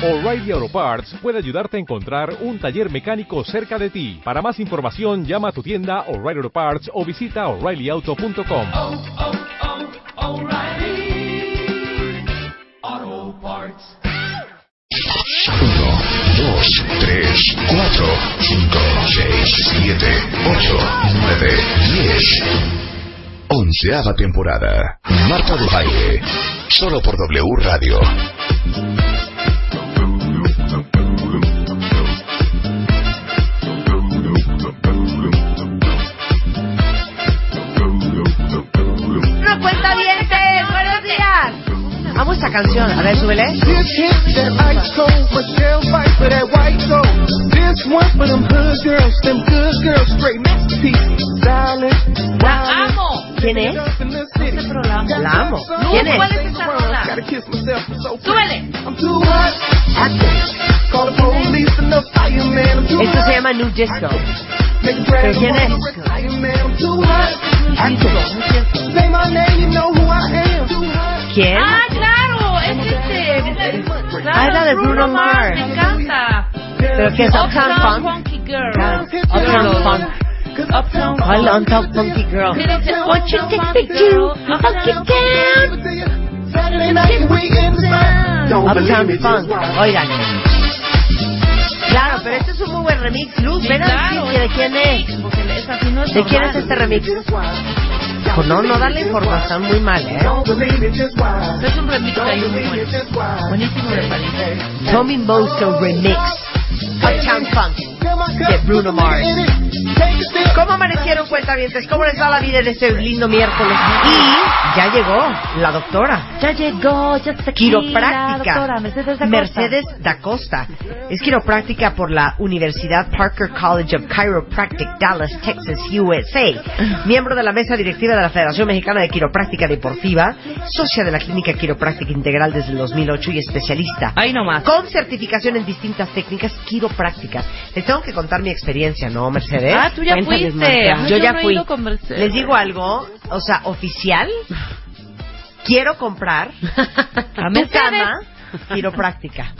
O'Reilly Auto Parts puede ayudarte a encontrar un taller mecánico cerca de ti. Para más información, llama a tu tienda O'Reilly Auto Parts o visita oreillyauto.com. oh, oh, Parts. 1, 2, 3, 4, 5, 6, 7, 8, 9, 10. Onceava temporada. Marta de Baile. Solo por W Radio. Good girls, straight masterpiece. Silent, ¡La amo! ¿Quién es? up in the city. La amo. ¿Quién es? ¡Súbele! Esto se llama New Disco. A. Ah, la de Bruno Mars. Me encanta. ¿Pero qué es Uptown Uptown Funk? Funky Girl. Uptown Funk. Uptown ¿Cuál Uptown Funky Girl? Dice, Won't you take me to Uptown Saturday night, we in the spot. Don't believe Uptown Funk. Oigan. Claro, pero este es un muy buen remix. Luz, ven a decir de quién es. ¿De quién es este remix? Pues no, no da la información muy mal, ¿eh? Es un remix ahí muy bueno. Buenísimo de. Tommy Moso Remix. Uptown Funk. de Bruno Mars. ¿Cómo amanecieron cuentavientes? ¿Cómo les va la vida en este lindo miércoles? Y ya llegó la doctora. Ya llegó, ya está aquí Quiropráctica. la doctora Mercedes da Costa. Mercedes da Costa. Es quiropráctica por la Universidad Parker College of Chiropractic, Dallas, Texas, USA. Miembro de la mesa directiva de la Federación Mexicana de Quiropráctica Deportiva, socia de la Clínica Quiropráctica Integral desde el 2008 y especialista. Ahí nomás. Con certificación en distintas técnicas quiroprácticas. Les tengo que contar mi experiencia, ¿no, Mercedes? Ah, tú ya Cuéntales, fuiste. Ay, Yo yo ya no fui. Les digo algo, o sea, oficial. Quiero comprar A Mercedes. cama quiropráctica.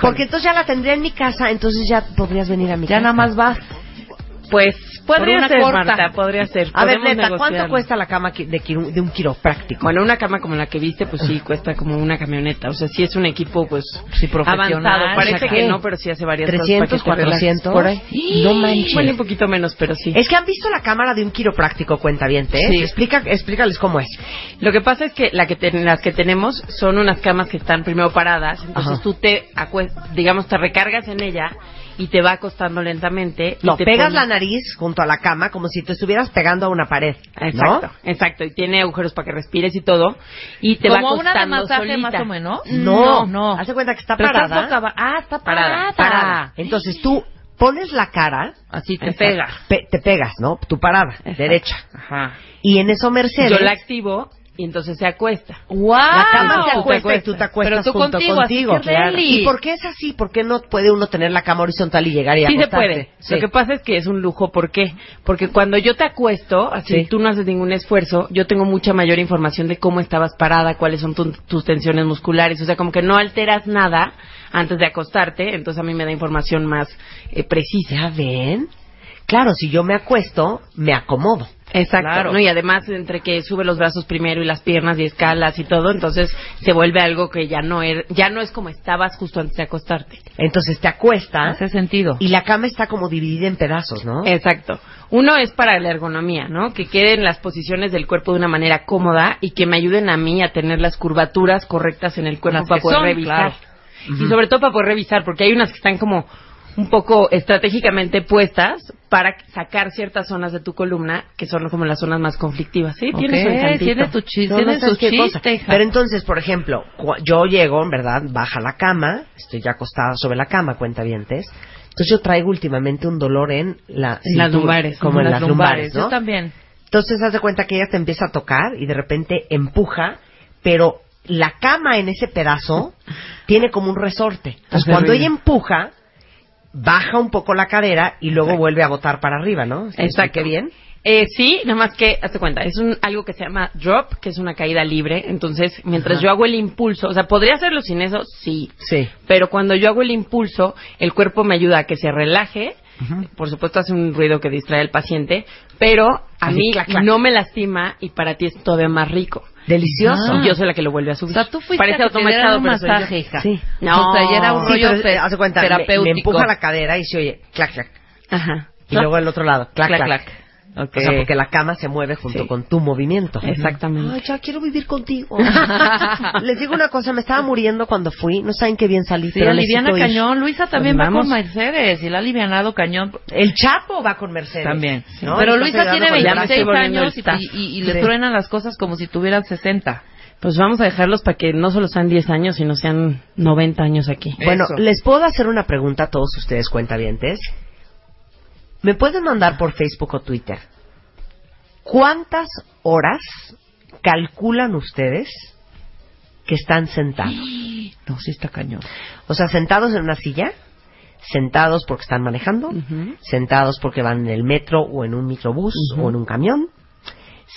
Porque entonces ya la tendría en mi casa, entonces ya podrías venir a mi Ya casa. nada más vas. Pues podría una ser, corta. Marta, podría ser. A ver, neta, ¿cuánto cuesta la cama de, de un quiropráctico? Bueno, una cama como la que viste, pues sí, cuesta como una camioneta. O sea, sí es un equipo, pues, Sí, profesional. avanzado. Parece O sea, que no, pero sí hace varias 300, cosas. para que te relajes. 400. Por ahí. No manches. Bueno, un poquito menos, pero sí. Es que han visto la cámara de un quiropráctico, cuentaviente. Sí. Explica, explícales cómo es. Lo que pasa es que la que ten- las que tenemos son unas camas que están primero paradas, entonces Ajá. tú te digamos, te recargas en ella y te va acostando lentamente. y te pegas pones- la nariz junto a la cama como si te estuvieras pegando a una pared. Exacto, ¿no? exacto, y tiene agujeros para que respires y todo, y te Como va una de masaje solita. más o menos. No, no. Haz de cuenta que está Pero parada. Ah, está parada. Parada, parada. Entonces tú pones la cara, Así te Exacto. pega. pe- te pegas, ¿no? Tu parada, Exacto. derecha. Ajá. Y en eso Mercedes, Yo la activo y entonces se acuesta. ¡Wow! la cama se acuesta y tú te acuestas Pero tú junto contigo, contigo. deli. ¿Y por qué es así? ¿Por qué no puede uno tener la cama horizontal y llegar y Sí se puede. Sí. Lo que pasa es que es un lujo. ¿Por qué? Porque cuando yo te acuesto, así Sí. tú no haces ningún esfuerzo, yo tengo mucha mayor información de cómo estabas parada, cuáles son tu- tus tensiones musculares. O sea, como que no alteras nada antes de acostarte. Entonces a mí me da información más eh, precisa. ¿Ya ven? Claro, si yo me acuesto, me acomodo. Exacto. Claro. ¿no? Y además, entre que sube los brazos primero y las piernas y escalas y todo, entonces se vuelve algo que ya no, er- ya no es como estabas justo antes de acostarte. Entonces te acuestas Hace sentido. y la cama está como dividida en pedazos, ¿no? Exacto. Uno es para la ergonomía, ¿no? Que queden las posiciones del cuerpo de una manera cómoda y que me ayuden a mí a tener las curvaturas correctas en el cuerpo Las para poder son, revisar. claro. Y sobre todo para poder revisar, porque hay unas que están como un poco estratégicamente puestas para sacar ciertas zonas de tu columna que son como las zonas más conflictivas. Sí, tiene su encantito. tiene tu chiste, No, tiene su chiste, hija. Pero entonces, por ejemplo, yo llego, en verdad, baja la cama, estoy ya acostada sobre la cama, cuenta Entonces yo traigo últimamente un dolor en la En las lumbares, como en las lumbares, ¿no? Yo también. Entonces haz de cuenta que ella te empieza a tocar y de repente empuja, pero la cama en ese pedazo tiene como un resorte. Entonces Hace cuando ruido. ella empuja, baja un poco la cadera y luego vuelve a botar para arriba, ¿no? ¿Sí Exacto. bien? Eh, sí, nada más que, hazte cuenta, es un, algo que se llama drop, que es una caída libre. Entonces, mientras Ajá. yo hago el impulso, o sea, ¿podría hacerlo sin eso? Sí. Sí. Pero cuando yo hago el impulso, el cuerpo me ayuda a que se relaje. Por supuesto, hace un ruido que distrae al paciente, pero a Así, mí clac, clac. no me lastima y para ti es todavía más rico. Delicioso. Y yo soy la que lo vuelve a subir. O sea, tú fuiste Parece a que automatizado, un masaje, hija. Sí. No. O sea, ya era un Sí, rollo pero, de cuenta, me- me, terapéutico. empuja la cadera y se oye clac, clac. Ajá. Y luego el otro lado, clac, Clac, clac. Clac. O sea, porque la cama se mueve junto Sí. con tu movimiento. Exactamente. Ay, ya quiero vivir contigo. Les digo una cosa, me estaba muriendo cuando fui. No saben qué bien salí, Sí, pero aliviana necesito ir. cañón. Luisa también Pues va vamos. con Mercedes y la ha alivianado cañón. El Chapo va con Mercedes. También. ¿no? Pero Luisa tiene con el Ya me estoy 26 volviendo el años y, y- y le Sí. truenan las cosas como si tuvieran 60. Pues vamos a dejarlos para que no solo sean 10 años, sino sean 90 años aquí. Bueno, Eso. les puedo hacer una pregunta a todos ustedes cuentavientes. Me pueden mandar por Facebook o Twitter. ¿Cuántas horas calculan ustedes que están sentados? No, sí está cañón. O sea, sentados en una silla, sentados porque están manejando, sentados porque van en el metro o en un microbús o en un camión,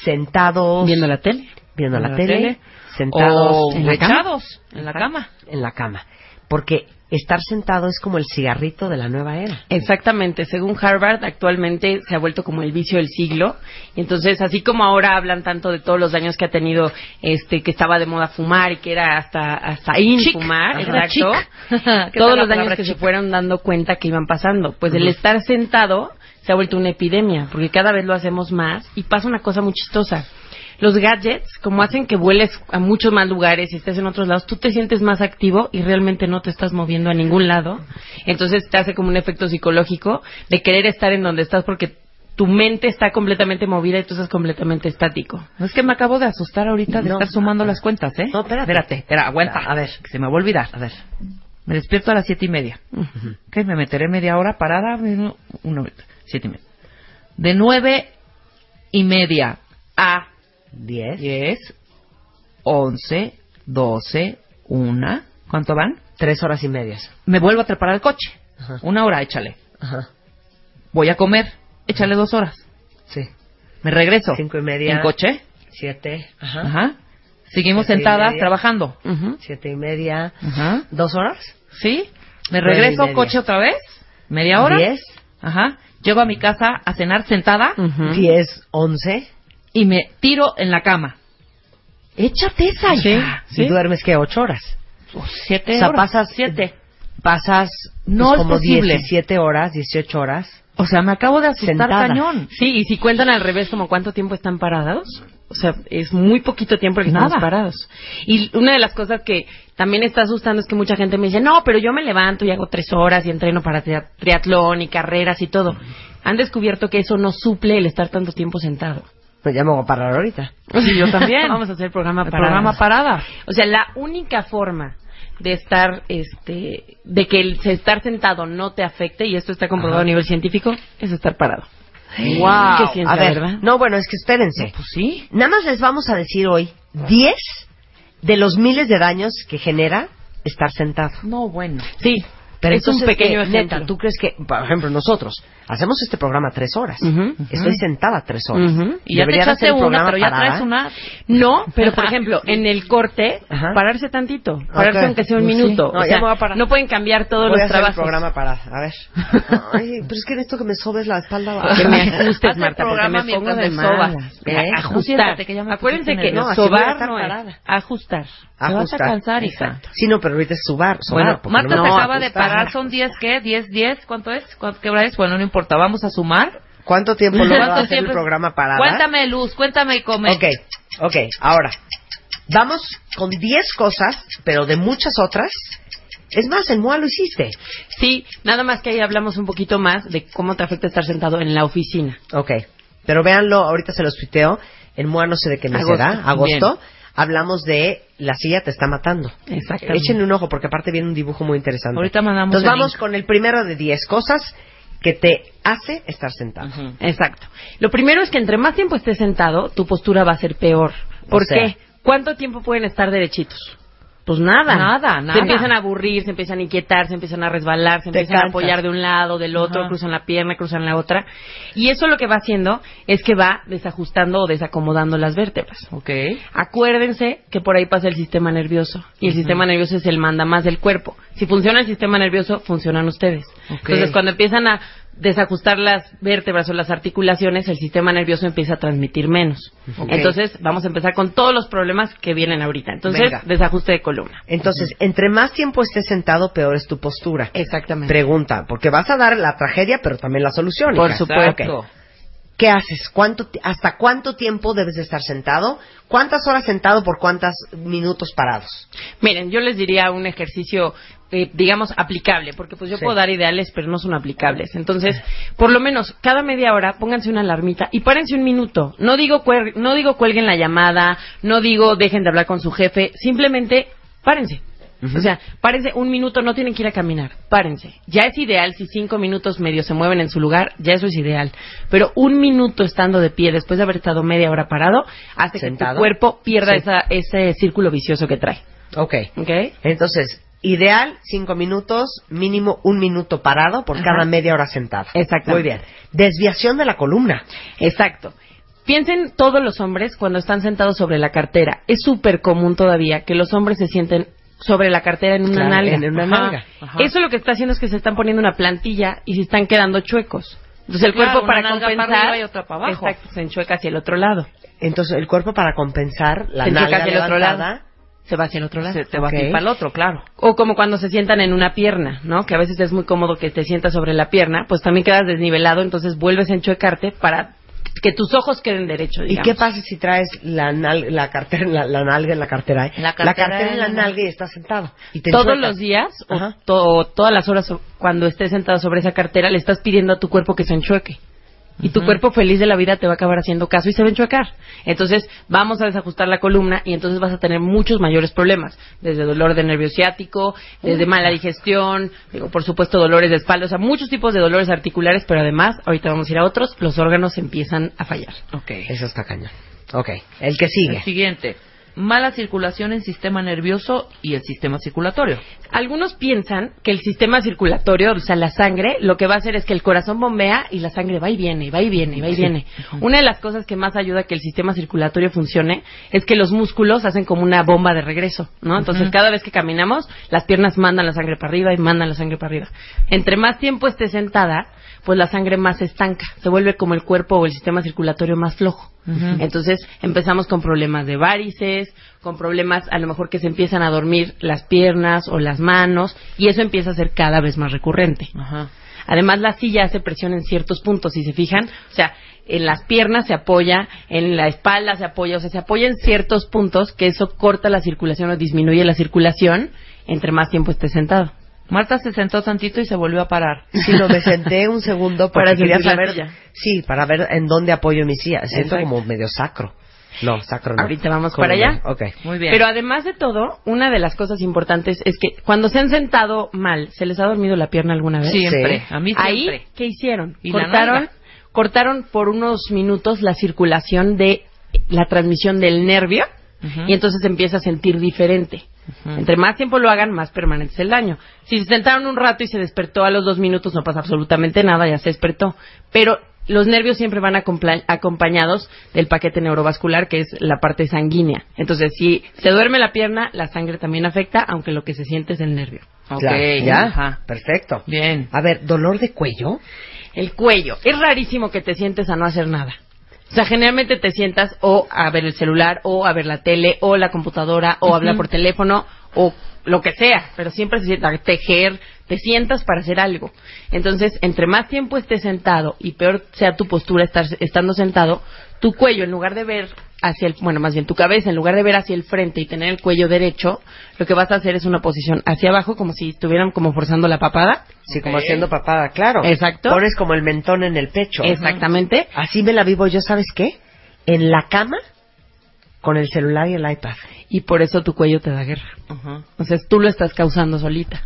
sentados Viendo la tele. viendo la, tele, tele, sentados O en la cama. en la cama. en la cama. Porque estar sentado es como el cigarrito de la nueva era. Exactamente, según Harvard, actualmente se ha vuelto como el vicio del siglo. Y entonces, así como ahora hablan tanto de todos los daños que ha tenido, este, que estaba de moda fumar y que era hasta, hasta in Chic. fumar, Ajá, exacto. chic. ¿Qué tal todos los daños que se fueron dando cuenta que iban pasando. Pues el estar sentado se ha vuelto una epidemia, porque cada vez lo hacemos más y pasa una cosa muy chistosa. Los gadgets, como hacen que vueles a muchos más lugares y estés en otros lados, tú te sientes más activo y realmente no te estás moviendo a ningún lado. Entonces te hace como un efecto psicológico de querer estar en donde estás porque tu mente está completamente movida y tú estás completamente estático. No es que me acabo de asustar ahorita de No. estar sumando las cuentas, ¿eh? No, espérate. Espérate, espera, aguanta. A ver. que se me va a olvidar. A ver. Me despierto a las siete y media. ¿Qué? Me meteré media hora parada. Una, siete y media. De nueve y media a Diez. diez, once, doce, una. ¿Cuánto van? Tres horas y medias. Me vuelvo a trepar al coche. Ajá. Una hora, échale. Ajá. Voy a comer. Échale dos horas. Sí. Me regreso. Cinco y media. En coche. Siete. Ajá. Ajá. Seguimos Siete sentadas trabajando. Ujú. Siete y media. Ajá. ¿Dos horas? ¿Sí? Me regreso, coche otra vez. Media hora. Diez. Ajá. Llego a mi casa a cenar sentada. Diez. Once. Y me tiro en la cama. Échate esa, Sí. hija. ¿Y duermes qué? Ocho horas. Siete O sea, horas. pasas... Siete. Pasas... No pues, es como posible. 17 horas, 18 horas. O sea, me acabo de asustar Sentada. cañón. Sí, y si cuentan al revés, como cuánto tiempo están parados, o sea, es muy poquito tiempo que Nada. estamos parados. Y una de las cosas que también está asustando es que mucha gente me dice, no, pero yo me levanto y hago tres horas y entreno para tria- triatlón y carreras y todo. Han descubierto que eso no suple el estar tanto tiempo sentado. Pues ya me voy a parar ahorita. Sí, yo también. Vamos a hacer programa El para programa parada. O sea, la única forma de estar, este, de que el estar sentado no te afecte, y esto está comprobado Ajá. a nivel científico, es estar parado. Wow. Qué ciencia, a ver, ¿verdad? no, bueno, es que espérense. Pues sí. Nada más les vamos a decir hoy 10 de los miles de daños que genera estar sentado. No, bueno. Sí, Pero es un pequeño ¿qué? ejemplo. Neta, ¿tú crees que, por ejemplo, nosotros hacemos este programa tres horas? Ujú. Estoy sentada tres horas. Ujú. Y ya te echaste hacer el una, pero ya parada. traes una. No, pero por ejemplo, en el corte, pararse tantito, pararse Ok. aunque sea un Pues sí. minuto. No, o sea, a parar. no pueden cambiar todos Voy a los hacer el trabajos. programa parada. A ver. Ay, pero es que necesito que me sobes la espalda. Que me ajustes, el Marta, porque me pongo de sobas. ¿Eh? A- Ajustar. que ya me Acuérdense que. No, a sobar no es. Ajustar. Te vas a cansar, hija. Sí, no, pero ahorita es subar. sobar, Bueno, Marta no se acaba de parar, son 10, ¿qué? 10, 10, ¿cuánto es? ¿Cuánto, ¿Qué hora es? Bueno, no importa, vamos a sumar. ¿Cuánto tiempo lo va a ¿Cuánto hacer el programa parada? Cuéntame, Luz, cuéntame y come. Ok, ok, ahora. Vamos con 10 cosas, pero de muchas otras. Es más, en MOA lo hiciste. Sí, nada más que ahí hablamos un poquito más de cómo te afecta estar sentado en la oficina. Ok, pero véanlo, ahorita se los tuiteo. En MOA no sé de qué mes Agosto, será, agosto. Hablamos de la silla te está matando. Exactamente. Échenle un ojo porque aparte viene un dibujo muy interesante. Ahorita mandamos Entonces vamos link. con el primero de 10 cosas que te hace estar sentado. Exacto. Lo primero es que entre más tiempo estés sentado, tu postura va a ser peor. ¿Por O sea. qué? ¿Cuánto tiempo pueden estar derechitos? Pues nada. Nada, nada. Se empiezan a aburrir, se empiezan a inquietar, se empiezan a resbalar, se Te empiezan a apoyar de un lado, del otro, Ajá. cruzan la pierna, cruzan la otra. Y eso lo que va haciendo es que va desajustando o desacomodando las vértebras. Ok. Acuérdense que por ahí pasa el sistema nervioso. Y el sistema nervioso es el manda más del cuerpo. Si funciona el sistema nervioso, funcionan ustedes. Entonces, cuando empiezan a desajustar las vértebras o las articulaciones, el sistema nervioso empieza a transmitir menos. Entonces, vamos a empezar con todos los problemas que vienen ahorita. Entonces, Venga. desajuste de columna. Entonces, entre más tiempo estés sentado, peor es tu postura. Exactamente. Pregunta, porque vas a dar la tragedia, pero también la solución. Por supuesto. ¿Qué haces? ¿Cuánto, ¿Hasta cuánto tiempo debes de estar sentado? ¿Cuántas horas sentado por cuántos minutos parados? Miren, yo les diría un ejercicio, eh, digamos, aplicable, porque pues yo Sí. puedo dar ideales, pero no son aplicables. Entonces, por lo menos cada media hora pónganse una alarmita y párense un minuto. No digo, cuer- no digo cuelguen la llamada, no digo dejen de hablar con su jefe, simplemente párense. O sea, párense un minuto, no tienen que ir a caminar, párense. Ya es ideal si cinco minutos medio se mueven en su lugar, ya eso es ideal. Pero un minuto estando de pie después de haber estado media hora parado, hace que tu cuerpo pierda Sí. esa- ese círculo vicioso que trae. Ok. ¿Ok? Entonces, ideal, cinco minutos, mínimo un minuto parado por Ajá. cada media hora sentado. Exactamente. Muy bien. Desviación de la columna. Exacto. Piensen todos los hombres cuando están sentados sobre la cartera. Es súper común todavía que los hombres se sienten sobre la cartera en una Claro, nalga. en una Ajá. nalga. Ajá. Eso lo que está haciendo es que se están poniendo una plantilla y se están quedando chuecos. Entonces el Claro, cuerpo para para compensar arriba y otra para abajo. Exacto, se enchueca hacia el otro lado. Entonces, el cuerpo para compensar la Se enchueca nalga hacia el otro lado. Se va hacia el otro lado. Se te va Ok. a ir para el otro, claro. O como cuando se sientan en una pierna, ¿no? Que a veces es muy cómodo que te sientas sobre la pierna, pues también quedas desnivelado, entonces vuelves a enchuecarte para que tus ojos queden derechos, ¿Y qué pasa si traes la, nal- la cartera, la, la nalga en la cartera? eh? La cartera en la en la- nalga y estás sentado. Y te Todos enchuecas. los días o to- todas las horas cuando estés sentado sobre esa cartera le estás pidiendo a tu cuerpo que se enchueque. Y tu cuerpo feliz de la vida te va a acabar haciendo caso y se va a enchuecar. Entonces, vamos a desajustar la columna y entonces vas a tener muchos mayores problemas. Desde dolor de nervio ciático, desde mala digestión, digo, por supuesto dolores de espalda, o sea, muchos tipos de dolores articulares, pero además, ahorita vamos a ir a otros, los órganos empiezan a fallar. Ok. Eso está cañón. Ok. El que El sigue. siguiente. Mala circulación en sistema nervioso y el sistema circulatorio. Algunos piensan que el sistema circulatorio, o sea, la sangre, lo que va a hacer es que el corazón bombea y la sangre va y viene, va y viene, va y viene. Una de las cosas que más ayuda a que el sistema circulatorio funcione es que los músculos hacen como una bomba de regreso, ¿no? Entonces, cada vez que caminamos, las piernas mandan la sangre para arriba y mandan la sangre para arriba. Entre más tiempo esté sentada, pues la sangre más estanca, se vuelve como el cuerpo o el sistema circulatorio más flojo. Entonces empezamos con problemas de varices, con problemas a lo mejor que se empiezan a dormir las piernas o las manos y eso empieza a ser cada vez más recurrente. Ajá. Además la silla hace presión en ciertos puntos, si se fijan, o sea, en las piernas se apoya, en la espalda se apoya, o sea, se apoya en ciertos puntos que eso corta la circulación o disminuye la circulación entre más tiempo esté sentado. Marta se sentó tantito y se volvió a parar. Sí, no, me senté un segundo Para quería saber. silla. Sí, para ver en dónde apoyo mi silla. Siento Exacto. como medio sacro. No, sacro no. Ahorita vamos ¿Cómo para allá. Ok. Muy bien. Pero además de todo, una de las cosas importantes es que cuando se han sentado mal, ¿se les ha dormido la pierna alguna vez? siempre. Sí. A mí siempre. Ahí, ¿qué hicieron? Y cortaron, cortaron por unos minutos la circulación de la transmisión del nervio y entonces se empieza a sentir diferente. Entre más tiempo lo hagan, más permanente es el daño. Si se sentaron un rato y se despertó a los dos minutos, no pasa absolutamente nada, ya se despertó. Pero los nervios siempre van acompañados del paquete neurovascular, que es la parte sanguínea. Entonces, si se duerme la pierna, la sangre también afecta, aunque lo que se siente es el nervio. Ok. Ya, ya. Ajá. Perfecto. Bien. A ver, ¿dolor de cuello? El cuello. Es rarísimo que te sientes a no hacer nada. O sea, generalmente te sientas o a ver el celular, o a ver la tele, o la computadora, o hablar por teléfono, o lo que sea, pero siempre se sienta a tejer, te sientas para hacer algo. Entonces, entre más tiempo estés sentado y peor sea tu postura estar, estando sentado, tu cuello, en lugar de ver hacia el, bueno, más bien tu cabeza, en lugar de ver hacia el frente y tener el cuello derecho, lo que vas a hacer es una posición hacia abajo, como si estuvieran como forzando la papada. Sí, como haciendo papada, claro. Exacto. Pones como el mentón en el pecho. Exactamente. Así me la vivo yo, ¿sabes qué? En la cama, con el celular y el iPad. Y por eso tu cuello te da guerra. O sea, tú lo estás causando solita.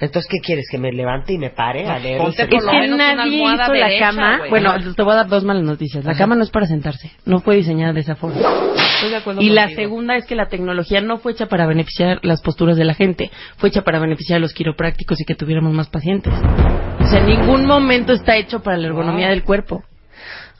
Entonces, ¿qué quieres? ¿Que me levante y me pare a leer? ponte el por Es lo que menos una nadie almohada hizo la derecha, cama. güey. Bueno, te voy a dar dos malas noticias. La Ajá. cama no es para sentarse. No fue diseñada de esa forma. Estoy de acuerdo Y la contigo. segunda es que la tecnología no fue hecha para beneficiar las posturas de la gente, fue hecha para beneficiar a los quiroprácticos y que tuviéramos más pacientes. O sea, en ningún momento está hecho para la ergonomía Wow. del cuerpo.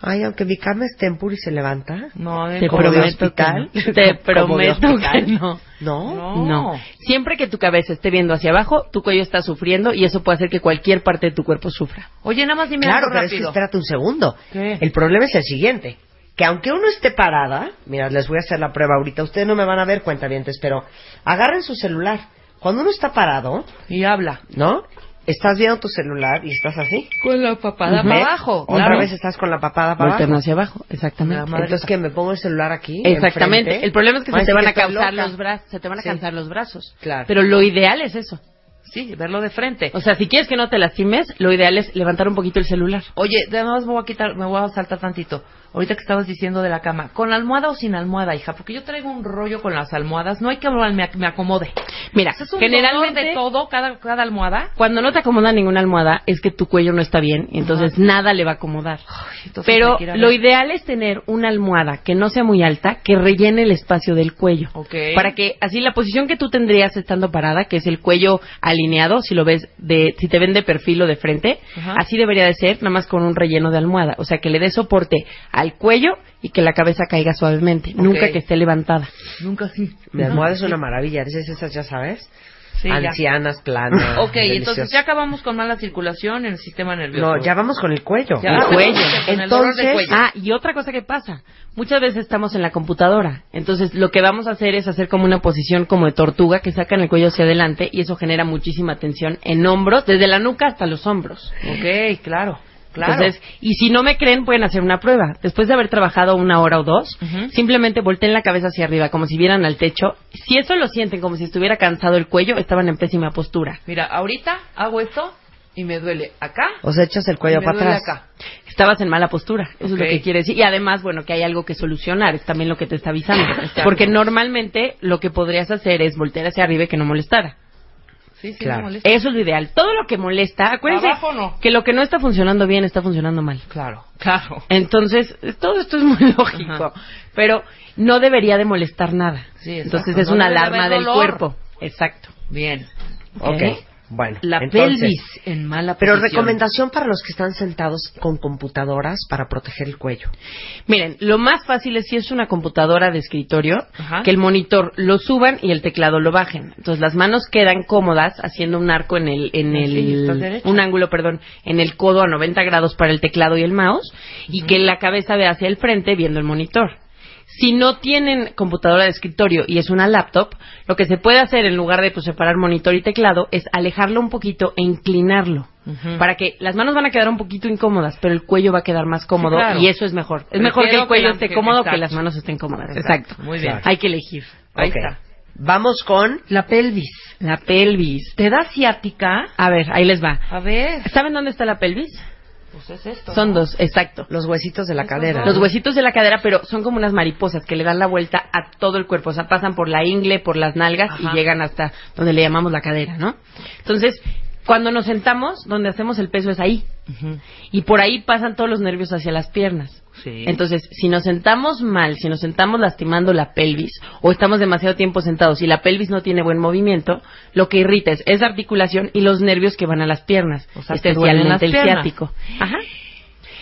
Ay, aunque mi cama esté en puri y se levanta. No, Te como de prometo hospital. que no. Te prometo que no. ¿No? No. No. Siempre que tu cabeza esté viendo hacia abajo, tu cuello está sufriendo y eso puede hacer que cualquier parte de tu cuerpo sufra. Oye, nada más dime Claro, algo pero es que rápido. espérate un segundo. ¿Qué? El problema es el siguiente. Que aunque uno esté parada, mira, les voy a hacer la prueba ahorita. Ustedes no me van a ver, cuentavientes, pero agarren su celular. Cuando uno está parado, Y habla. ¿no? Estás viendo tu celular y estás así. Con la papada ¿Ves? para abajo. Otra claro. vez estás con la papada para Volteando abajo. hacia abajo, exactamente. Madre Entonces, que me pongo el celular aquí. Exactamente. enfrente? El problema es que se te sí van a cansar los brazos, se te van a cansar los brazos. Claro. Pero lo ideal es eso. Sí, verlo de frente. O sea, si quieres que no te lastimes, lo ideal es levantar un poquito el celular. Oye, además me voy a quitar, me voy a saltar tantito. Ahorita que estabas diciendo de la cama, ¿con almohada o sin almohada, hija? Porque yo traigo un rollo con las almohadas. No hay que me, acomode. Mira, Es un generalmente de todo, cada, cada almohada. cuando no te acomoda ninguna almohada es que tu cuello no está bien, entonces nada le va a acomodar. Pero lo ideal es tener una almohada que no sea muy alta, que rellene el espacio del cuello. Ok. Para que así la posición que tú tendrías estando parada, que es el cuello alineado, si lo ves de si te ven de perfil o de frente, Ajá. así debería de ser, nada más con un relleno de almohada, o sea, que le dé soporte al cuello y que la cabeza caiga suavemente, nunca que esté levantada. Nunca sí. Mi almohada es una maravilla. Dices esas, ya sabes. Sí, ya. Ancianas, planas. Ok, entonces ya acabamos con mala circulación en el sistema nervioso. No, ya vamos con el cuello. Ya el vamos cuello. con el dolor de Entonces, cuello. Ah, y otra cosa que pasa, muchas veces estamos en la computadora, entonces lo que vamos a hacer es hacer como una posición como de tortuga que sacan el cuello hacia adelante y eso genera muchísima tensión en hombros, desde la nuca hasta los hombros. Ok, claro, claro. Entonces, y si no me creen, pueden hacer una prueba. Después de haber trabajado una hora o dos, simplemente volteen la cabeza hacia arriba, como si vieran al techo. Si eso lo sienten como si estuviera cansado el cuello, estaban en pésima postura. Mira, ahorita hago esto y me duele acá. O sea, echas el cuello y me para duele atrás. acá. Estabas en mala postura, eso es lo que quiere decir. Y además, bueno, que hay algo que solucionar, es también lo que te está avisando. Porque normalmente lo que podrías hacer es voltear hacia arriba y que no molestara. Sí, sí, Claro. me molesta. Eso es lo ideal. Todo lo que molesta, acuérdense Abajo no. que lo que no está funcionando bien está funcionando mal. Claro, claro. Entonces, todo esto es muy lógico, Ajá. pero no debería de molestar nada. Sí, exacto. Entonces es No una alarma del dolor. cuerpo. Exacto. Bien. Ok. ¿Eh? Bueno, La entonces, pelvis en mala Pero posición. recomendación para los que están sentados con computadoras para proteger el cuello. Miren, lo más fácil es si es una computadora de escritorio, Ajá. que el monitor lo suban y el teclado lo bajen. Entonces las manos quedan cómodas haciendo un arco en el, en el, un ángulo, perdón, en el codo a 90 grados para el teclado y el mouse y que la cabeza vea hacia el frente viendo el monitor. Si no tienen computadora de escritorio y es una laptop, lo que se puede hacer en lugar de pues, separar monitor y teclado es alejarlo un poquito e inclinarlo. Para que las manos van a quedar un poquito incómodas, pero el cuello va a quedar más cómodo Sí, claro. y eso es mejor. Es Prefiero mejor que el cuello esté que- cómodo exacto. que las manos estén cómodas. Exacto. Muy bien. Hay que elegir. Ahí Ok. está. Vamos con La pelvis. La pelvis. ¿Te da ciática? A ver, ahí les va. A ver. ¿Saben dónde está la pelvis? Pues es esto. Son ¿no? dos, exacto. los huesitos de la Esos cadera. dos. Los huesitos de la cadera, pero son como unas mariposas que le dan la vuelta a todo el cuerpo. O sea, pasan por la ingle, por las nalgas Ajá. y llegan hasta donde le llamamos la cadera, ¿no? Entonces, cuando nos sentamos, donde hacemos el peso es ahí. Y por ahí pasan todos los nervios hacia las piernas. Sí. Entonces, si nos sentamos mal, si nos sentamos lastimando la pelvis o estamos demasiado tiempo sentados y la pelvis no tiene buen movimiento, lo que irrita es esa articulación y los nervios que van a las piernas, O sea, especialmente el piernas. ciático. Ajá.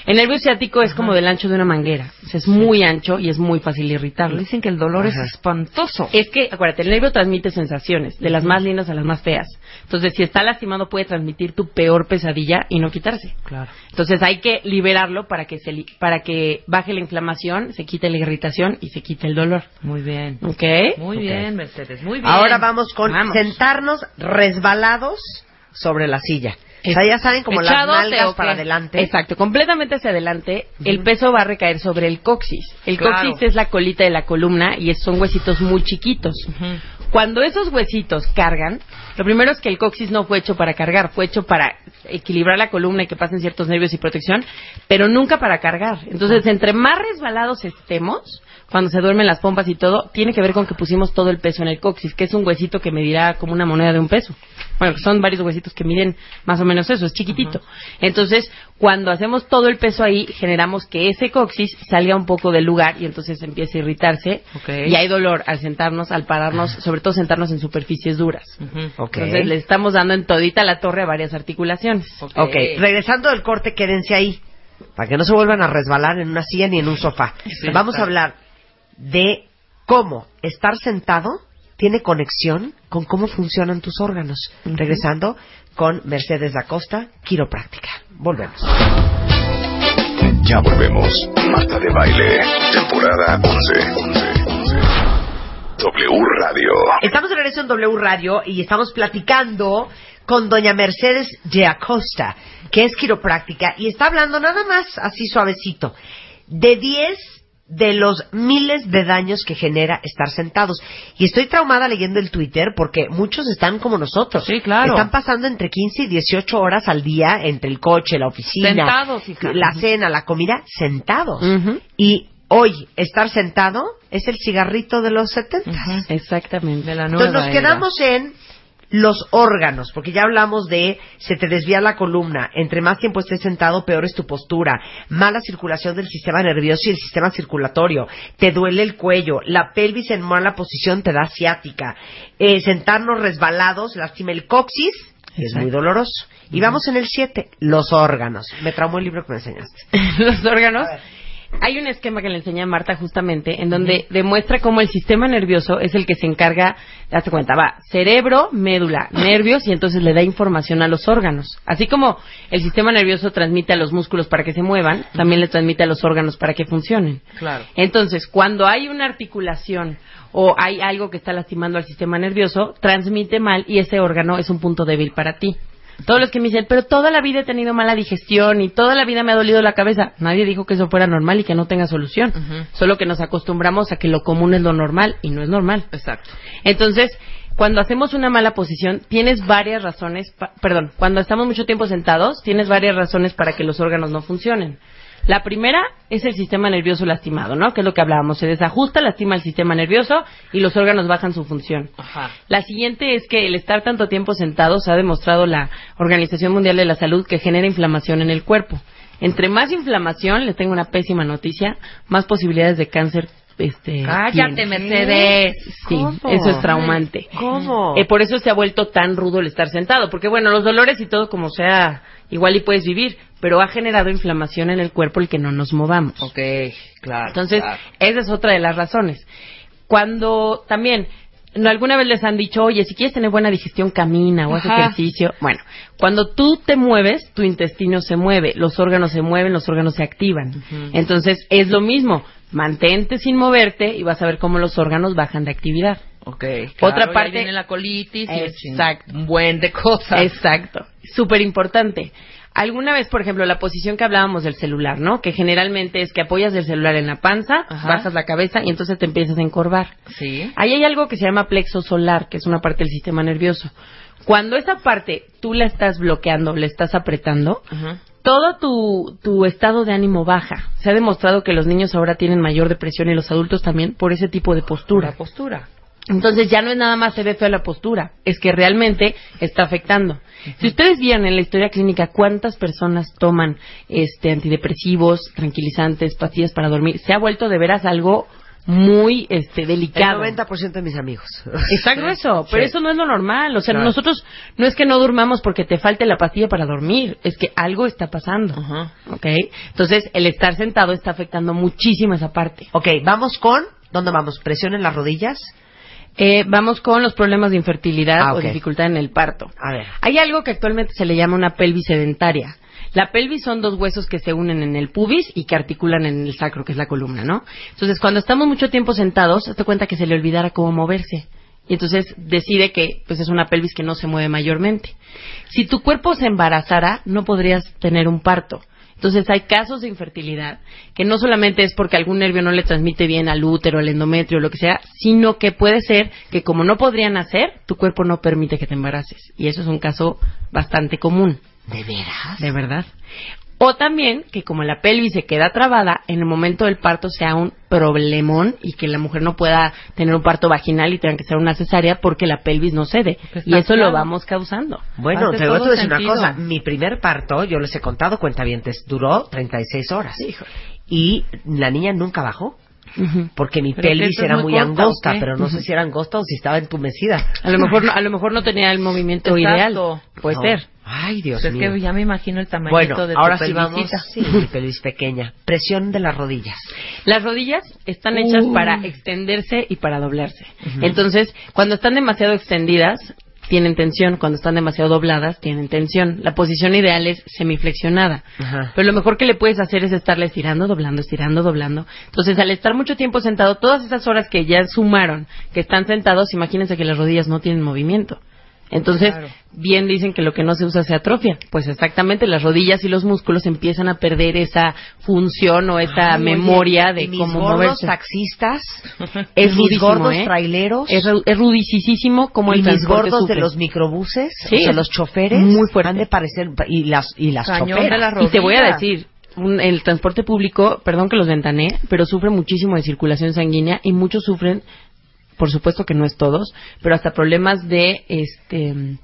El nervio ciático es como del ancho de una manguera. Es muy ancho y es muy fácil irritarlo. Dicen que el dolor Ajá. es espantoso. Es que, acuérdate, el nervio transmite sensaciones, de las más lindas a las más feas. Entonces, si está lastimado, puede transmitir tu peor pesadilla y no quitarse. Claro. Entonces hay que liberarlo para que se li- para que baje la inflamación, se quite la irritación y se quite el dolor. Muy bien. ¿Ok? Muy bien, Mercedes. Muy bien. Ahora vamos con Vamos. sentarnos resbalados sobre la silla. O sea, ya saben, como las ¿Echadote nalgas para adelante. Exacto, completamente hacia adelante, el peso va a recaer sobre el coxis. El Claro. coxis es la colita de la columna y es- son huesitos muy chiquitos. Cuando esos huesitos cargan, lo primero es que el coxis no fue hecho para cargar, fue hecho para equilibrar la columna y que pasen ciertos nervios y protección, pero nunca para cargar. Entonces, entre más resbalados estemos, cuando se duermen las pompas y todo, tiene que ver con que pusimos todo el peso en el coxis, que es un huesito que medirá como una moneda de un peso. Bueno, son varios huesitos que miden más o menos eso, es chiquitito. Entonces, cuando hacemos todo el peso ahí, generamos que ese coxis salga un poco del lugar y entonces empieza a irritarse y hay dolor al sentarnos, al pararnos, sobre todo sentarnos en superficies duras. Ok. Entonces, le estamos dando en todita la torre a varias articulaciones. Ok, regresando del corte, quédense ahí. Para que no se vuelvan a resbalar en una silla ni en un sofá. Vamos a hablar de cómo estar sentado tiene conexión con cómo funcionan tus órganos. Regresando con Mercedes da Costa, quiropráctica. Volvemos. Ya volvemos. Marta de Baile, temporada 11. W Radio. Estamos de regreso en W Radio y estamos platicando con doña Mercedes de Acosta, que es quiropráctica, y está hablando nada más así suavecito de 10 de los miles de daños que genera estar sentados. Y estoy traumada leyendo el Twitter porque muchos están como nosotros. Sí, claro. Están pasando entre 15 y 18 horas al día entre el coche, la oficina, Sentados, hija. la cena, la comida, sentados. Y hoy estar sentado es el cigarrito de los 70. Exactamente. De la nueva Entonces nos era. quedamos en los órganos, porque ya hablamos de se te desvía la columna, entre más tiempo estés sentado, peor es tu postura, mala circulación del sistema nervioso y el sistema circulatorio, te duele el cuello, la pelvis en mala posición te da ciática, eh, sentarnos resbalados lastima el coxis, es muy doloroso. Y vamos en el 7, los órganos. Me traumó el libro que me enseñaste. los órganos. Hay un esquema que le enseñé a Marta justamente en donde demuestra cómo el sistema nervioso es el que se encarga, date cuenta, va cerebro, médula, nervios y entonces le da información a los órganos. Así como el sistema nervioso transmite a los músculos para que se muevan, también le transmite a los órganos para que funcionen. Claro. Entonces, cuando hay una articulación o hay algo que está lastimando al sistema nervioso, transmite mal y ese órgano es un punto débil para ti. Todos los que me dicen, pero toda la vida he tenido mala digestión y toda la vida me ha dolido la cabeza. Nadie dijo que eso fuera normal y que no tenga solución. Solo que nos acostumbramos a que lo común es lo normal y no es normal. Exacto. Entonces, cuando hacemos una mala posición, tienes varias razones, pa- perdón, cuando estamos mucho tiempo sentados, tienes varias razones para que los órganos no funcionen. La primera es el sistema nervioso lastimado, ¿no? Que es lo que hablábamos. Se desajusta, lastima el sistema nervioso y los órganos bajan su función. Ajá. La siguiente es que el estar tanto tiempo sentados ha demostrado la Organización Mundial de la Salud que genera inflamación en el cuerpo. Entre más inflamación, les tengo una pésima noticia, más posibilidades de cáncer. Este, Cállate. Mercedes. Sí, ¿Cómo? eso es traumante. ¿Cómo? Eh, por eso se ha vuelto tan rudo el estar sentado, porque bueno, los dolores y todo como sea, igual y puedes vivir, pero ha generado inflamación en el cuerpo el que no nos movamos. Ok, claro. Entonces, claro. esa es otra de las razones. Cuando también no, alguna vez les han dicho, oye, si quieres tener buena digestión, camina o haz ejercicio. Bueno, cuando tú te mueves, tu intestino se mueve, los órganos se mueven, los órganos se activan. Entonces, es lo mismo. Mantente sin moverte y vas a ver cómo los órganos bajan de actividad. Ok. Otra claro, parte- viene la colitis y Exacto. un buen de cosas. Exacto. Súper importante. Alguna vez, por ejemplo, la posición que hablábamos del celular, ¿no? Que generalmente es que apoyas el celular en la panza, Ajá. bajas la cabeza y entonces te empiezas a encorvar. Sí. Ahí hay algo que se llama plexo solar, que es una parte del sistema nervioso. Cuando esa parte tú la estás bloqueando, la estás apretando, Ajá. todo tu, tu estado de ánimo baja. Se ha demostrado que los niños ahora tienen mayor depresión y los adultos también por ese tipo de postura. La postura. Entonces ya no es nada más se ve feo la postura, es que realmente está afectando. Si ustedes vieron en la historia clínica cuántas personas toman este antidepresivos, tranquilizantes, pastillas para dormir, se ha vuelto de veras algo muy este El delicado. 90% de mis amigos. Está grueso, pero Sí. eso no es lo normal. O sea, Claro. nosotros no es que no durmamos porque te falte la pastilla para dormir, es que algo está pasando. Ajá. ¿Ok? Entonces, el estar sentado está afectando muchísimo esa parte. Ok, vamos con. ¿Dónde vamos? ¿Presión en las rodillas? Eh, vamos con los problemas de infertilidad Ah, o dificultad en el parto. A ver. Hay algo que actualmente se le llama una pelvis sedentaria. La pelvis son dos huesos que se unen en el pubis y que articulan en el sacro, que es la columna, ¿no? Entonces, cuando estamos mucho tiempo sentados, te cuenta que se le olvidara cómo moverse. Y entonces decide que pues es una pelvis que no se mueve mayormente. Si tu cuerpo se embarazara, no podrías tener un parto. Entonces hay casos de infertilidad que no solamente es porque algún nervio no le transmite bien al útero, al endometrio, lo que sea, sino que puede ser que como no podrían hacer, tu cuerpo no permite que te embaraces. Y eso es un caso bastante común. ¿De veras? De verdad. O también que como la pelvis se queda trabada, en el momento del parto sea un problemón y que la mujer no pueda tener un parto vaginal y tenga que ser una cesárea porque la pelvis no cede. Y eso lo vamos causando. Bueno, Hace te voy a decir una cosa. Mi primer parto, yo les he contado cuentavientes, duró 36 horas. Híjole. Y la niña nunca bajó. Porque mi ¿Pero pelvis es era muy corta, angosta, pero no sé si era angosta o si estaba entumecida. A lo mejor no, a lo mejor no tenía el movimiento Exacto. ideal. Puede No. ser. Ay, Dios Pues es mío. que ya me imagino el tamaño bueno, de tu ahora sí vamos. Sí, mi pelvis pequeña. Presión de las rodillas. Las rodillas están hechas Uh. para extenderse y para doblarse. Entonces, cuando están demasiado extendidas, tienen tensión. Cuando están demasiado dobladas, tienen tensión. La posición ideal es semiflexionada. Ajá. Pero lo mejor que le puedes hacer es estarle estirando, doblando, estirando, doblando. Entonces, al estar mucho tiempo sentado, todas esas horas que ya sumaron, que están sentados, imagínense que las rodillas no tienen movimiento. Entonces, Claro. bien dicen que lo que no se usa se atrofia. Pues exactamente, las rodillas y los músculos empiezan a perder esa función o esa Ay, oye, memoria de y mis cómo gordos moverse. taxistas, Es mis rudísimo, gordos ¿eh? traileros, Es, es rudicísimo como y el mis transporte gordos de los microbuses, Sí, o sea, los choferes, muy fuerte. han de parecer y las y las de choferas. Y te voy a decir, un- el transporte público, perdón que los ventané, pero sufre muchísimo de circulación sanguínea y muchos sufren, por supuesto que no es todos, pero hasta problemas de este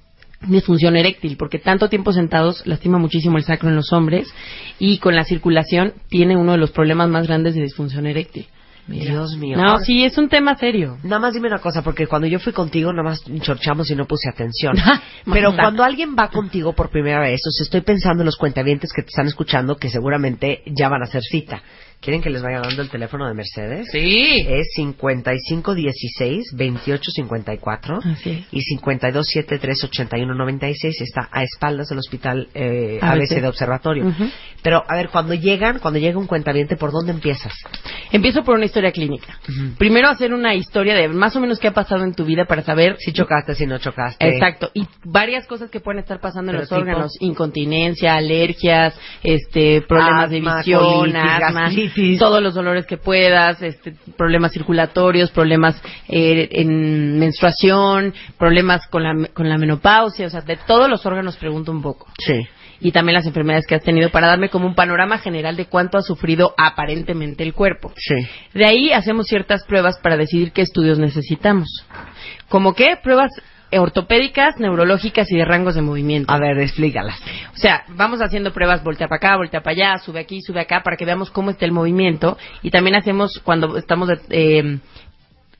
disfunción eréctil, porque tanto tiempo sentados lastima muchísimo el sacro en los hombres y con la circulación tiene uno de los problemas más grandes de disfunción eréctil. Dios mío. No, sí, es un tema serio. Nada más dime una cosa, porque cuando yo fui contigo, nada más chorchamos y no puse atención. Ah, Pero cuando alguien va contigo por primera vez, o sea, estoy pensando en los cuentavientes que te están escuchando, que seguramente ya van a hacer cita. ¿Quieren que les vaya dando el teléfono de Mercedes? Sí. Es 5516-2854 Así es. y 5273-8196. Está a espaldas del hospital eh, ABC. ABC de Observatorio. Pero, a ver, cuando llegan, cuando llega un cuentaviente, ¿por dónde empiezas? Empiezo por una historia clínica. Primero hacer una historia de más o menos qué ha pasado en tu vida para saber Si chocaste, si no chocaste. Exacto, y varias cosas que pueden estar pasando en Pero los tipo- órganos, incontinencia, alergias, este, problemas de visión, colitis, asma, gastritis. Todos los dolores que puedas, este, problemas circulatorios, problemas eh, en menstruación, problemas con la, con la menopausia, o sea, de todos los órganos pregunto un poco. Sí. Y también las enfermedades que has tenido para darme como un panorama general de cuánto ha sufrido aparentemente el cuerpo. Sí. De ahí hacemos ciertas pruebas para decidir qué estudios necesitamos. ¿Como qué? Pruebas ortopédicas, neurológicas y de rangos de movimiento. A ver, explícalas. O sea, vamos haciendo pruebas voltea para acá, voltea para allá, sube aquí, sube acá, para que veamos cómo está el movimiento. Y también hacemos, cuando estamos, eh,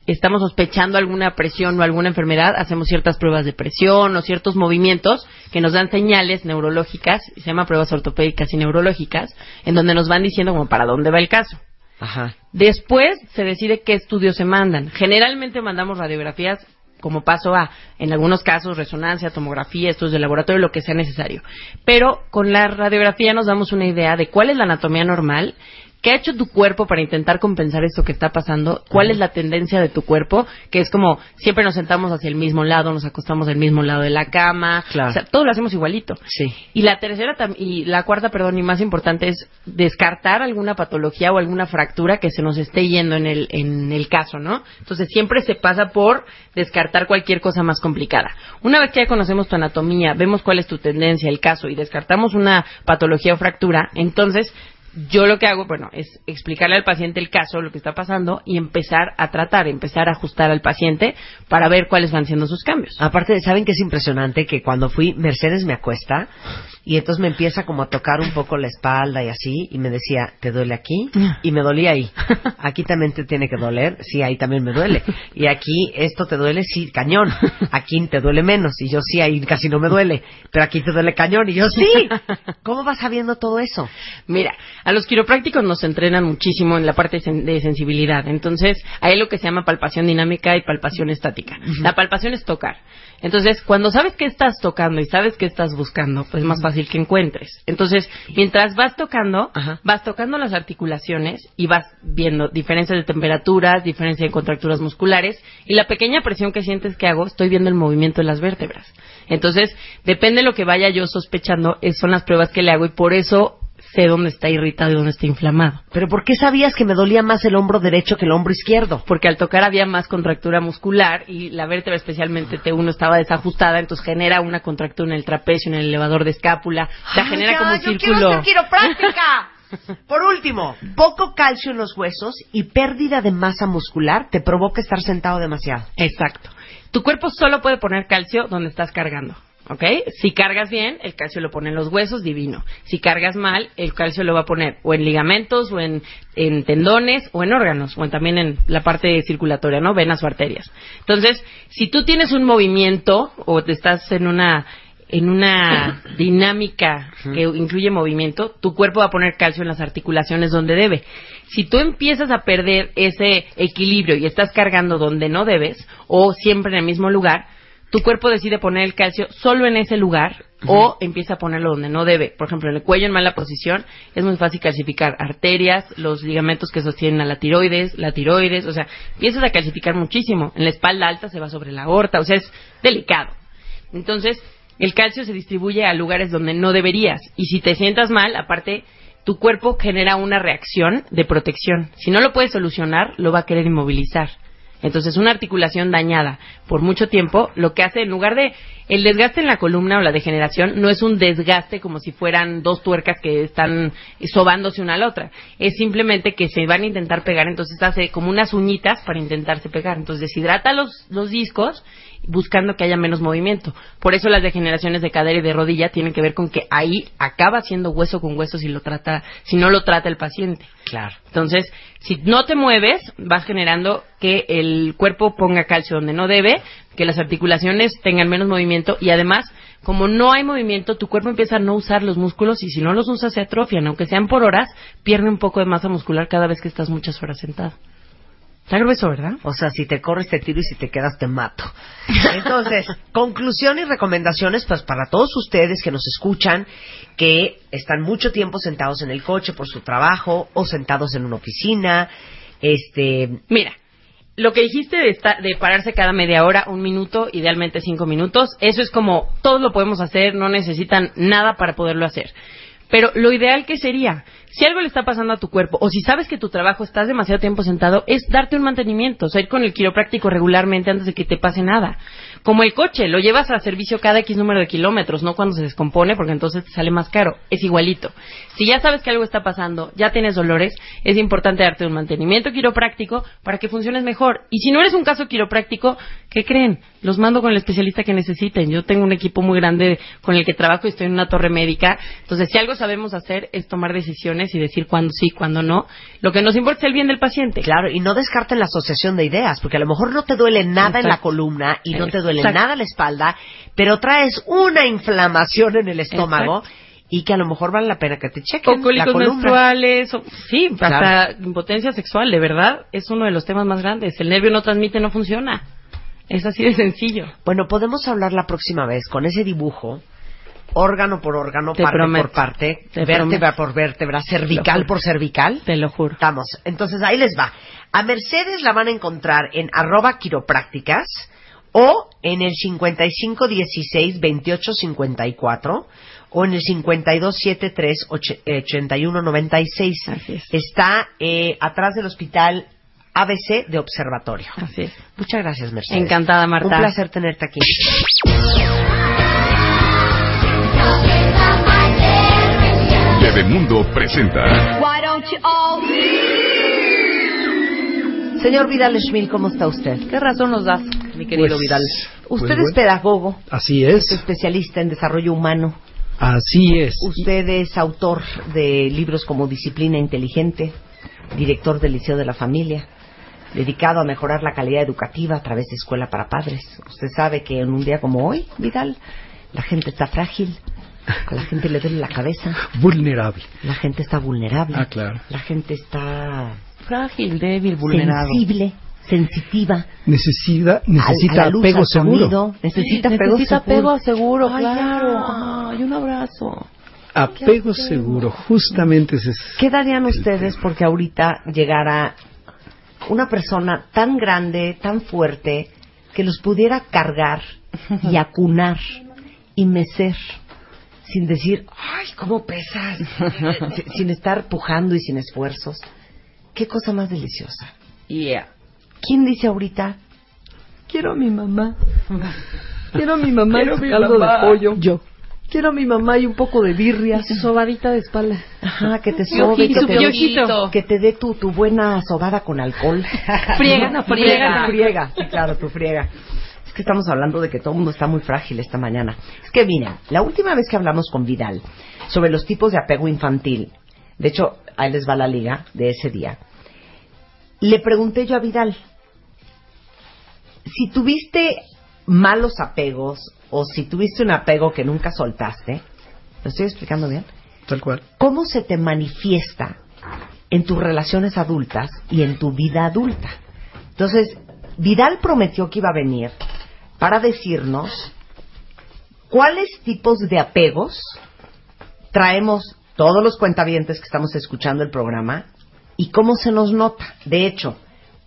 estamos sospechando alguna presión o alguna enfermedad, hacemos ciertas pruebas de presión o ciertos movimientos que nos dan señales neurológicas, se llaman pruebas ortopédicas y neurológicas, en donde nos van diciendo como para dónde va el caso. Ajá. Después se decide qué estudios se mandan. Generalmente mandamos radiografías como paso A, en algunos casos resonancia, tomografía, estudios de laboratorio, lo que sea necesario. Pero con la radiografía nos damos una idea de cuál es la anatomía normal, qué ha hecho tu cuerpo para intentar compensar esto que está pasando, cuál es la tendencia de tu cuerpo, que es como siempre nos sentamos hacia el mismo lado, nos acostamos del mismo lado de la cama, Claro. o sea, todo lo hacemos igualito. Sí. Y la tercera y la cuarta, perdón, y más importante es descartar alguna patología o alguna fractura que se nos esté yendo en el en el caso, ¿no? Entonces siempre se pasa por descartar cualquier cosa más complicada. Una vez que ya conocemos tu anatomía, vemos cuál es tu tendencia, el caso y descartamos una patología o fractura, entonces yo lo que hago, bueno, es explicarle al paciente el caso, lo que está pasando y empezar a tratar, empezar a ajustar al paciente para ver cuáles van siendo sus cambios. Aparte, ¿saben que es impresionante? Que cuando fui, Mercedes me acuesta y entonces me empieza como a tocar un poco la espalda y así y me decía, ¿te duele aquí? Y me dolía ahí. Aquí también te tiene que doler. Sí, ahí también me duele. Y aquí, ¿esto te duele? Sí, cañón. Aquí te duele menos. Y yo, sí, ahí casi no me duele. Pero aquí te duele cañón. Y yo, sí. ¿Cómo vas sabiendo todo eso? Mira, a los quiroprácticos nos entrenan muchísimo en la parte de sensibilidad. Entonces, hay lo que se llama palpación dinámica y palpación estática. La palpación es tocar. Entonces, cuando sabes qué estás tocando y sabes qué estás buscando, pues es más fácil que encuentres. Entonces, mientras vas tocando, Ajá. vas tocando las articulaciones y vas viendo diferencias de temperaturas, diferencias de contracturas musculares y la pequeña presión que sientes que hago, estoy viendo el movimiento de las vértebras. Entonces, depende de lo que vaya yo sospechando, son las pruebas que le hago y por eso sé dónde está irritado y dónde está inflamado. Pero ¿por qué sabías que me dolía más el hombro derecho que el hombro izquierdo? Porque al tocar había más contractura muscular y la vértebra, especialmente T1, estaba desajustada, entonces genera una contractura en el trapecio, en el elevador de escápula. O sea, Ay, genera ya, como un yo círculo. quiero ser quiropráctica. Por último, poco calcio en los huesos y pérdida de masa muscular te provoca estar sentado demasiado. Exacto. Tu cuerpo solo puede poner calcio donde estás cargando. ¿Ok? Si cargas bien, el calcio lo pone en los huesos, divino. Si cargas mal, el calcio lo va a poner o en ligamentos, o en, en tendones, o en órganos, o en- también en la parte circulatoria, ¿no? Venas o arterias. Entonces, si tú tienes un movimiento o te estás en una en una dinámica que incluye movimiento, tu cuerpo va a poner calcio en las articulaciones donde debe. Si tú empiezas a perder ese equilibrio y estás cargando donde no debes, o siempre en el mismo lugar, tu cuerpo decide poner el calcio solo en ese lugar o empieza a ponerlo donde no debe. Por ejemplo, en el cuello en mala posición es muy fácil calcificar arterias, los ligamentos que sostienen a la tiroides, la tiroides, o sea, empiezas a calcificar muchísimo. En la espalda alta se va sobre la aorta, o sea, es delicado. Entonces, el calcio se distribuye a lugares donde no deberías. Y si te sientas mal, aparte, tu cuerpo genera una reacción de protección. Si no lo puedes solucionar, lo va a querer inmovilizar. Entonces, una articulación dañada por mucho tiempo, lo que hace, en lugar de el desgaste en la columna o la degeneración, no es un desgaste como si fueran dos tuercas que están sobándose una a la otra. Es simplemente que se van a intentar pegar, entonces hace como unas uñitas para intentarse pegar. Entonces, deshidrata los, los discos buscando que haya menos movimiento. Por eso las degeneraciones de cadera y de rodilla tienen que ver con que ahí acaba siendo hueso con hueso si lo trata, si no lo trata el paciente. Claro. Entonces, si no te mueves, vas generando que el cuerpo ponga calcio donde no debe, que las articulaciones tengan menos movimiento y además, como no hay movimiento, tu cuerpo empieza a no usar los músculos y si no los usas se atrofian, aunque sean por horas, pierde un poco de masa muscular cada vez que estás muchas horas sentado. Está grueso, ¿verdad? O sea, si te corres te tiro y si te quedas te mato. Entonces, conclusión y recomendaciones pues para todos ustedes que nos escuchan, que están mucho tiempo sentados en el coche por su trabajo o sentados en una oficina, este, Mira, lo que dijiste de, esta- de pararse cada media hora, un minuto, idealmente cinco minutos, eso es como todos lo podemos hacer, no necesitan nada para poderlo hacer. Pero lo ideal que sería, si algo le está pasando a tu cuerpo, o si sabes que tu trabajo estás demasiado tiempo sentado, es darte un mantenimiento, o sea, ir con el quiropráctico regularmente antes de que te pase nada. Como el coche, lo llevas a servicio cada X número de kilómetros, no cuando se descompone, porque entonces te sale más caro. Es igualito. Si ya sabes que algo está pasando, ya tienes dolores, es importante darte un mantenimiento quiropráctico para que funciones mejor. Y si no eres un caso quiropráctico, ¿qué creen? Los mando con el especialista que necesiten. Yo tengo un equipo muy grande con el que trabajo y estoy en una torre médica. Entonces, si algo sabemos hacer es tomar decisiones y decir cuándo sí, cuándo no. Lo que nos importa es el bien del paciente. claro, y no descarten la asociación de ideas, porque a lo mejor no te duele nada en la columna y no te duele nada la espalda, pero traes una inflamación en el estómago y que a lo mejor vale la pena que te chequen O cólicos menstruales, o- sí, Claro. hasta impotencia sexual, de verdad, es uno de los temas más grandes. El nervio no transmite, no funciona. Es así de sencillo. Bueno, podemos hablar la próxima vez con ese dibujo, órgano por órgano, Te parte prometo. por parte, Te vértebra prometo. por vértebra, cervical por cervical. Te lo juro. Estamos. Entonces ahí les va. A Mercedes la van a encontrar en arroba quiroprácticas o en el 5516-2854 o en el 5273-8196. Así es. Está eh, atrás del hospital ABC de Observatorio. Así es. Muchas gracias, Mercedes. Encantada, Marta. Un placer tenerte aquí. Bebemundo presenta Señor Vidal Schmil, ¿cómo está usted? ¿Qué razón nos das, mi querido Pues, Vidal? Usted pues es bueno. pedagogo, Así es es, especialista en desarrollo humano. así es. Usted es autor de libros como Disciplina Inteligente, director del Liceo de la Familia, dedicado a mejorar la calidad educativa a través de Escuela para Padres. Usted sabe que en un día como hoy, Vidal, la gente está frágil, a la gente le duele la cabeza, Vulnerable. la gente está vulnerable, Ah, claro. la gente está Frágil, débil, vulnerado. sensible, sensitiva, Necesita, necesita apego al seguro. sonido, necesita apego Necesita seguro. apego seguro, Ay, claro. Ay, un abrazo. Apego seguro, justamente ese es. ¿Qué darían ustedes porque ahorita llegara una persona tan grande, tan fuerte, que los pudiera cargar y acunar y mecer sin decir, ay, cómo pesas. Si- sin estar pujando y sin esfuerzos. Qué cosa más deliciosa. Yeah. ¿Quién dice ahorita? Quiero a mi mamá. Quiero a mi mamá Quiero mi caldo mamá. de pollo. Yo. Quiero a mi mamá y un poco de birria. Sobadita de espalda. Ajá, que te sobe, Y que te, que te dé tu, tu buena sobada con alcohol. Friega, no, friega. Tu friega, sí, claro, tu friega. Es que estamos hablando de que todo el mundo está muy frágil esta mañana. Es que mira, la última vez que hablamos con Vidal sobre los tipos de apego infantil, de hecho, ahí les va la liga de ese día, le pregunté yo a Vidal, si tuviste malos apegos o si tuviste un apego que nunca soltaste, ¿lo estoy explicando bien? Tal cual. ¿Cómo se te manifiesta en tus relaciones adultas y en tu vida adulta? Entonces, Vidal prometió que iba a venir para decirnos cuáles tipos de apegos traemos todos los cuentavientes que estamos escuchando el programa y cómo se nos nota. De hecho,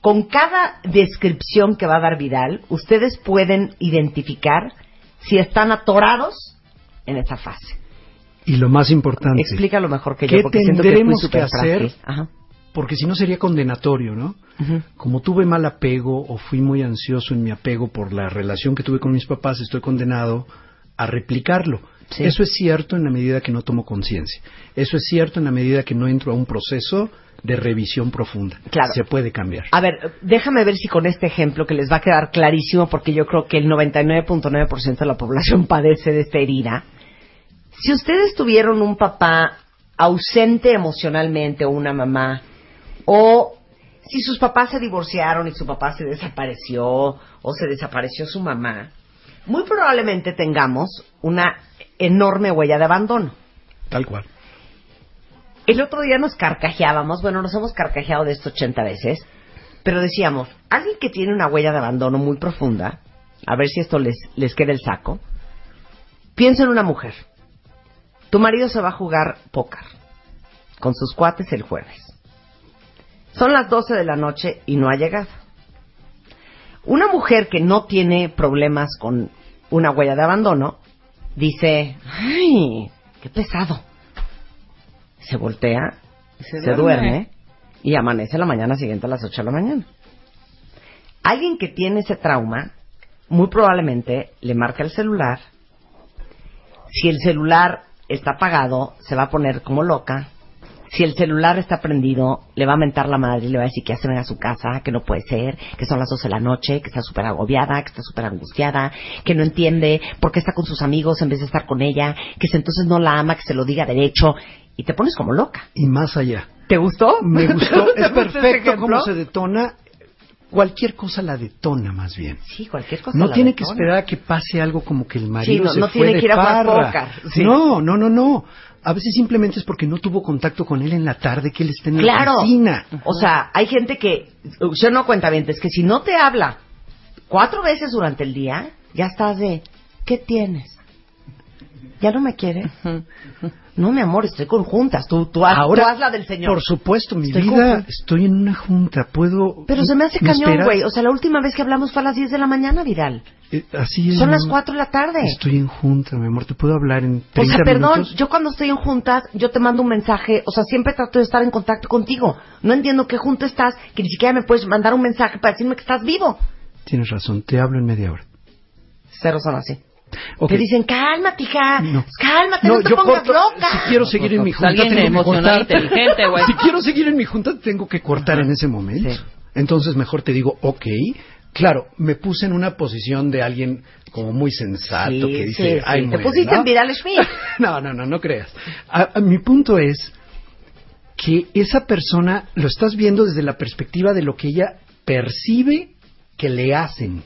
con cada descripción que va a dar Vidal, ustedes pueden identificar si están atorados en esa fase. Y lo más importante, Explícalo mejor que ¿Qué yo, porque siento que fui tendremos que hacer? Ajá. porque si no sería condenatorio, ¿no? Como tuve mal apego o fui muy ansioso en mi apego por la relación que tuve con mis papás, estoy condenado a replicarlo. Sí. Eso es cierto en la medida que no tomo conciencia. Eso es cierto en la medida que no entro a un proceso de revisión profunda. Claro. Se puede cambiar. A ver, déjame ver si con este ejemplo que les va a quedar clarísimo, porque yo creo que el 99.9% de la población padece de esta herida. Si ustedes tuvieron un papá ausente emocionalmente o una mamá, o si sus papás se divorciaron y su papá se desapareció o se desapareció su mamá, muy probablemente tengamos una enorme huella de abandono. Tal cual. El otro día nos carcajeábamos, bueno, nos hemos carcajeado de esto 80 veces, pero decíamos, alguien que tiene una huella de abandono muy profunda, a ver si esto les, les queda el saco, piensa en una mujer. Tu marido se va a jugar póker con sus cuates el jueves. Son las 12 de la noche y no ha llegado. Una mujer que no tiene problemas con una huella de abandono dice, ay, qué pesado se voltea, se, duerme. duerme. y amanece la mañana siguiente a las 8 de la mañana. Alguien que tiene ese trauma, muy probablemente le marca el celular. Si el celular está apagado, se va a poner como loca. Si el celular está prendido, le va a mentar la madre y le va a decir que ya se venga a su casa, que no puede ser, que son las 12 de la noche, que está súper agobiada, que está súper angustiada, que no entiende por qué está con sus amigos en vez de estar con ella, que entonces no la ama, que se lo diga derecho, y te pones como loca. Y más allá. ¿Te gustó? Me gustó. ¿Te es perfecto cómo se detona. Cualquier cosa la detona más bien. Sí, cualquier cosa. No la tiene que esperar a que pase algo como que el marido no- se no fue tiene de que ir a jugar farra. póker, sí. No, no, no, no. A veces simplemente es porque no tuvo contacto con él en la tarde, que él está en la Claro. oficina. O sea, hay gente que, yo no cuenta bien, es que si no te habla cuatro veces durante el día, ya estás de, ¿qué tienes? ¿Ya no me quiere? No, mi amor, estoy con juntas. Tú, tú, haz, Ahora, tú haz la del señor. Por supuesto, mi Estoy vida, con- estoy en una junta, puedo... Pero se me hace ¿me cañón, güey. O sea, la última vez que hablamos fue a las 10 de la mañana, Vidal. Eh, así es. Son las amor. 4 de la tarde. Estoy en junta, mi amor, te puedo hablar en O 30 sea, perdón, minutos. yo cuando estoy en juntas, yo te mando un mensaje, o sea, siempre trato de estar en contacto contigo. No entiendo qué junta estás, que ni siquiera me puedes mandar un mensaje para decirme que estás vivo. Tienes razón, te hablo en media hora. Cero son así. Ok. Te dicen, cálmate, hija, No. cálmate, no, te yo pongas corto- loca. Si quiero seguir en mi junta, alguien tengo que emocional, cortar. inteligente, güey. Si quiero seguir en mi junta, tengo que cortar en ese momento. Sí. Entonces, mejor te digo, ok. Claro, me puse en una posición de alguien como muy sensato Sí, que dice, sí, sí. ay, Te muere", pusiste ¿no? en Vidal Schmidt. no, no, no, no creas. A- a- mi punto es que esa persona lo estás viendo desde la perspectiva de lo que ella percibe que le hacen.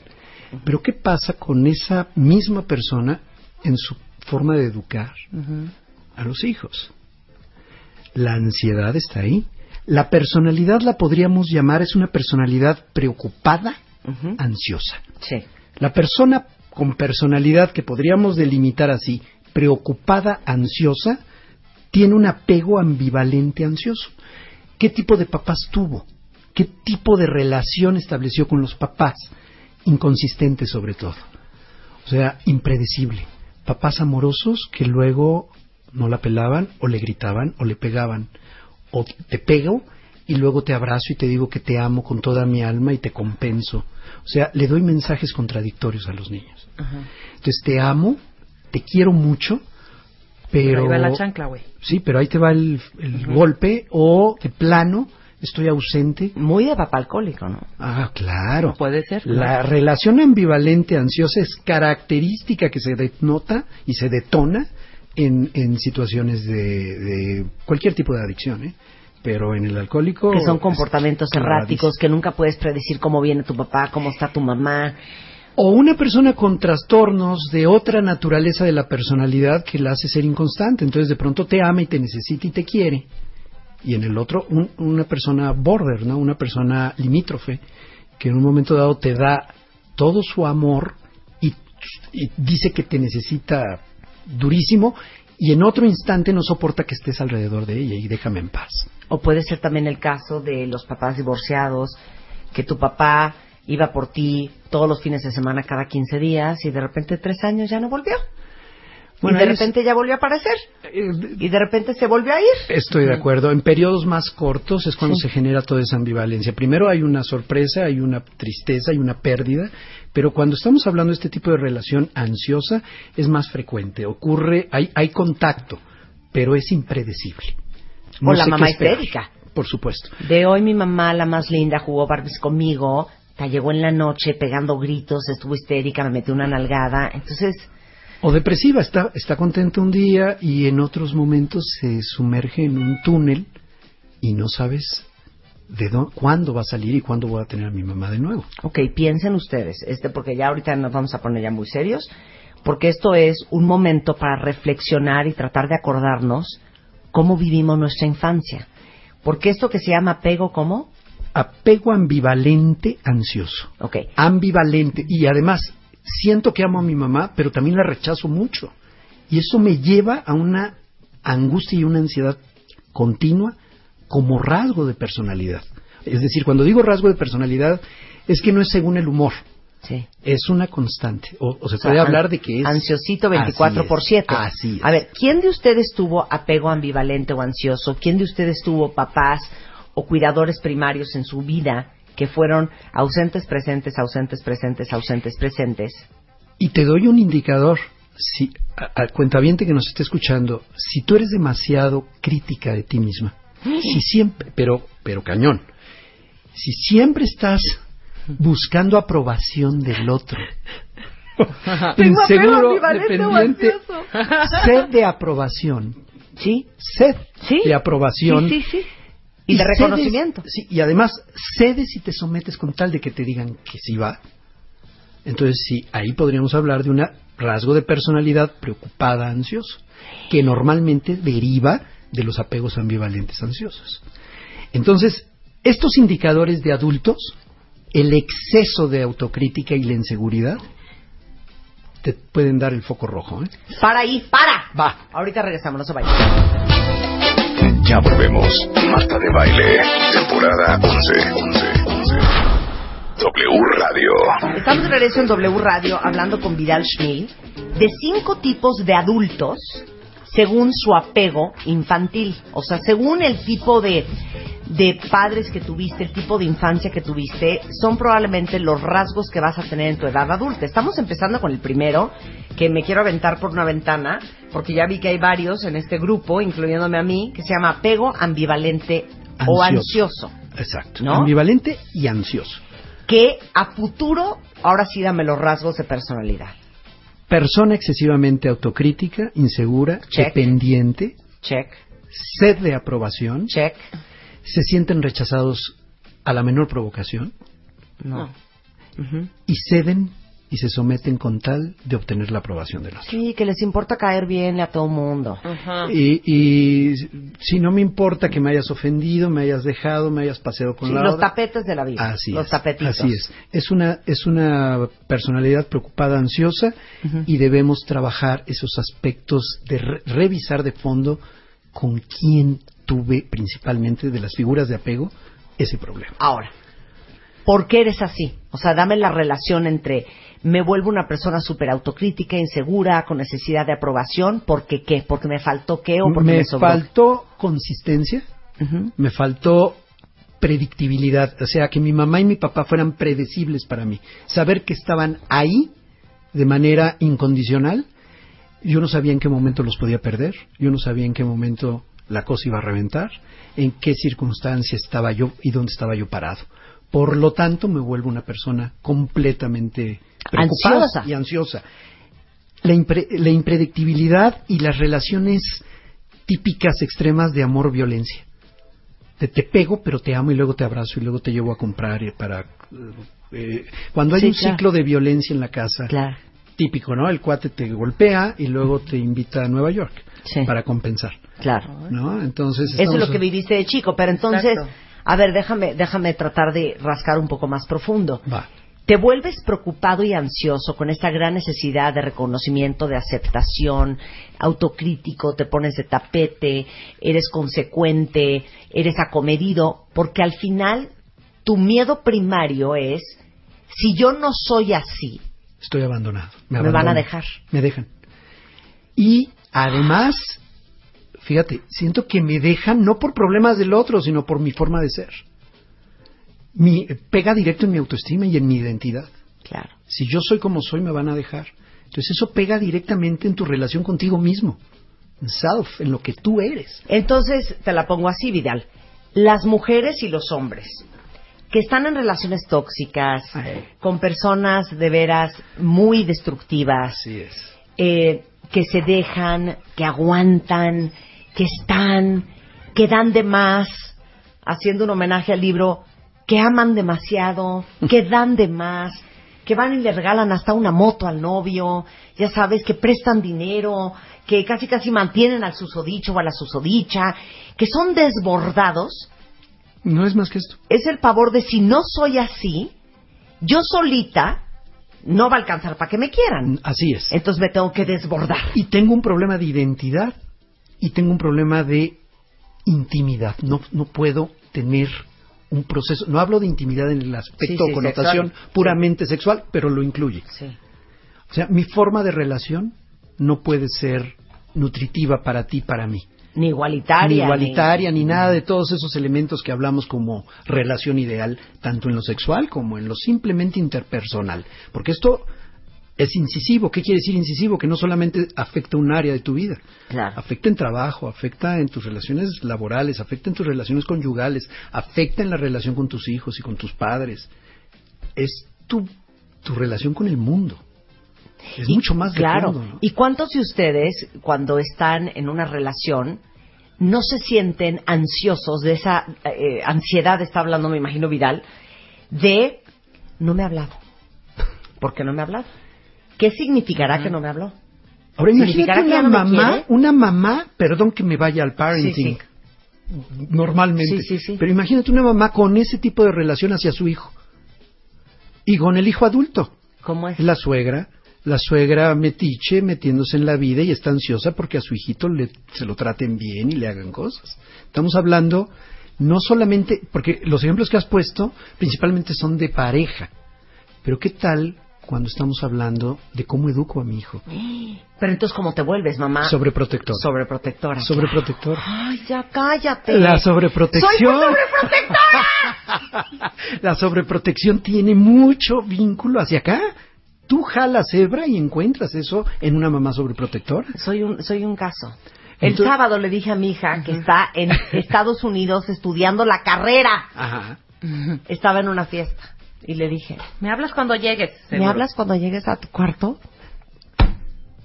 Pero ¿qué pasa con esa misma persona en su forma de educar a los hijos? La ansiedad está ahí. La personalidad la podríamos llamar es una personalidad preocupada, ansiosa. Sí. La persona con personalidad que podríamos delimitar así, preocupada, ansiosa, tiene un apego ambivalente ansioso. ¿Qué tipo de papás tuvo? ¿Qué tipo de relación estableció con los papás? Inconsistente sobre todo. O sea, impredecible. Papás amorosos que luego no la pelaban, o le gritaban, o le pegaban. O te pego y luego te abrazo y te digo que te amo con toda mi alma y te compenso. O sea, le doy mensajes contradictorios a los niños. Entonces, te amo, te quiero mucho, pero... Ahí va la chancla, güey. Sí, pero ahí te va el, el golpe o de plano estoy ausente. Muy de papá alcohólico, ¿no? Ah, claro. Puede ser. La relación ambivalente ansiosa es característica que se denota y se detona en, en situaciones de, de cualquier tipo de adicción, ¿eh? Pero en el alcohólico... Que son comportamientos erráticos, que nunca puedes predecir cómo viene tu papá, cómo está tu mamá. O una persona con trastornos de otra naturaleza de la personalidad que la hace ser inconstante. Entonces de pronto te ama y te necesita y te quiere. Y en el otro, un- una persona border, ¿no? Una persona limítrofe que en un momento dado te da todo su amor y, y dice que te necesita durísimo y en otro instante no soporta que estés alrededor de ella y déjame en paz. O puede ser también el caso de los papás divorciados, que tu papá iba por ti todos los fines de semana cada 15 días y de repente tres años ya no volvió. Bueno, y de es- repente ya volvió a aparecer. Y de repente se volvió a ir. Estoy de acuerdo. En periodos más cortos es cuando se genera toda esa ambivalencia. Primero hay una sorpresa, hay una tristeza, hay una pérdida, pero cuando estamos hablando de este tipo de relación ansiosa es más frecuente. Ocurre, hay, hay contacto, pero es impredecible. O la mamá histérica. Por supuesto. De hoy mi mamá, la más linda, jugó Barbies conmigo, te llegó en la noche pegando gritos, estuvo histérica, me metió una nalgada. Entonces, O depresiva, está, está contenta un día y en otros momentos se sumerge en un túnel y no sabes de dó- cuándo va a salir y cuándo voy a tener a mi mamá de nuevo. ok, piensen ustedes, este, porque ya ahorita nos vamos a poner ya muy serios, porque esto es un momento para reflexionar y tratar de acordarnos cómo vivimos nuestra infancia. Porque esto que se llama apego, ¿cómo? Apego ambivalente ansioso. Ok. ambivalente y además siento que amo a mi mamá, pero también la rechazo mucho. Y eso me lleva a una angustia y una ansiedad continua como rasgo de personalidad. Es decir, cuando digo rasgo de personalidad, es que no es según el humor, Sí. es una constante. O, o se O puede hablar de que es... Ansiosito 24 por 7. Así es. A ver, ¿quién de ustedes tuvo apego ambivalente o ansioso? ¿Quién de ustedes tuvo papás o cuidadores primarios en su vida que fueron ausentes, presentes, ausentes, presentes, ausentes, presentes? Y te doy un indicador. Si, al cuentaviente que nos esté escuchando, si tú eres demasiado crítica de ti misma, si siempre, pero, pero cañón, si siempre estás buscando aprobación del otro, inseguro, dependiente, ansioso. sed de aprobación, ¿Sí? sed Sí. de aprobación. Sí, sí, sí. Y de cedes- reconocimiento. sí, y además cedes y te sometes con tal de que te digan que sí va. Entonces sí, ahí podríamos hablar de un rasgo de personalidad preocupada, ansioso, que normalmente deriva de los apegos ambivalentes ansiosos. Entonces, estos indicadores de adultos, el exceso de autocrítica y la inseguridad, te pueden dar el foco rojo. ¿eh? Para ahí, para. Va. Ahorita regresamos, no se vayan. Ya volvemos. Marta de Baile, temporada 11. 11, 11. W Radio. Estamos de regreso en W Radio hablando con Vidal Schmil de cinco tipos de adultos según su apego infantil. O sea, según el tipo de, de padres que tuviste, el tipo de infancia que tuviste, son probablemente los rasgos que vas a tener en tu edad adulta. Estamos empezando con el primero, que me quiero aventar por una ventana, porque ya vi que hay varios en este grupo, incluyéndome a mí, que se llama apego ambivalente o Ansioso. ansioso. Exacto. ¿No? Ambivalente y ansioso. Que a futuro, ahora sí dame los rasgos de personalidad. Persona excesivamente autocrítica, insegura, Check. dependiente, Check, sed de aprobación, check. Se sienten rechazados a la menor provocación No. Y ceden y se someten con tal de obtener la aprobación de los Sí, que les importa caer bien a todo mundo. y, y si no me importa que me hayas ofendido, me hayas dejado, me hayas paseado con Sí, la los otra. tapetes de la vida. Así los es, tapetitos. así es. Es una, es una personalidad preocupada, ansiosa, y debemos trabajar esos aspectos de re- revisar de fondo con quién tuve principalmente de las figuras de apego ese problema. Ahora, ¿por qué eres así? O sea, dame la relación entre me vuelvo una persona súper autocrítica, insegura, con necesidad de aprobación, porque qué, porque me faltó qué o porque me, me sobró. faltó consistencia, me faltó predictibilidad, o sea, que mi mamá y mi papá fueran predecibles para mí, saber que estaban ahí de manera incondicional. Yo no sabía en qué momento los podía perder, yo no sabía en qué momento la cosa iba a reventar, en qué circunstancia estaba yo y dónde estaba yo parado. Por lo tanto, me vuelvo una persona completamente preocupada Ansiosa. y ansiosa. La, impre- la impredictibilidad y las relaciones típicas extremas de amor-violencia. Te, te pego, pero te amo y luego te abrazo y luego te llevo a comprar y para... eh, cuando hay Sí, un claro. ciclo de violencia en la casa, Claro. típico, ¿no? El cuate te golpea y luego te invita a Nueva York Sí. para compensar, Claro. ¿no? Entonces Eso es lo que viviste de chico, pero entonces, Exacto. a ver, déjame, déjame tratar de rascar un poco más profundo. Va. Te vuelves preocupado y ansioso con esta gran necesidad de reconocimiento, de aceptación, autocrítico, te pones de tapete, eres consecuente, eres acomedido, porque al final tu miedo primario es, si yo no soy así, Estoy abandonado. Me van a dejar. Me dejan. Y además, fíjate, siento que me dejan no por problemas del otro, sino por mi forma de ser. Mi, pega directo en mi autoestima y en mi identidad. claro, Si yo soy como soy, me van a dejar. Entonces eso pega directamente en tu relación contigo mismo. En self, en lo que tú eres. Entonces, te la pongo así, Vidal. Las mujeres y los hombres que están en relaciones tóxicas, Ay. con personas de veras muy destructivas, Así es. eh, que se dejan, que aguantan, que están, que dan de más, haciendo un homenaje al libro, que aman demasiado, que dan de más, que van y le regalan hasta una moto al novio, ya sabes, que prestan dinero, que casi casi mantienen al susodicho o a la susodicha, que son desbordados, No es más que esto. es el pavor de si no soy así, yo solita no va a alcanzar para que me quieran. Así es. Entonces me tengo que desbordar. Y tengo un problema de identidad y tengo un problema de intimidad. No, no puedo tener un proceso. No hablo de intimidad en el aspecto Sí, connotación sexual. puramente sexual, pero lo incluye. Sí. O sea, mi forma de relación no puede ser nutritiva para ti, para mí. Ni igualitaria. ni igualitaria, ni nada de todos esos elementos que hablamos como relación ideal, tanto en lo sexual como en lo simplemente interpersonal. Porque esto es incisivo. ¿Qué quiere decir incisivo? Que no solamente afecta un área de tu vida. Claro. Afecta en trabajo, afecta en tus relaciones laborales, afecta en tus relaciones conyugales, afecta en la relación con tus hijos y con tus padres. Es tu, tu relación con el mundo. Es Y- mucho más Claro. ¿Y cuántos de ustedes, cuando están en una relación, no se sienten ansiosos de esa eh, ansiedad, está hablando, me imagino, Vidal, de no me ha hablado? ¿Por qué no me ha hablado? ¿Qué significará que no me habló? Ahora ¿Significará imagínate una no mamá, una mamá, perdón que me vaya al parenting, Sí, normalmente, Sí, sí, sí. pero imagínate una mamá con ese tipo de relación hacia su hijo y con el hijo adulto, ¿Cómo es? la suegra, la suegra metiche metiéndose en la vida y está ansiosa porque a su hijito le, se lo traten bien y le hagan cosas. Estamos hablando no solamente, porque los ejemplos que has puesto principalmente son de pareja, pero ¿qué tal cuando estamos hablando de cómo educo a mi hijo? Pero entonces, ¿cómo te vuelves, mamá? Sobreprotector. Sobreprotectora. Sobreprotector. Ay, ya cállate. La sobreprotección. ¡Soy sobreprotectora! La sobreprotección tiene mucho vínculo hacia acá. Tú jalas hebra y encuentras eso en una mamá sobreprotectora. Soy un, soy un caso. El Entonces- sábado le dije a mi hija que está en Estados Unidos estudiando la carrera. Ajá. Estaba en una fiesta y le dije, Me hablas cuando llegues. ¿me seguro. hablas cuando llegues a tu cuarto?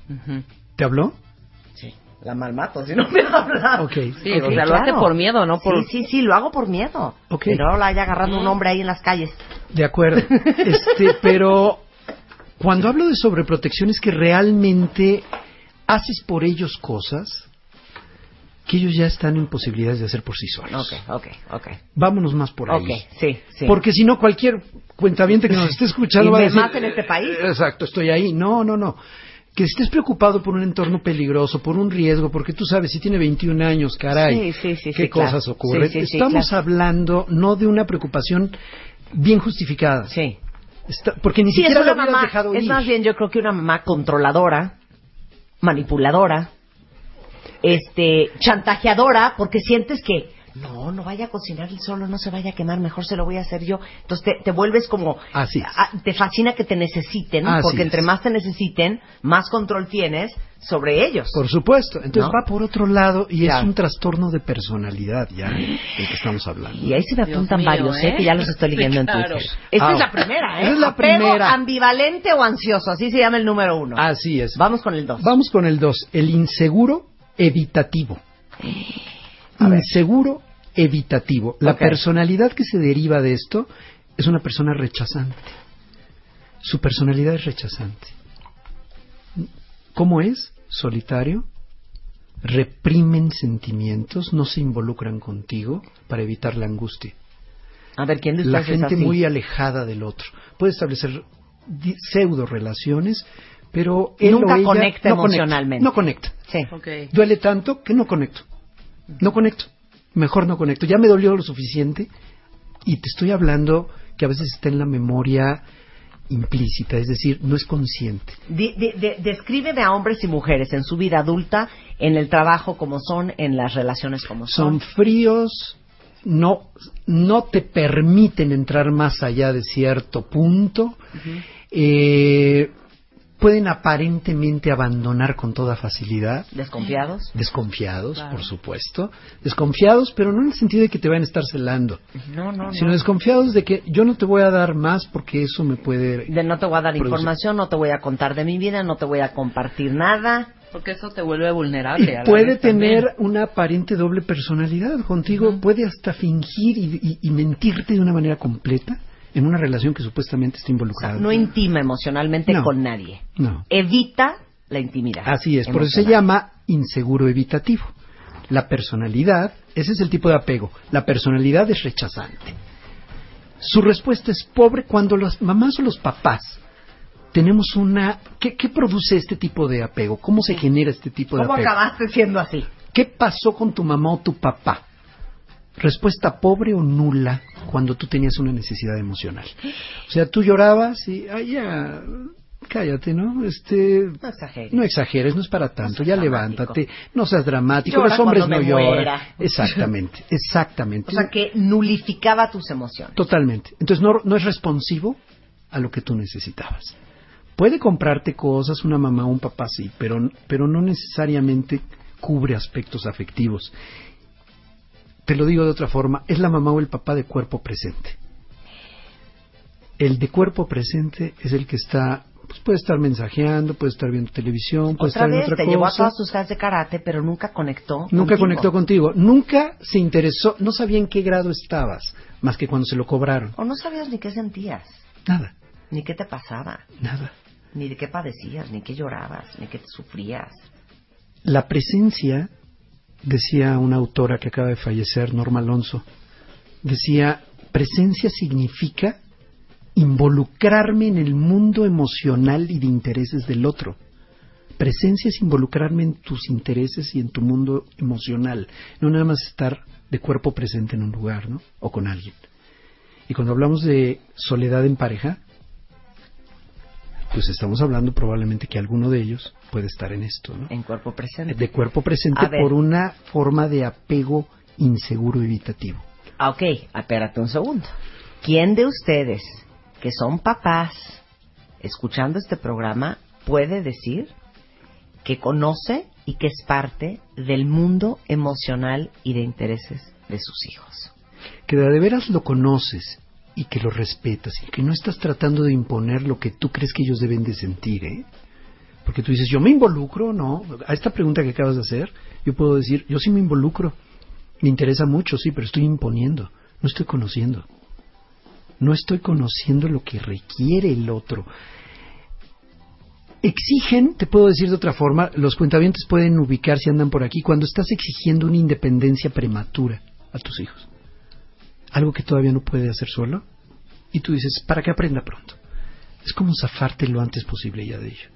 Ujú. ¿Te habló? La malmato, si no me habla. Ok. Sí, Ok, o sea, lo hace claro. por miedo, no por... Sí, sí, sí, lo hago por miedo. Ok. Que no la haya agarrando un hombre ahí en las calles. De acuerdo. Este, pero cuando hablo de sobreprotección es que realmente haces por ellos cosas que ellos ya están en posibilidades de hacer por sí solos. Ok, ok, ok. Vámonos más por ahí. Ok, sí, sí. Porque si no, cualquier cuentaviente que nos esté escuchando Y va a decir... más en este país. "Eh, Exacto, estoy ahí. No, no, no. Que estés preocupado por un entorno peligroso, por un riesgo, porque tú sabes, si tiene 21 años, caray, Sí, sí, sí, qué sí, claro. cosas ocurren. Estamos claro. hablando no de una preocupación bien justificada. Sí. Está- porque ni es siquiera lo mamá, dejado es ir. más bien yo creo que una mamá controladora, manipuladora, este, chantajeadora, porque sientes que no, no vaya a cocinar él solo, no se vaya a quemar, mejor se lo voy a hacer yo. Entonces te, te vuelves como, Así a- te fascina que te necesiten, Así porque es. entre más te necesiten, más control tienes sobre ellos. Por supuesto. Entonces ¿No? va por otro lado y Claro. es un trastorno de personalidad ya del que estamos hablando. Y ahí se me apuntan mío, varios, ¿eh? ¿eh? que ya los estoy leyendo Sí, en claro. Twitter. Esta Ah, es la primera, ¿eh? es la Apego primera. ambivalente o ansioso, así se llama el número uno. Así es. Vamos con el dos. Vamos con el 2, el inseguro evitativo. A ver. Inseguro evitativo. La personalidad que se deriva de esto es una persona rechazante. Su personalidad es rechazante. ¿Cómo es? Solitario. Reprimen sentimientos, no se involucran contigo para evitar la angustia. A ver, ¿quién La gente así? muy alejada del otro. Puede establecer pseudo relaciones, pero él Nunca o ella conecta no emocionalmente. No conecta. Sí. Duele tanto que no conecto. No conecto. Mejor no conecto. Ya me dolió lo suficiente y te estoy hablando que a veces está en la memoria implícita, es decir, no es consciente. Di- de- descríbeme a hombres y mujeres en su vida adulta, en el trabajo como son, en las relaciones como son. Son fríos, no, no te permiten entrar más allá de cierto punto. Eh, pueden aparentemente abandonar con toda facilidad. ¿Desconfiados? Desconfiados, por supuesto. Desconfiados, pero no en el sentido de que te van a estar celando, No, no, sino no. desconfiados de que yo no te voy a dar más porque eso me puede... De no te voy a dar información, no te voy a contar de mi vida, no te voy a compartir nada. Porque eso te vuelve Y vulnerable. a la puede también. tener una aparente doble personalidad contigo, puede hasta fingir y, y- y mentirte de una manera completa en una relación que supuestamente está O sea, involucrada. no intima emocionalmente No. con nadie. No. Evita la intimidad. Así es, por eso se llama inseguro evitativo. La personalidad, ese es el tipo de apego. La personalidad es rechazante. Su respuesta es pobre cuando las mamás o los papás tenemos una... ¿Qué, qué produce este tipo de apego? ¿Cómo se genera este tipo de ¿Cómo apego? acabaste siendo así? ¿Qué pasó con tu mamá o tu papá? Respuesta pobre o nula cuando tú tenías una necesidad emocional. O sea, tú llorabas y, ay, ya, cállate, ¿no? Este, No exageres. no exageres, no es para tanto, ya dramático. levántate, no seas dramático, Llora los hombres no lloran. muera. Exactamente, exactamente. O sea, que nulificaba tus emociones. Totalmente. Entonces no, no es responsivo a lo que tú necesitabas. Puede comprarte cosas, una mamá o un papá sí, pero, pero no necesariamente cubre aspectos afectivos. Te lo digo de otra forma, es la mamá o el papá de cuerpo presente. El de cuerpo presente es el que está, pues puede estar mensajeando, puede estar viendo televisión, puede Otra estar en otra te cosa. llevó a todas tus clases de karate, pero nunca conectó. Nunca contigo. conectó contigo, nunca se interesó, no sabía en qué grado estabas, más que cuando se lo cobraron. O no sabías ni qué sentías, Nada, ni qué te pasaba, nada. ni de qué padecías, ni qué llorabas, ni qué sufrías. La presencia, decía una autora que acaba de fallecer, Norma Alonso, decía, presencia significa involucrarme en el mundo emocional y de intereses del otro. Presencia es involucrarme en tus intereses y en tu mundo emocional, no nada más estar de cuerpo presente en un lugar, ¿no? O con alguien. Y cuando hablamos de soledad en pareja, pues estamos hablando probablemente que alguno de ellos puede estar en esto, ¿no? En cuerpo presente. de cuerpo presente por una forma de apego inseguro evitativo. Ah, ok, espérate un segundo. ¿Quién de ustedes que son papás, escuchando este programa, puede decir que conoce y que es parte del mundo emocional y de intereses de sus hijos? Que de veras lo conoces y que lo respetas y que no estás tratando de imponer lo que tú crees que ellos deben de sentir, ¿eh? Porque tú dices, yo me involucro, ¿no? A esta pregunta que acabas de hacer, yo puedo decir, yo sí me involucro. Me interesa mucho, sí, pero estoy imponiendo, no estoy conociendo. No estoy conociendo lo que requiere el otro. Exigen, te puedo decir de otra forma, los cuentavientes pueden ubicar si andan por aquí, cuando estás exigiendo una independencia prematura a tus hijos. Algo que todavía no puede hacer solo. Y tú dices, para que aprenda pronto. Es como zafarte lo antes posible ya de ello.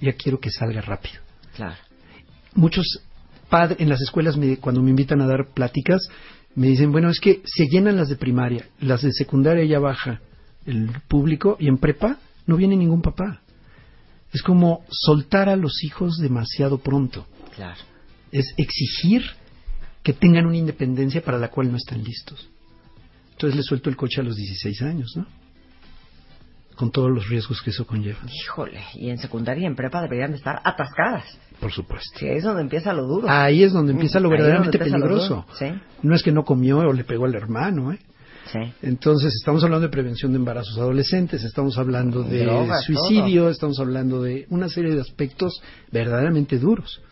Ya quiero que salga rápido. Claro. Muchos padres en las escuelas, me- cuando me invitan a dar pláticas, me dicen, bueno, es que se llenan las de primaria, las de secundaria ya baja el público, y en prepa no viene ningún papá. Es como soltar a los hijos demasiado pronto. Claro. Es exigir que tengan una independencia para la cual no están listos. Entonces le suelto el coche a los 16 años, ¿no? Con todos los riesgos que eso conlleva. Híjole, y en secundaria y en prepa deberían de estar atascadas. Por supuesto. Sí, ahí es donde empieza lo duro. Ahí es donde empieza lo verdaderamente empieza peligroso. Sí, No es que no comió o le pegó al hermano, ¿eh? sí. Entonces, estamos hablando de prevención de embarazos adolescentes, estamos hablando de Drogas, suicidio, estamos hablando de una serie de aspectos verdaderamente duros.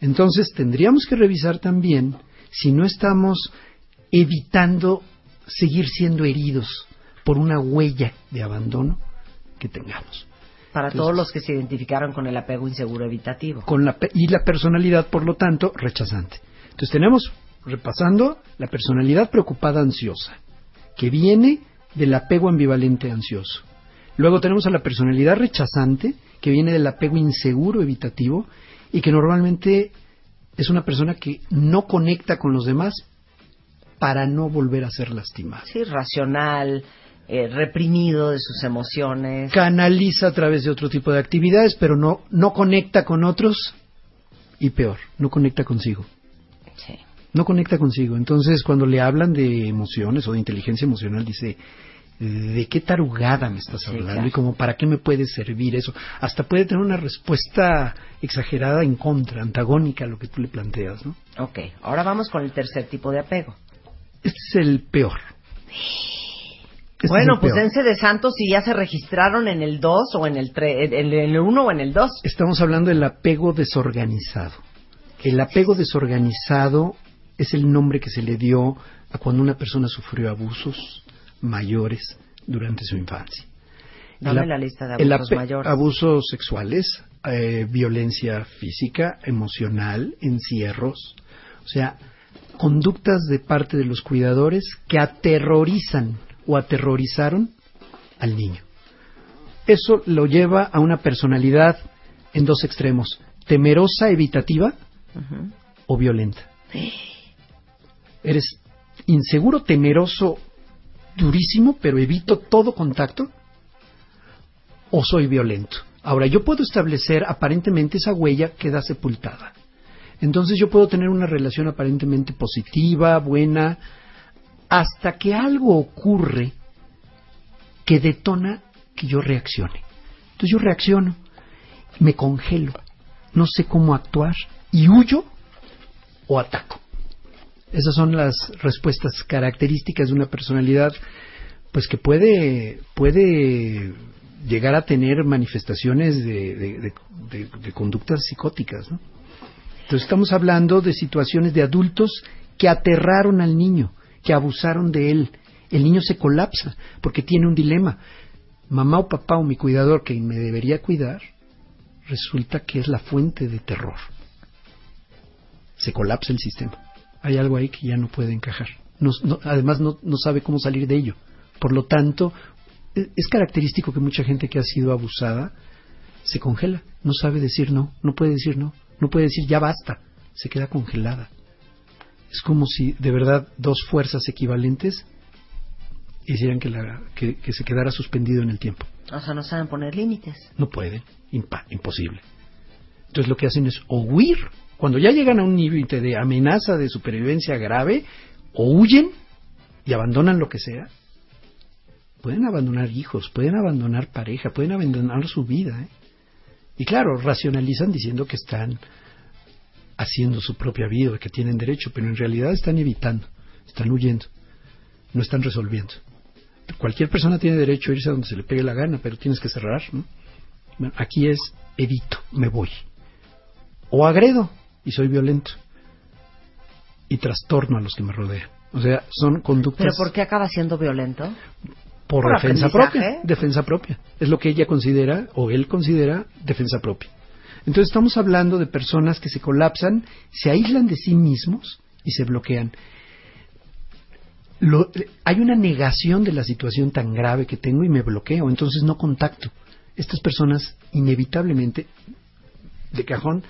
Entonces, tendríamos que revisar también si no estamos evitando seguir siendo heridos por una huella de abandono que tengamos. Para Entonces- todos los que se identificaron con el apego inseguro evitativo. Con la, y la personalidad, por lo tanto, rechazante. Entonces tenemos, repasando, la personalidad preocupada ansiosa, que viene del apego ambivalente ansioso. Luego tenemos a la personalidad rechazante, que viene del apego inseguro evitativo, y que normalmente es una persona que no conecta con los demás para no volver a ser lastimada. Sí, racional, eh, reprimido de sus emociones. Canaliza a través de otro tipo de actividades, pero no, no conecta con otros, y peor, no conecta consigo. Sí. no conecta consigo. Entonces, cuando le hablan de emociones o de inteligencia emocional, dice, ¿de qué tarugada me estás Sí, hablando? claro. Y como, ¿para qué me puede servir eso? Hasta puede tener una respuesta exagerada en contra, antagónica a lo que tú le planteas, ¿no? Ok, ahora vamos con el tercer tipo de apego. Este es el peor. Este bueno, pues peor. dense de santos si ya se registraron en el 2 o en el 3, en el 1 o en el 2. Estamos hablando del apego desorganizado. El apego desorganizado es el nombre que se le dio a cuando una persona sufrió abusos mayores durante su infancia. Dame la lista de abusos mayores. Abusos sexuales, eh, violencia física, emocional, encierros. O sea, conductas de parte de los cuidadores que aterrorizan o aterrorizaron al niño. Eso lo lleva a una personalidad en dos extremos, temerosa, evitativa o violenta. Eres inseguro, temeroso, durísimo, pero evito todo contacto o soy violento. Ahora, yo puedo establecer aparentemente esa huella queda sepultada. Entonces yo puedo tener una relación aparentemente positiva, buena, hasta que algo ocurre que detona que yo reaccione. Entonces yo reacciono, me congelo, no sé cómo actuar y huyo o ataco. Esas son las respuestas características de una personalidad pues que puede puede llegar a tener manifestaciones de, conductas psicóticas. ¿no? Entonces estamos hablando de situaciones de adultos que aterraron al niño, que abusaron de él. El niño se colapsa porque tiene un dilema. Mamá o papá o mi cuidador que me debería cuidar, resulta que es la fuente de terror. Se colapsa el sistema. Hay algo ahí que ya no puede encajar. No- no- además no, no sabe cómo salir de ello. Por lo tanto, e- es característico que mucha gente que ha sido abusada se congela, no sabe decir no, no puede decir no, no puede decir ya basta, se queda congelada. Es como si de verdad dos fuerzas equivalentes hicieran que, la, que, que se quedara suspendido en el tiempo. O sea, no saben poner límites. No pueden, impa- imposible. Entonces lo que hacen es o huir, cuando ya llegan a un nivel de amenaza de supervivencia grave, o huyen y abandonan lo que sea. Pueden abandonar hijos, pueden abandonar pareja, pueden abandonar su vida. ¿eh? Y claro, racionalizan diciendo que están haciendo su propia vida, que tienen derecho, pero en realidad están evitando, están huyendo, no están resolviendo. Cualquier persona tiene derecho a irse a donde se le pegue la gana, pero tienes que cerrar. aquí es evito, me voy. O agredo y soy violento. Y trastorno a los que me rodean. O sea, son conductas ¿Pero por qué acaba siendo violento? Por, defensa propia. Defensa propia. Es lo que ella considera o él considera defensa propia. Entonces estamos hablando de personas que se colapsan, se aíslan de sí mismos y se bloquean. Lo- hay una negación de la situación tan grave que tengo y me bloqueo, entonces no contacto. Estas personas inevitablemente, de cajón,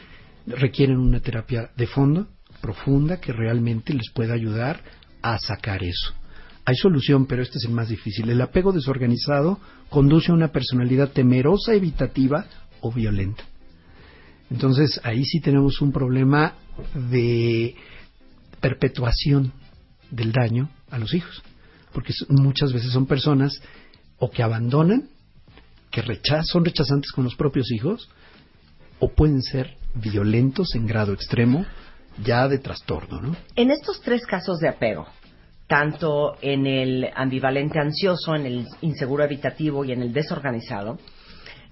requieren una terapia de fondo, profunda, que realmente les pueda ayudar a sacar eso, Hay solución, pero este es el más difícil. El apego desorganizado conduce a una personalidad temerosa, evitativa o violenta. Entonces, ahí sí tenemos un problema de perpetuación del daño a los hijos. Porque muchas veces son personas o que abandonan, que rechazan, son rechazantes con los propios hijos, o pueden ser violentos en grado extremo, ya de trastorno, ¿no? En estos tres casos de apego, tanto en el ambivalente ansioso, en el inseguro evitativo y en el desorganizado,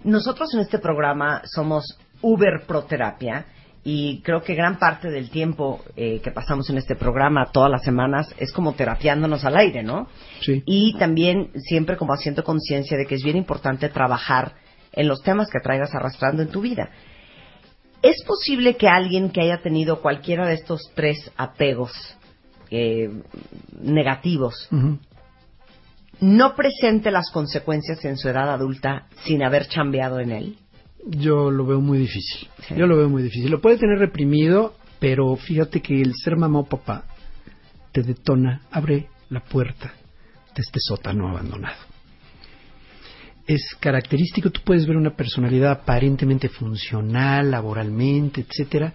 nosotros en este programa somos Uber Proterapia y creo que gran parte del tiempo eh, que pasamos en este programa todas las semanas es como terapiándonos al aire, ¿no? Sí. Y también siempre como haciendo conciencia de que es bien importante trabajar en los temas que traigas arrastrando en tu vida. ¿Es posible que alguien que haya tenido cualquiera de estos tres apegos eh, negativos no presente las consecuencias en su edad adulta sin haber chambeado en él? Yo lo veo muy difícil. Sí. Yo lo veo muy difícil. Lo puede tener reprimido, pero fíjate que el ser mamá o papá te detona, abre la puerta de este sótano abandonado. Es característico, tú puedes ver una personalidad aparentemente funcional, laboralmente, etcétera.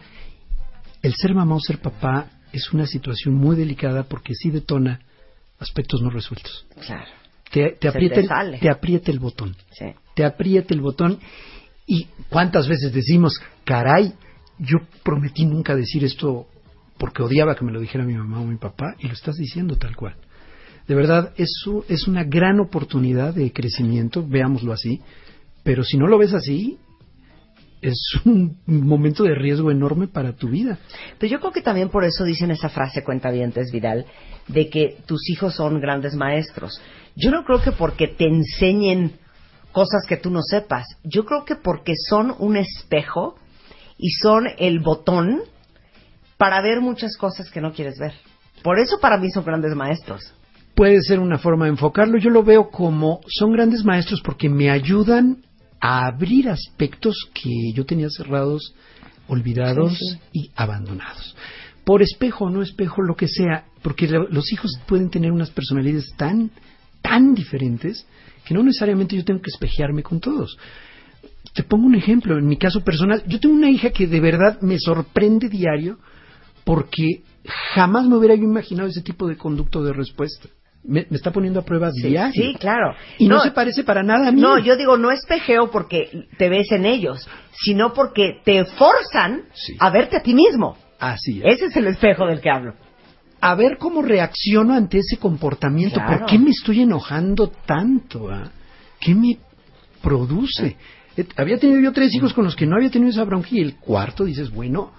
El ser mamá o ser papá es una situación muy delicada porque sí detona aspectos no resueltos. Claro. Te, te aprieta, te el- te aprieta el botón Sí. te aprieta el botón y cuántas veces decimos, caray, yo prometí nunca decir esto porque odiaba que me lo dijera mi mamá o mi papá y lo estás diciendo tal cual. De verdad, eso es una gran oportunidad de crecimiento, veámoslo así, pero si no lo ves así, es un momento de riesgo enorme para tu vida. Pero yo creo que también por eso dicen esa frase, cuentavientes Vidal, de que tus hijos son grandes maestros. Yo no creo que porque te enseñen cosas que tú no sepas. Yo creo que porque son un espejo y son el botón para ver muchas cosas que no quieres ver. Por eso para mí son grandes maestros. Puede ser una forma de enfocarlo. Yo lo veo como son grandes maestros porque me ayudan a abrir aspectos que yo tenía cerrados, olvidados Sí, sí. y abandonados. Por espejo o no espejo, lo que sea, porque lo- los hijos pueden tener unas personalidades tan, tan diferentes que no necesariamente yo tengo que espejearme con todos. Te pongo un ejemplo, en mi caso personal, yo tengo una hija que de verdad me sorprende diario porque jamás me hubiera yo imaginado ese tipo de conducto de respuesta. Me, me está poniendo a prueba Sí, diario. sí, claro. Y no, se parece para nada a mí. No, yo digo, no espejeo porque te ves en ellos, sino porque te forzan Sí. a verte a ti mismo. Así es. Ese es el espejo del que hablo. A ver cómo reacciono ante ese comportamiento. Claro. ¿Por qué me estoy enojando tanto? ah? ¿Qué me produce? Había tenido yo tres hijos con los que no había tenido esa bronca y el cuarto dices, bueno,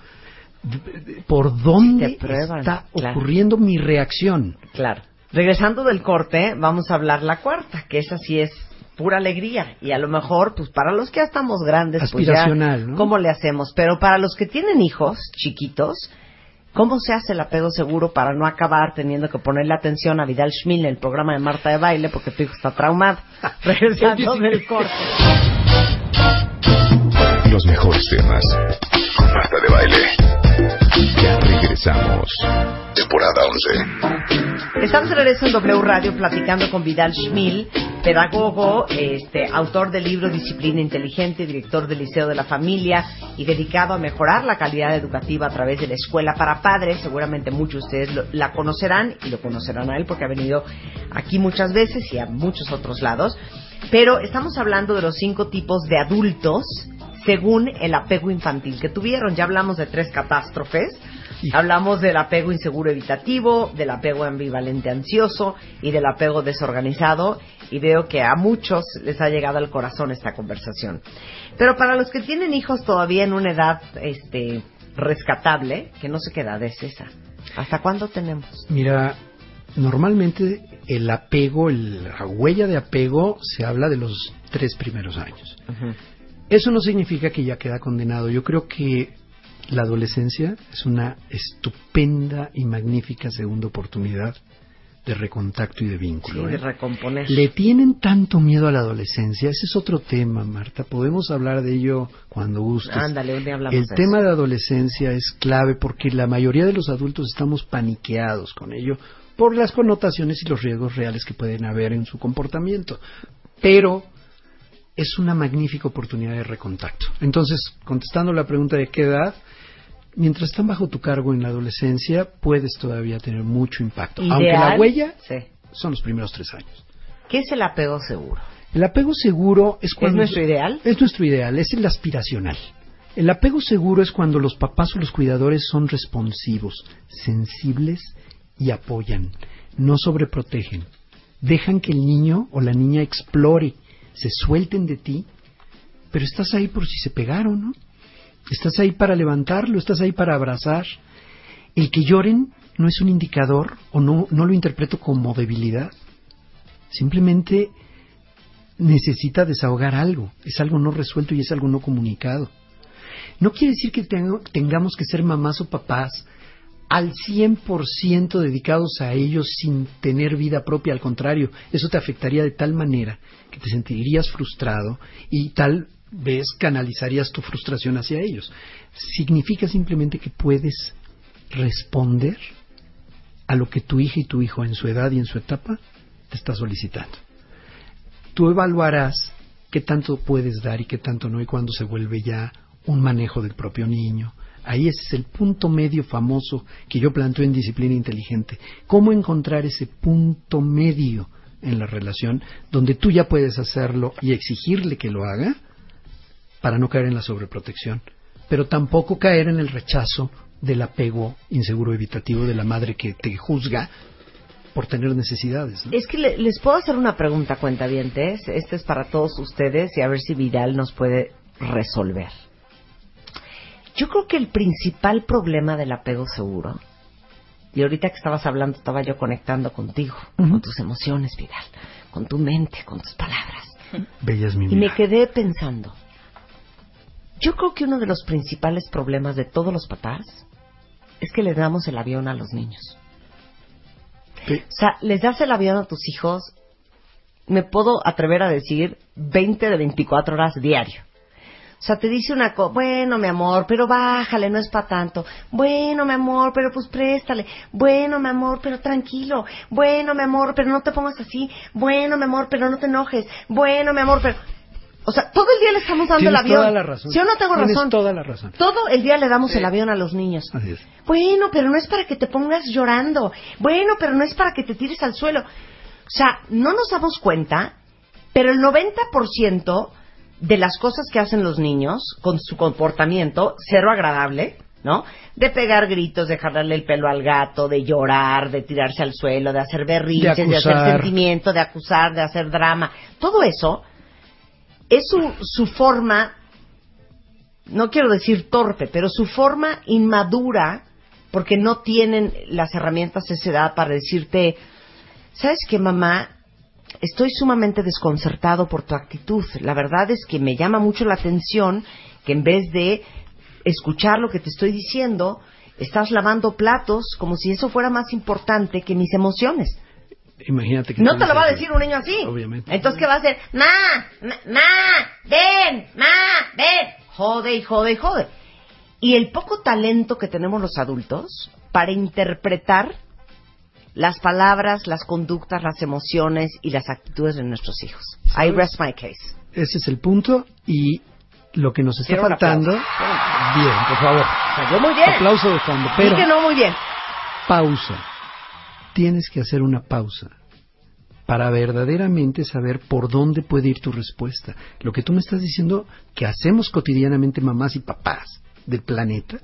¿por dónde está claro. ocurriendo mi reacción? Claro. Regresando del corte, vamos a hablar la cuarta, que esa sí es pura alegría. Y a lo mejor, pues para los que ya estamos grandes, pues ya, Aspiracional, ¿no? ¿cómo le hacemos? Pero para los que tienen hijos chiquitos, ¿cómo se hace el apego seguro para no acabar teniendo que ponerle atención a Vidal Schmil en el programa de Marta de Baile porque tu hijo está traumado? Regresando del corte. Los mejores temas con Marta de Baile. Regresamos. Temporada 11. Estamos de regreso en W Radio platicando con Vidal Schmil, pedagogo, este, autor del libro Disciplina Inteligente, director del Liceo de la Familia y dedicado a mejorar la calidad educativa a través de la escuela para padres. Seguramente muchos de ustedes lo- la conocerán y lo conocerán a él porque ha venido aquí muchas veces y a muchos otros lados. Pero estamos hablando de los cinco tipos de adultos según el apego infantil que tuvieron. Ya hablamos de tres catástrofes. Hablamos del apego inseguro evitativo, del apego ambivalente ansioso y del apego desorganizado y veo que a muchos les ha llegado al corazón esta conversación. Pero para los que tienen hijos todavía en una edad este rescatable, que no sé qué edad es esa. ¿Hasta cuándo tenemos? Mira, normalmente el apego, el- la huella de apego se habla de los tres primeros años. Eso no significa que ya queda condenado. Yo creo que la adolescencia es una estupenda y magnífica segunda oportunidad de recontacto y de Sí, vínculo. de ¿eh? recomponer. ¿Le tienen tanto miedo a la adolescencia? Ese es otro tema, Marta. Podemos hablar de ello cuando gustes. Ándale, un día hablamos El de tema eso. de adolescencia es clave porque la mayoría de los adultos estamos paniqueados con ello por las connotaciones y los riesgos reales que pueden haber en su comportamiento. Pero es una magnífica oportunidad de recontacto. Entonces, contestando la pregunta de qué edad, mientras están bajo tu cargo en la adolescencia, puedes todavía tener mucho impacto. Aunque la Ideal. huella Sí. son los primeros tres años. ¿Qué es el apego seguro? El apego seguro es cuando... nuestro ideal? Es nuestro ideal, es el aspiracional. El apego seguro es cuando los papás o los cuidadores son responsivos, sensibles y apoyan, no sobreprotegen. Dejan que el niño o la niña explore, se suelten de ti, pero estás ahí por si se pegaron, ¿no? Estás ahí para levantarlo, estás ahí para abrazar. El que lloren no es un indicador o no, lo interpreto como debilidad. Simplemente necesita desahogar algo, es algo no resuelto y es algo no comunicado. No quiere decir que tengamos que ser mamás o papás al 100% dedicados a ellos sin tener vida propia, al contrario, eso te afectaría de tal manera que te sentirías frustrado y tal vez canalizarías tu frustración hacia ellos. Significa simplemente que puedes responder a lo que tu hija y tu hijo en su edad y en su etapa te está solicitando. Tú evaluarás qué tanto puedes dar y qué tanto no y cuándo se vuelve ya un manejo del propio niño. Ahí ese es el punto medio famoso que yo planteo en disciplina inteligente. ¿Cómo encontrar ese punto medio en la relación donde tú ya puedes hacerlo y exigirle que lo haga para no caer en la sobreprotección, pero tampoco caer en el rechazo del apego inseguro evitativo de la madre que te juzga por tener necesidades. ¿no? Es que le- les puedo hacer una pregunta, cuentavientes. Este es para todos ustedes y a ver si Vidal nos puede resolver. Yo creo que el principal problema del apego seguro, y ahorita que estabas hablando, estaba yo conectando contigo, con tus emociones, Vidal, con tu mente, con tus palabras. Bella es mi Y me quedé pensando, yo creo que uno de los principales problemas de todos los papás es que le damos el avión a los niños. Sí. O sea, les das el avión a tus hijos, me puedo atrever a decir 20 de 24 horas diario. O sea, te dice una cosa, bueno, mi amor, pero bájale, no es para tanto. Bueno, mi amor, pero pues préstale. Bueno, mi amor, pero tranquilo. Bueno, mi amor, pero no te pongas así. Bueno, mi amor, pero no te enojes. Bueno, mi amor, pero... O sea, todo el día le estamos dando Tienes el avión. toda la razón. ¿Sí o no tengo Tienes razón? toda la razón. Todo el día le damos el avión a los niños. Así es. Bueno, pero no es para que te pongas llorando. Bueno, pero no es para que te tires al suelo. O sea, no nos damos cuenta, pero el 90% de las cosas que hacen los niños con su comportamiento, cero agradable, ¿no? De pegar gritos, de jalarle el pelo al gato, de llorar, de tirarse al suelo, de hacer berrinches, de, hacer acusar. sentimiento, de acusar, de hacer drama. Todo eso es su, su forma no quiero decir torpe, pero su forma inmadura, porque no tienen las herramientas a esa edad para decirte, ¿sabes qué, mamá? Estoy sumamente desconcertado por tu actitud. La verdad es que me llama mucho la atención que en vez de escuchar lo que te estoy diciendo, estás lavando platos como si eso fuera más importante que mis emociones. Imagínate que No te lo va a decir un niño así. Obviamente. Entonces, ¿qué va a hacer? Ma, ma, ma, ven, ma, ven. Jode y jode y jode. Y el poco talento que tenemos los adultos para interpretar las palabras, las conductas, las emociones y las actitudes de nuestros hijos. I rest my case. Ese es el punto y lo que nos está Quiero faltando. Bien, por favor. Salió muy bien. Aplauso de fondo. Sí Pero que no muy bien. pausa. Tienes que hacer una pausa para verdaderamente saber por dónde puede ir tu respuesta. Lo que tú me estás diciendo que hacemos cotidianamente mamás y papás del planeta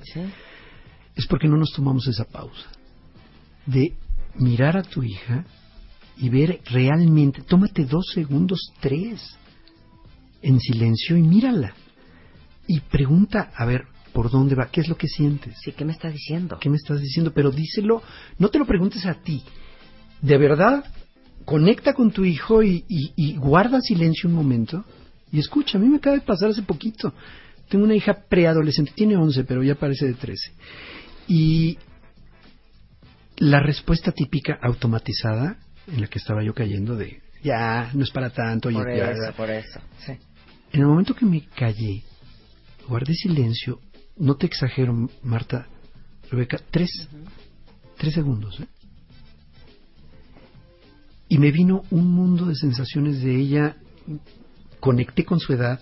es porque no nos tomamos esa pausa de mirar a tu hija y ver realmente, tómate dos segundos, tres, en silencio y mírala. Y pregunta, a ver, ¿por dónde va? ¿Qué es lo que sientes? Sí, ¿qué me está diciendo? ¿Qué me estás diciendo? Pero díselo, no te lo preguntes a ti. De verdad, conecta con tu hijo y, y- y guarda silencio un momento y escucha. A mí me acaba de pasar hace poquito. Tengo una hija preadolescente, tiene 11, pero ya parece de 13. Y la respuesta típica automatizada en la que estaba yo cayendo de, ya, no es para tanto. Por ya, eso, por eso. Sí. en el momento que me callé, guardé silencio, no te exagero, Marta, Rebeca, tres, tres segundos. ¿eh? Y me vino un mundo de sensaciones de ella. Conecté con su edad,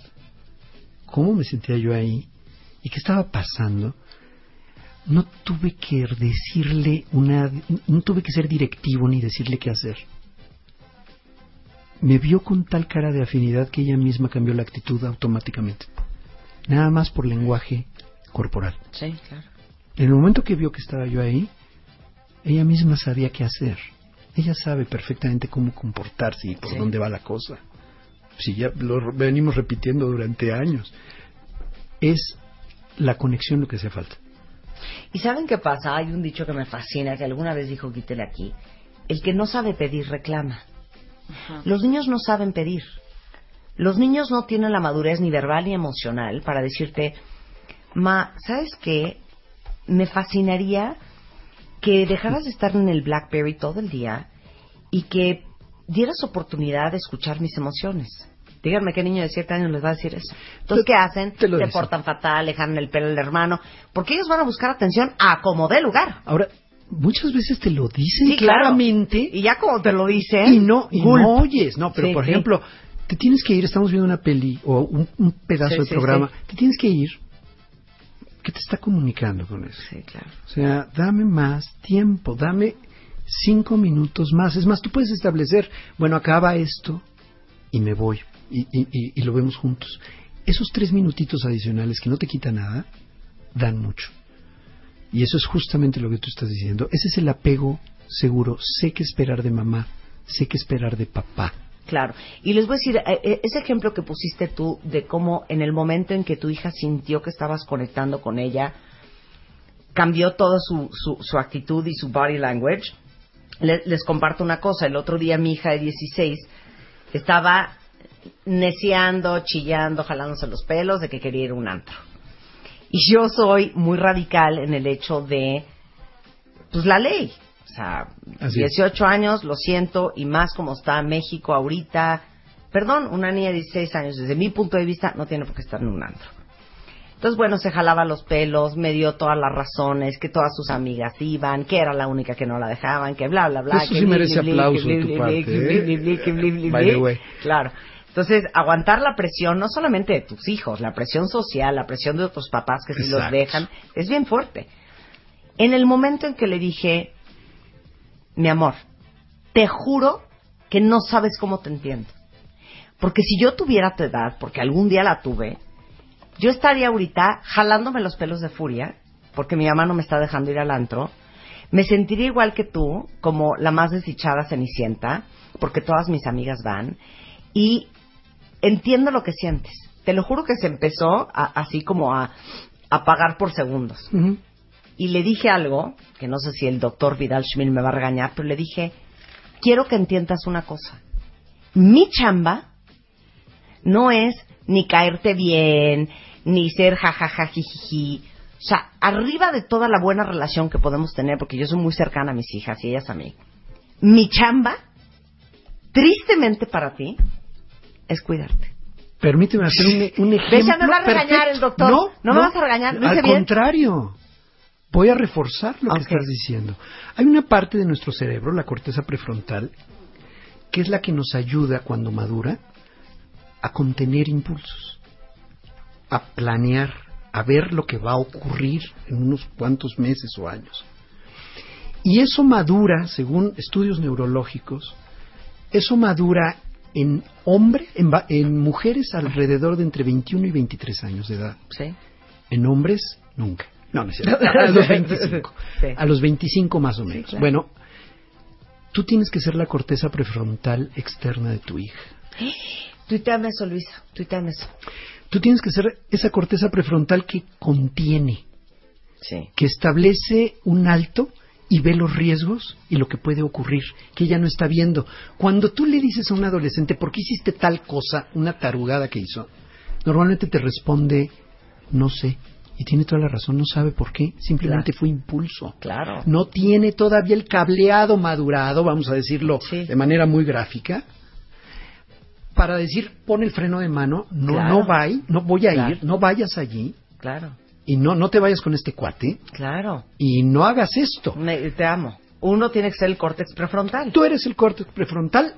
cómo me sentía yo ahí y qué estaba pasando. No tuve que decirle una, no tuve que ser directivo ni decirle qué hacer. Me vio con tal cara de afinidad que ella misma cambió la actitud automáticamente. Nada más por lenguaje corporal. Sí, claro. En el momento que vio que estaba yo ahí, ella misma sabía qué hacer. Ella sabe perfectamente cómo comportarse y por Sí. dónde va la cosa. Si ya lo venimos repitiendo durante años. Es la conexión lo que hace falta. ¿Y saben qué pasa? Hay un dicho que me fascina, que alguna vez dijo Quítele aquí. El que no sabe pedir, reclama. Los niños no saben pedir. Los niños no tienen la madurez ni verbal ni emocional para decirte, ma, ¿sabes qué? Me fascinaría que dejaras de estar en el Blackberry todo el día y que dieras oportunidad de escuchar mis emociones. Díganme qué niño de 7 años les va a decir eso. Entonces, ¿qué hacen? te lo Se dicen. portan fatal, le jalan el pelo al hermano, porque ellos van a buscar atención a como dé lugar. Ahora, muchas veces te lo dicen Sí, claro. claramente Y ya como te lo dicen, y no, y no oyes. No, pero Sí, por sí. ejemplo, te tienes que ir, estamos viendo una peli o un, un pedazo de programa, te tienes que ir. ¿Qué te está comunicando con eso? Sí, claro. O sea, dame más tiempo, dame cinco minutos más. Es más, tú puedes establecer, bueno, acaba esto y me voy y, y- y- y lo vemos juntos. Esos tres minutitos adicionales que no te quita nada, dan mucho. Y eso es justamente lo que tú estás diciendo. Ese es el apego seguro. Sé qué esperar de mamá, sé qué esperar de papá. Claro. Y les voy a decir, eh, eh, ese ejemplo que pusiste tú de cómo en el momento en que tu hija sintió que estabas conectando con ella, cambió toda su, su, su actitud y su body language. Le- les comparto una cosa. El otro día mi hija de 16 estaba neciando, chillando, jalándose los pelos de que quería ir a un antro. Y yo soy muy radical en el hecho de, pues la ley. O sea, Así es. 18 años, lo siento, y más como está México ahorita. Perdón, una niña de 16 años, desde mi punto de vista, no tiene por qué estar en un antro. Entonces, bueno, se jalaba los pelos, me dio todas las razones, que todas sus amigas iban, que era la única que no la dejaban, que bla, bla, bla. Eso que sí merece aplauso de tu parte, ¿eh? Claro. Entonces, aguantar la presión, no solamente de tus hijos, la presión social, la presión de otros papás que si los Exacto. dejan, es bien fuerte. En el momento en que le dije, mi amor, te juro que no sabes cómo te entiendo. Porque si yo tuviera tu edad, porque algún día la tuve, yo estaría ahorita jalándome los pelos de furia, porque mi mamá no me está dejando ir al antro. Me sentiría igual que tú, como la más desdichada cenicienta, porque todas mis amigas van. Y entiendo lo que sientes. Te lo juro que se empezó a- así como a, a pagar por segundos. Y le dije algo, que no sé si el doctor Vidal Schmil me va a regañar, pero le dije, quiero que entiendas una cosa. Mi chamba no es ni caerte bien, ni ser jajajajijiji. O sea, arriba de toda la buena relación que podemos tener, porque yo soy muy cercana a mis hijas y ellas a mí, mi chamba, tristemente para ti, es cuidarte. Permíteme hacer un, un ejemplo. ¿Ves? Ya me va a regañar perfecto. el doctor. No, ¿No me vas a regañar? ¿Lo hice Al bien? contrario. Voy a reforzar lo que estás diciendo. Hay una parte de nuestro cerebro, la corteza prefrontal, que es la que nos ayuda cuando madura a contener impulsos, a planear, a ver lo que va a ocurrir en unos cuantos meses o años. Y eso madura, según estudios neurológicos, eso madura en hombre, en, en mujeres alrededor de entre 21 y 23 años de edad. Sí. En hombres, nunca. No, no es cierto. A los 25. Sí. A los 25 más o menos. claro. Bueno, tú tienes que ser la corteza prefrontal externa de tu hija. Tuiteame eso, Luisa. Tuiteame eso. Tú tienes que ser esa corteza prefrontal que contiene, Sí. que establece un alto y ve los riesgos y lo que puede ocurrir, que ella no está viendo. Cuando tú le dices a un adolescente, ¿por qué hiciste tal cosa, una tarugada que hizo? Normalmente te responde, no sé. Y tiene toda la razón, no sabe por qué, simplemente Claro. fue impulso. Claro. No tiene todavía el cableado madurado, vamos a decirlo Sí. de manera muy gráfica, para decir, pon el freno de mano, no, Claro. no vay, no voy a Claro. ir, no vayas allí, Claro. y no, no te vayas con este cuate, Claro. y no hagas esto. Me- te amo. Uno tiene que ser el córtex prefrontal. Tú eres el córtex prefrontal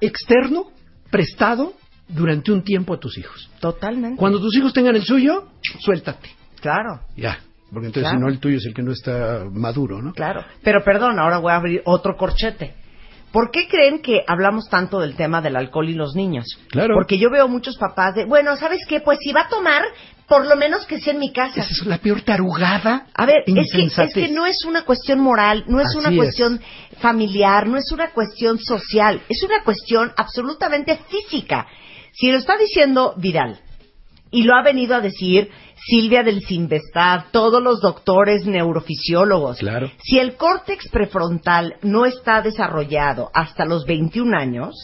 externo, prestado durante un tiempo a tus hijos. Totalmente. Cuando tus hijos tengan el suyo, suéltate. Claro, Ya. Porque entonces Claro. si no el tuyo es el que no está maduro, ¿no? claro. Pero perdón, ahora voy a abrir otro corchete. ¿Por qué creen que hablamos tanto del tema del alcohol y los niños? Claro. Porque yo veo muchos papás de, bueno, ¿sabes qué? Pues si va a tomar, por lo menos que sea en mi casa. Esa es la peor tarugada. A ver, es que, es que no es una cuestión moral, no es Así una es. cuestión familiar, no es una cuestión social, es una cuestión absolutamente física. Si lo está diciendo Vidal, y lo ha venido a decir Silvia del Sinvestad, todos los doctores neurofisiólogos, Claro. si el córtex prefrontal no está desarrollado hasta los 21 años,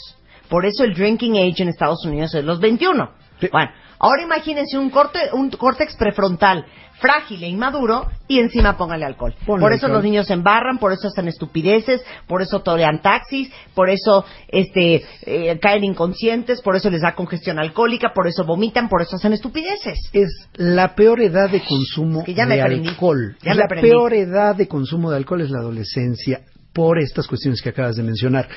por eso el drinking age en Estados Unidos es los 21. Sí. Bueno, ahora imagínense un, corte, un córtex prefrontal frágil e inmaduro y encima póngale alcohol. Ponle por eso alcohol. los niños se embarran, por eso hacen estupideces, por eso torean taxis, por eso este, eh, caen inconscientes, por eso les da congestión alcohólica, por eso vomitan, por eso hacen estupideces. es la peor edad de consumo Es que ya me de aprendí. alcohol. Ya la peor edad de consumo de alcohol es la adolescencia por estas cuestiones que acabas de mencionar.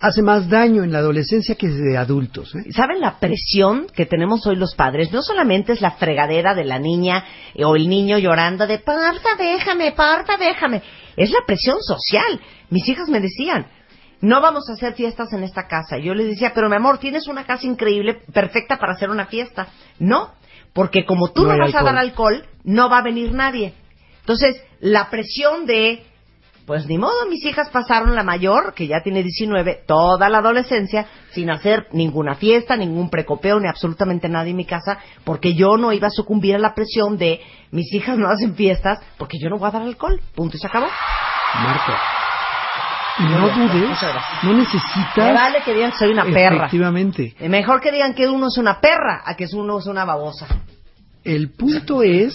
Hace más daño en la adolescencia que de adultos. ¿eh? ¿Saben la presión que tenemos hoy los padres? No solamente es la fregadera de la niña eh, o el niño llorando de porfa, déjame, porfa, déjame. Es la presión social. Mis hijas me decían, no vamos a hacer fiestas en esta casa. Yo les decía, pero mi amor, tienes una casa increíble, perfecta para hacer una fiesta. No, porque como tú No vas a dar alcohol, no va a venir nadie. Entonces, la presión de pues ni modo, mis hijas pasaron la mayor, que ya tiene 19, toda la adolescencia sin hacer ninguna fiesta, ningún precopeo, ni absolutamente nada en mi casa, porque yo no iba a sucumbir a la presión de mis hijas no hacen fiestas, porque yo no voy a dar alcohol. Punto y se acabó. Marta. No dudes, no necesitas. Me vale que digan que soy una perra. Efectivamente. Eh, Mejor que digan que uno es una perra a que uno es una babosa. El punto es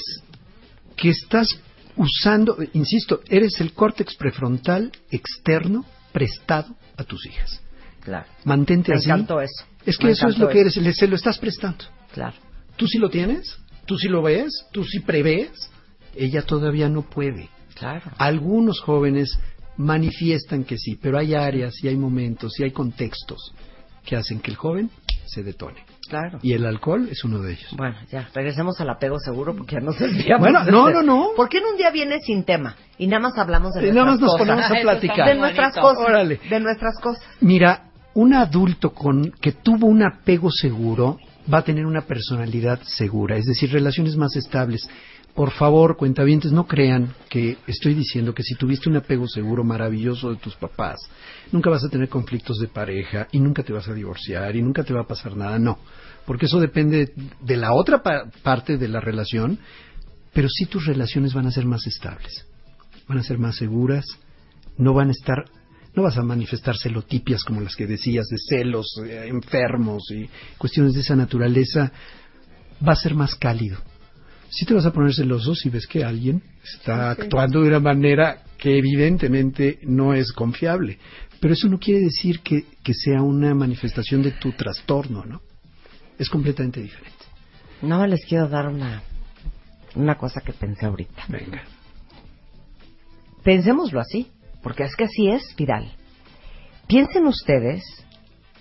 que estás usando, insisto, eres el córtex prefrontal externo prestado a tus hijas. Claro. Mantente Me así. encantó eso. Es que Me eso es lo que eres, le- se lo estás prestando. Claro. Tú sí lo tienes, tú sí lo ves, tú sí prevés. Ella todavía no puede. Claro. Algunos jóvenes manifiestan que sí, pero hay áreas y hay momentos y hay contextos que hacen que el joven se detone. Claro. Y el alcohol es uno de ellos. Bueno, ya, regresemos al apego seguro porque ya nos desviamos. Bueno, de no, no, no. ¿Por qué en un día viene sin tema? Y nada más hablamos de Y nada nuestras más nos cosas. ponemos a está platicar. De nuestras bonito. cosas. Órale. De nuestras cosas. Mira, un adulto con que tuvo un apego seguro va a tener una personalidad segura, es decir, relaciones más estables. Por favor, cuentavientes, no crean que estoy diciendo que si tuviste un apego seguro maravilloso de tus papás, nunca vas a tener conflictos de pareja y nunca te vas a divorciar y nunca te va a pasar nada. No, porque eso depende de la otra pa- parte de la relación, pero sí tus relaciones van a ser más estables, van a ser más seguras, no van a estar no vas a manifestar celotipias como las que decías de celos eh, enfermos y cuestiones de esa naturaleza va a ser más cálido sí te vas a poner celoso si ves que alguien está actuando de una manera que evidentemente no es confiable. Pero eso no quiere decir que, que sea una manifestación de tu trastorno no es completamente diferente. No les quiero dar una, una cosa que pensé ahorita. venga. Pensémoslo así, porque es que así es, Vidal. Piensen ustedes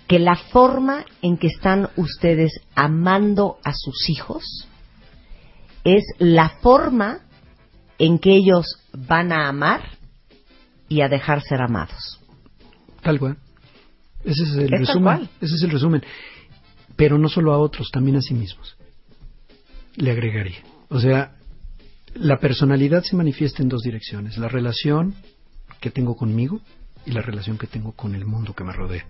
que la forma en que están ustedes amando a sus hijos es la forma en que ellos van a amar y a dejar ser amados. Tal cual. Ese es el Es tal resumen. cual. Ese es el resumen. Pero no solo a otros, también a sí mismos. Le agregaría. O sea, la personalidad se manifiesta en dos direcciones. La relación que tengo conmigo y la relación que tengo con el mundo que me rodea.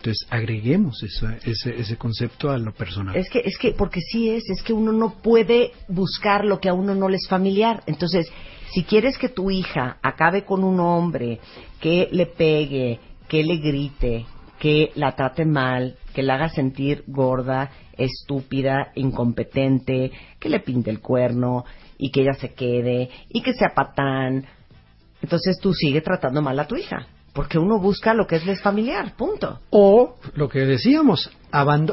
Entonces, agreguemos ese, ese concepto a lo personal. Es que, es que, porque sí es, es que uno no puede buscar lo que a uno no le es familiar. Entonces, si quieres que tu hija acabe con un hombre que le pegue, que le grite, que la trate mal, que la haga sentir gorda, estúpida, incompetente, que le pinte el cuerno y que ella se quede y que sea patán, entonces tú sigue tratando mal a tu hija. Porque uno busca lo que es les familiar, punto. O lo que decíamos,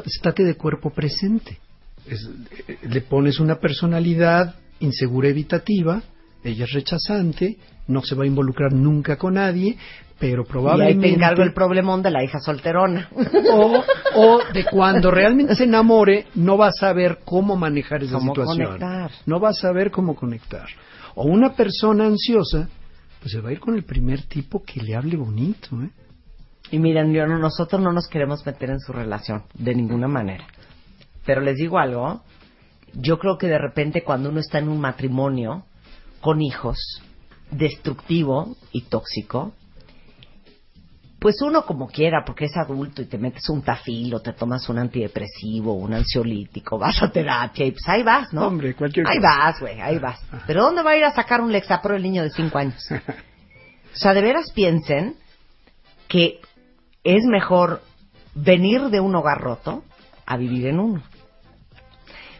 estate de cuerpo presente. Es- eh, le pones una personalidad insegura evitativa, ella es rechazante, no se va a involucrar nunca con nadie, pero Y ahí te probablemente... encargo el problemón de la hija solterona. o, o de cuando realmente se enamore, no va a saber cómo manejar esa Cómo situación. conectar. No va a saber cómo conectar. O una persona ansiosa, pues se va a ir con el primer tipo que le hable bonito, ¿eh? Y miren, yo no- nosotros no nos queremos meter en su relación, de ninguna manera. Pero les digo algo, yo creo que de repente cuando uno está en un matrimonio con hijos, destructivo y tóxico, pues uno como quiera, porque es adulto y te metes un tafil o te tomas un antidepresivo, un ansiolítico, vas a terapia y pues ahí vas, ¿no? Hombre, cualquier Ahí cosa. vas, güey, ahí vas. Pero ¿dónde va a ir a sacar un Lexapro el niño de 5 años? O sea, de veras piensen que es mejor venir de un hogar roto a vivir en uno.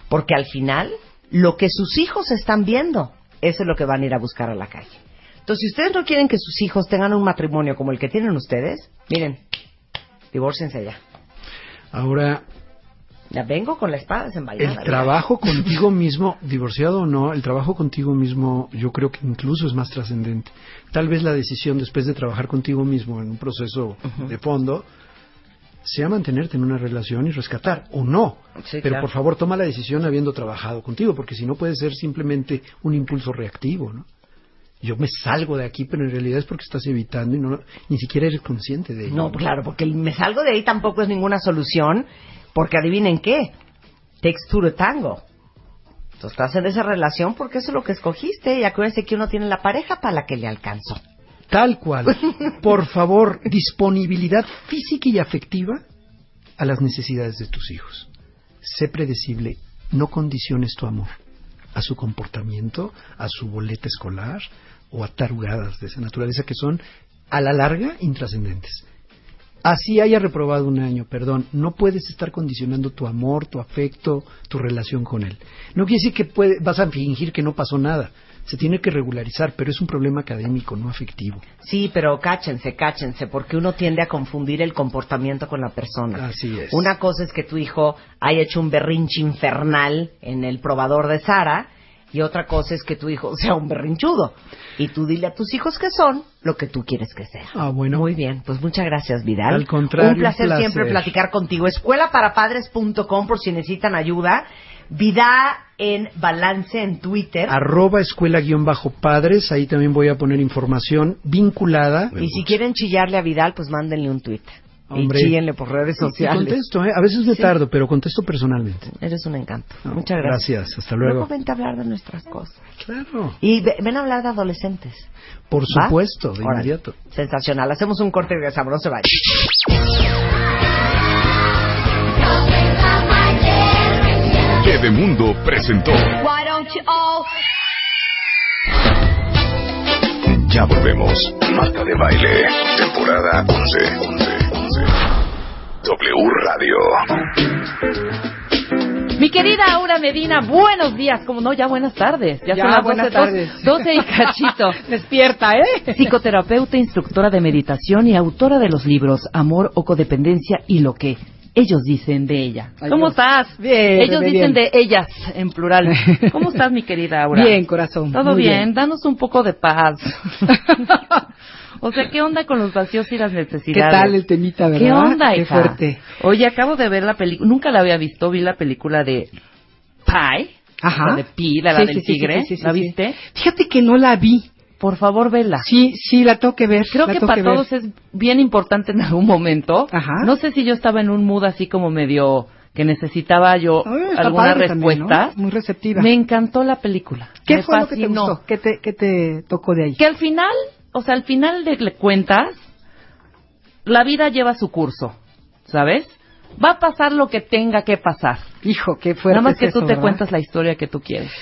Porque al final, lo que sus hijos están viendo, eso es lo que van a ir a buscar a la calle. Entonces, si ustedes no quieren que sus hijos tengan un matrimonio como el que tienen ustedes, miren, divórciense ya. Ahora, Ya vengo con la espada desenvainada. el trabajo contigo mismo, divorciado o no, el trabajo contigo mismo yo creo que incluso es más trascendente. Tal vez la decisión después de trabajar contigo mismo en un proceso de fondo sea mantenerte en una relación y rescatar o no. Sí, Pero claro. por favor toma la decisión habiendo trabajado contigo, porque si no puede ser simplemente un impulso reactivo, ¿no? Yo me salgo de aquí, pero en realidad es porque estás evitando y no, ni siquiera eres consciente de ello. No, claro, porque el me salgo de ahí tampoco es ninguna solución, porque adivinen qué, to tango. Tú estás en esa relación porque eso es lo que escogiste y acuérdense que uno tiene la pareja para la que le alcanzó. Tal cual. Por favor, disponibilidad física y afectiva a las necesidades de tus hijos. Sé predecible, no condiciones tu amor a su comportamiento, a su boleta escolar o a tarugadas de esa naturaleza que son a la larga intrascendentes. Así haya reprobado un año, perdón, no puedes estar condicionando tu amor, tu afecto, tu relación con él. No quiere decir que vas a fingir que no pasó nada. Se tiene que regularizar, pero es un problema académico, no afectivo. Sí, pero cáchense, cáchense, porque uno tiende a confundir el comportamiento con la persona. Así es. Una cosa es que tu hijo haya hecho un berrinche infernal en el probador de Sara y otra cosa es que tu hijo sea un berrinchudo. Y tú dile a tus hijos que son lo que tú quieres que sea. Ah, bueno. Muy bien, pues muchas gracias, Vidal. Al contrario, Un placer, un placer. siempre platicar contigo. Escuelaparapadres.com por si necesitan ayuda. Vida en balance en Twitter. Arroba escuela-padres, ahí también voy a poner información vinculada. Y si quieren chillarle a Vidal, pues mándenle un tweet. Hombre. Y chíllenle por redes Y- y sociales. contesto, ¿eh? a veces me Sí. tardo, pero contesto personalmente. Eres un encanto. No, Muchas gracias. gracias, hasta luego. vente a hablar de nuestras cosas. Claro, Y ve- ven a hablar de adolescentes. por ¿Va? supuesto, de inmediato. Sensacional. Hacemos un corte y regresamos. No se vayan. Mundo presentó. Why don't you all Ya volvemos. Marta de baile. Temporada 11. 11. 11. W Radio. Mi querida Aura Medina, buenos días, como no, ya buenas tardes. Ya, Ya, son las buenas 12, tardes. 12 y cachito. Despierta, ¿eh? Psicoterapeuta, instructora de meditación y autora de los libros Amor o Codependencia y lo que ellos dicen de ella. Ay, ¿Cómo Dios. estás? Bien, Ellos bebé, dicen bien. de ellas en plural. ¿Cómo estás, mi querida Aura? Bien, corazón. Todo muy bien. danos un poco de paz. o sea, ¿qué onda con los vacíos y las necesidades? ¿Qué tal el temita, verdad? ¿Qué onda, Qué hija? fuerte. Oye, acabo de ver la película, nunca la había visto, vi la película de Pie, Ajá. la de Pi, la, Sí, del sí, tigre, sí, sí, sí, ¿la viste? Fíjate que no la vi. Por favor, vela. Sí, sí, la tengo que ver. Creo que para ver. todos es bien importante en algún momento. Ajá. No sé si yo estaba en un mood así como medio que necesitaba yo Ay, alguna padre también, respuesta. ¿no? Muy receptiva. Me encantó la película. ¿Qué Me fue lo que te fascinó. gustó? ¿Qué te, qué te tocó de ahí? Que al final, o sea, al final de cuentas, la vida lleva su curso, ¿sabes? Va a pasar lo que tenga que pasar. Hijo, qué fuerte Nada más es que eso, tú te ¿verdad? cuentas la historia que tú quieres.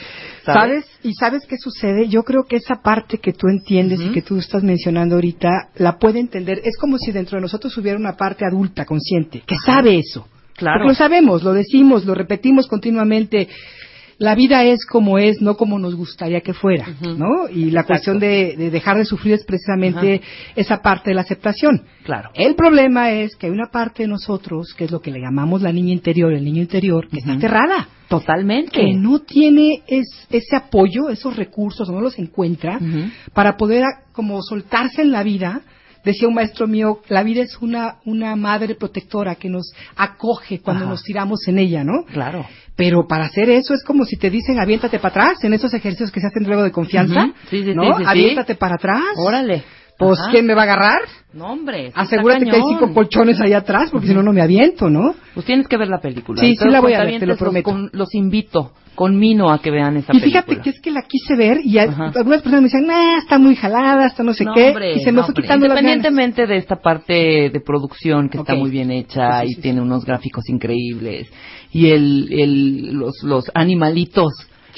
¿Sabes? ¿Y sabes qué sucede? Yo creo que esa parte que tú entiendes y que tú estás mencionando ahorita, la puede entender. Es como si dentro de nosotros hubiera una parte adulta, consciente, que sabe eso. Claro. Porque lo sabemos, lo decimos, lo repetimos continuamente. La vida es como es, no como nos gustaría que fuera, ¿no? Y la cuestión de, de dejar de sufrir es precisamente esa parte de la aceptación. Claro. El problema es que hay una parte de nosotros, que es lo que le llamamos la niña interior, el niño interior, que está aterrada, Totalmente. que no tiene es- ese apoyo, esos recursos, no los encuentra para poder a- como soltarse en la vida. Decía un maestro mío, la vida es una, una madre protectora que nos acoge cuando Ajá. nos tiramos en ella, ¿no? Claro. Pero para hacer eso es como si te dicen aviéntate para atrás en esos ejercicios que se hacen luego de confianza. Sí, sí, ¿no? sí. aviéntate para atrás. Órale. Pues Ajá. ¿quién me va a agarrar? No, hombre. está Asegúrate que hay cinco colchones ahí atrás porque si no no me aviento, ¿no? Pues tienes que ver la película. Sí, Y sí la voy a ver, te lo prometo. Los, con- los invito, conmino a que vean esa Y película. fíjate que es que la quise ver y a- algunas personas me decían, nah, está muy jalada, está no sé No, qué, hombre, y se me no, fue quitando las ganas. Independientemente de esta parte de producción que está Ok. muy bien hecha Sí, sí, y sí, tiene unos gráficos increíbles y el, el los, los animalitos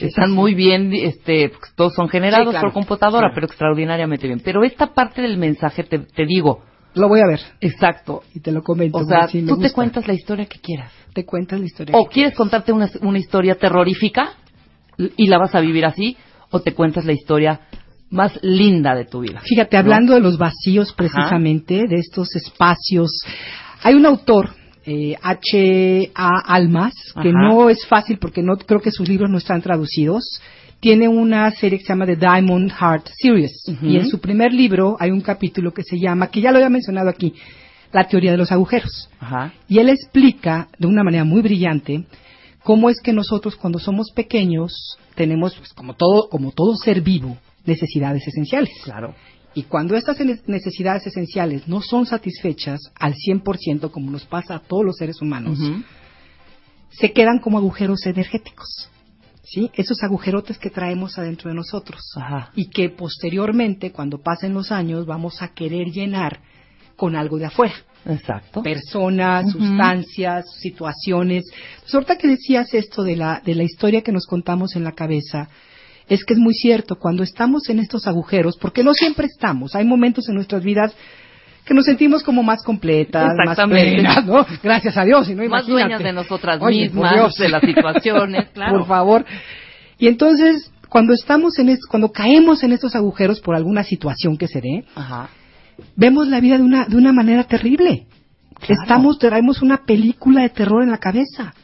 están muy bien, este, todos son generados claro, por computadora, claro. pero extraordinariamente bien. Pero esta parte del mensaje te, te digo, Lo voy a ver exacto. y te lo comento. O sea, tú te cuentas la historia que quieras. Te cuentas la historia. O quieres contarte una, una historia terrorífica y la vas a vivir así, o te cuentas la historia más linda de tu vida. Fíjate, ¿no? hablando de los vacíos precisamente, de estos espacios, hay un autor, eh, H. A. Almas, que Ajá. no es fácil porque no creo que sus libros no están traducidos. Tiene una serie que se llama The Diamond Heart Series. Y en su primer libro hay un capítulo que se llama, que ya lo había mencionado aquí, La teoría de los agujeros. Ajá. Y él explica de una manera muy brillante cómo es que nosotros cuando somos pequeños tenemos, pues, como todo, como todo ser vivo, necesidades esenciales. Claro. Y cuando estas ne- necesidades esenciales no son satisfechas al 100%, como nos pasa a todos los seres humanos, se quedan como agujeros energéticos. ¿Sí? Esos agujerotes que traemos adentro de nosotros. Ajá. Y que posteriormente, cuando pasen los años, vamos a querer llenar con algo de afuera Exacto. personas, sustancias, situaciones. Pues ahorita que decías esto de la, de la historia que nos contamos en la cabeza, es que es muy cierto, cuando estamos en estos agujeros, porque no siempre estamos, hay momentos en nuestras vidas que nos sentimos como más completas, más plenas, ¿no? Gracias a Dios, y no Más imagínate. dueñas de nosotras mismas, de las situaciones, claro. Por favor. Y entonces, cuando estamos en es- cuando caemos en estos agujeros por alguna situación que se dé, Ajá. vemos la vida de una, de una manera terrible. Estamos, traemos una película de terror en la cabeza.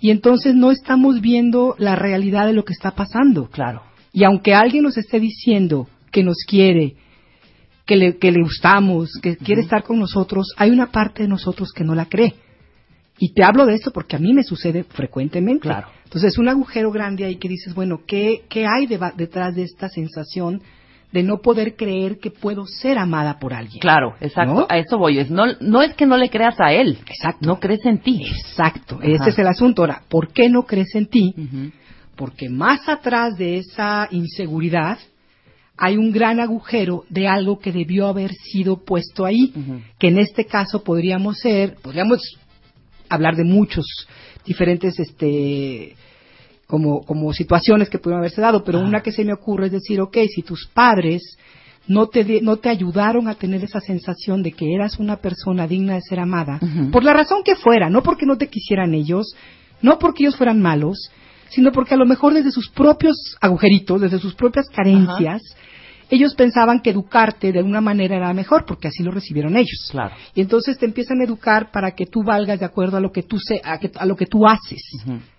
Y entonces no estamos viendo la realidad de lo que está pasando. Claro. Y aunque alguien nos esté diciendo que nos quiere, que le, que le gustamos, que quiere estar con nosotros, hay una parte de nosotros que no la cree. Y te hablo de esto porque a mí me sucede frecuentemente. Claro. Entonces, un agujero grande ahí que dices, bueno, ¿qué, qué hay detrás de esta sensación de no poder creer que puedo ser amada por alguien? Claro, exacto. ¿No? A eso voy. Es, no, no es que no le creas a él. Exacto. No crees en ti. Exacto, Ajá. ese es el asunto. Ahora, ¿por qué no crees en ti? Porque más atrás de esa inseguridad hay un gran agujero de algo que debió haber sido puesto ahí, que en este caso podríamos ser, podríamos hablar de muchos diferentes este como, como situaciones que pudieron haberse dado, pero Ah. una que se me ocurre es decir, ok, si tus padres no te, de- no te ayudaron a tener esa sensación de que eras una persona digna de ser amada, por la razón que fuera, no porque no te quisieran ellos, no porque ellos fueran malos, sino porque a lo mejor desde sus propios agujeritos, desde sus propias carencias, ellos pensaban que educarte de alguna manera era mejor, porque así lo recibieron ellos. Claro. Y entonces te empiezan a educar para que tú valgas de acuerdo a lo que tú se, a, que- a lo que tú haces,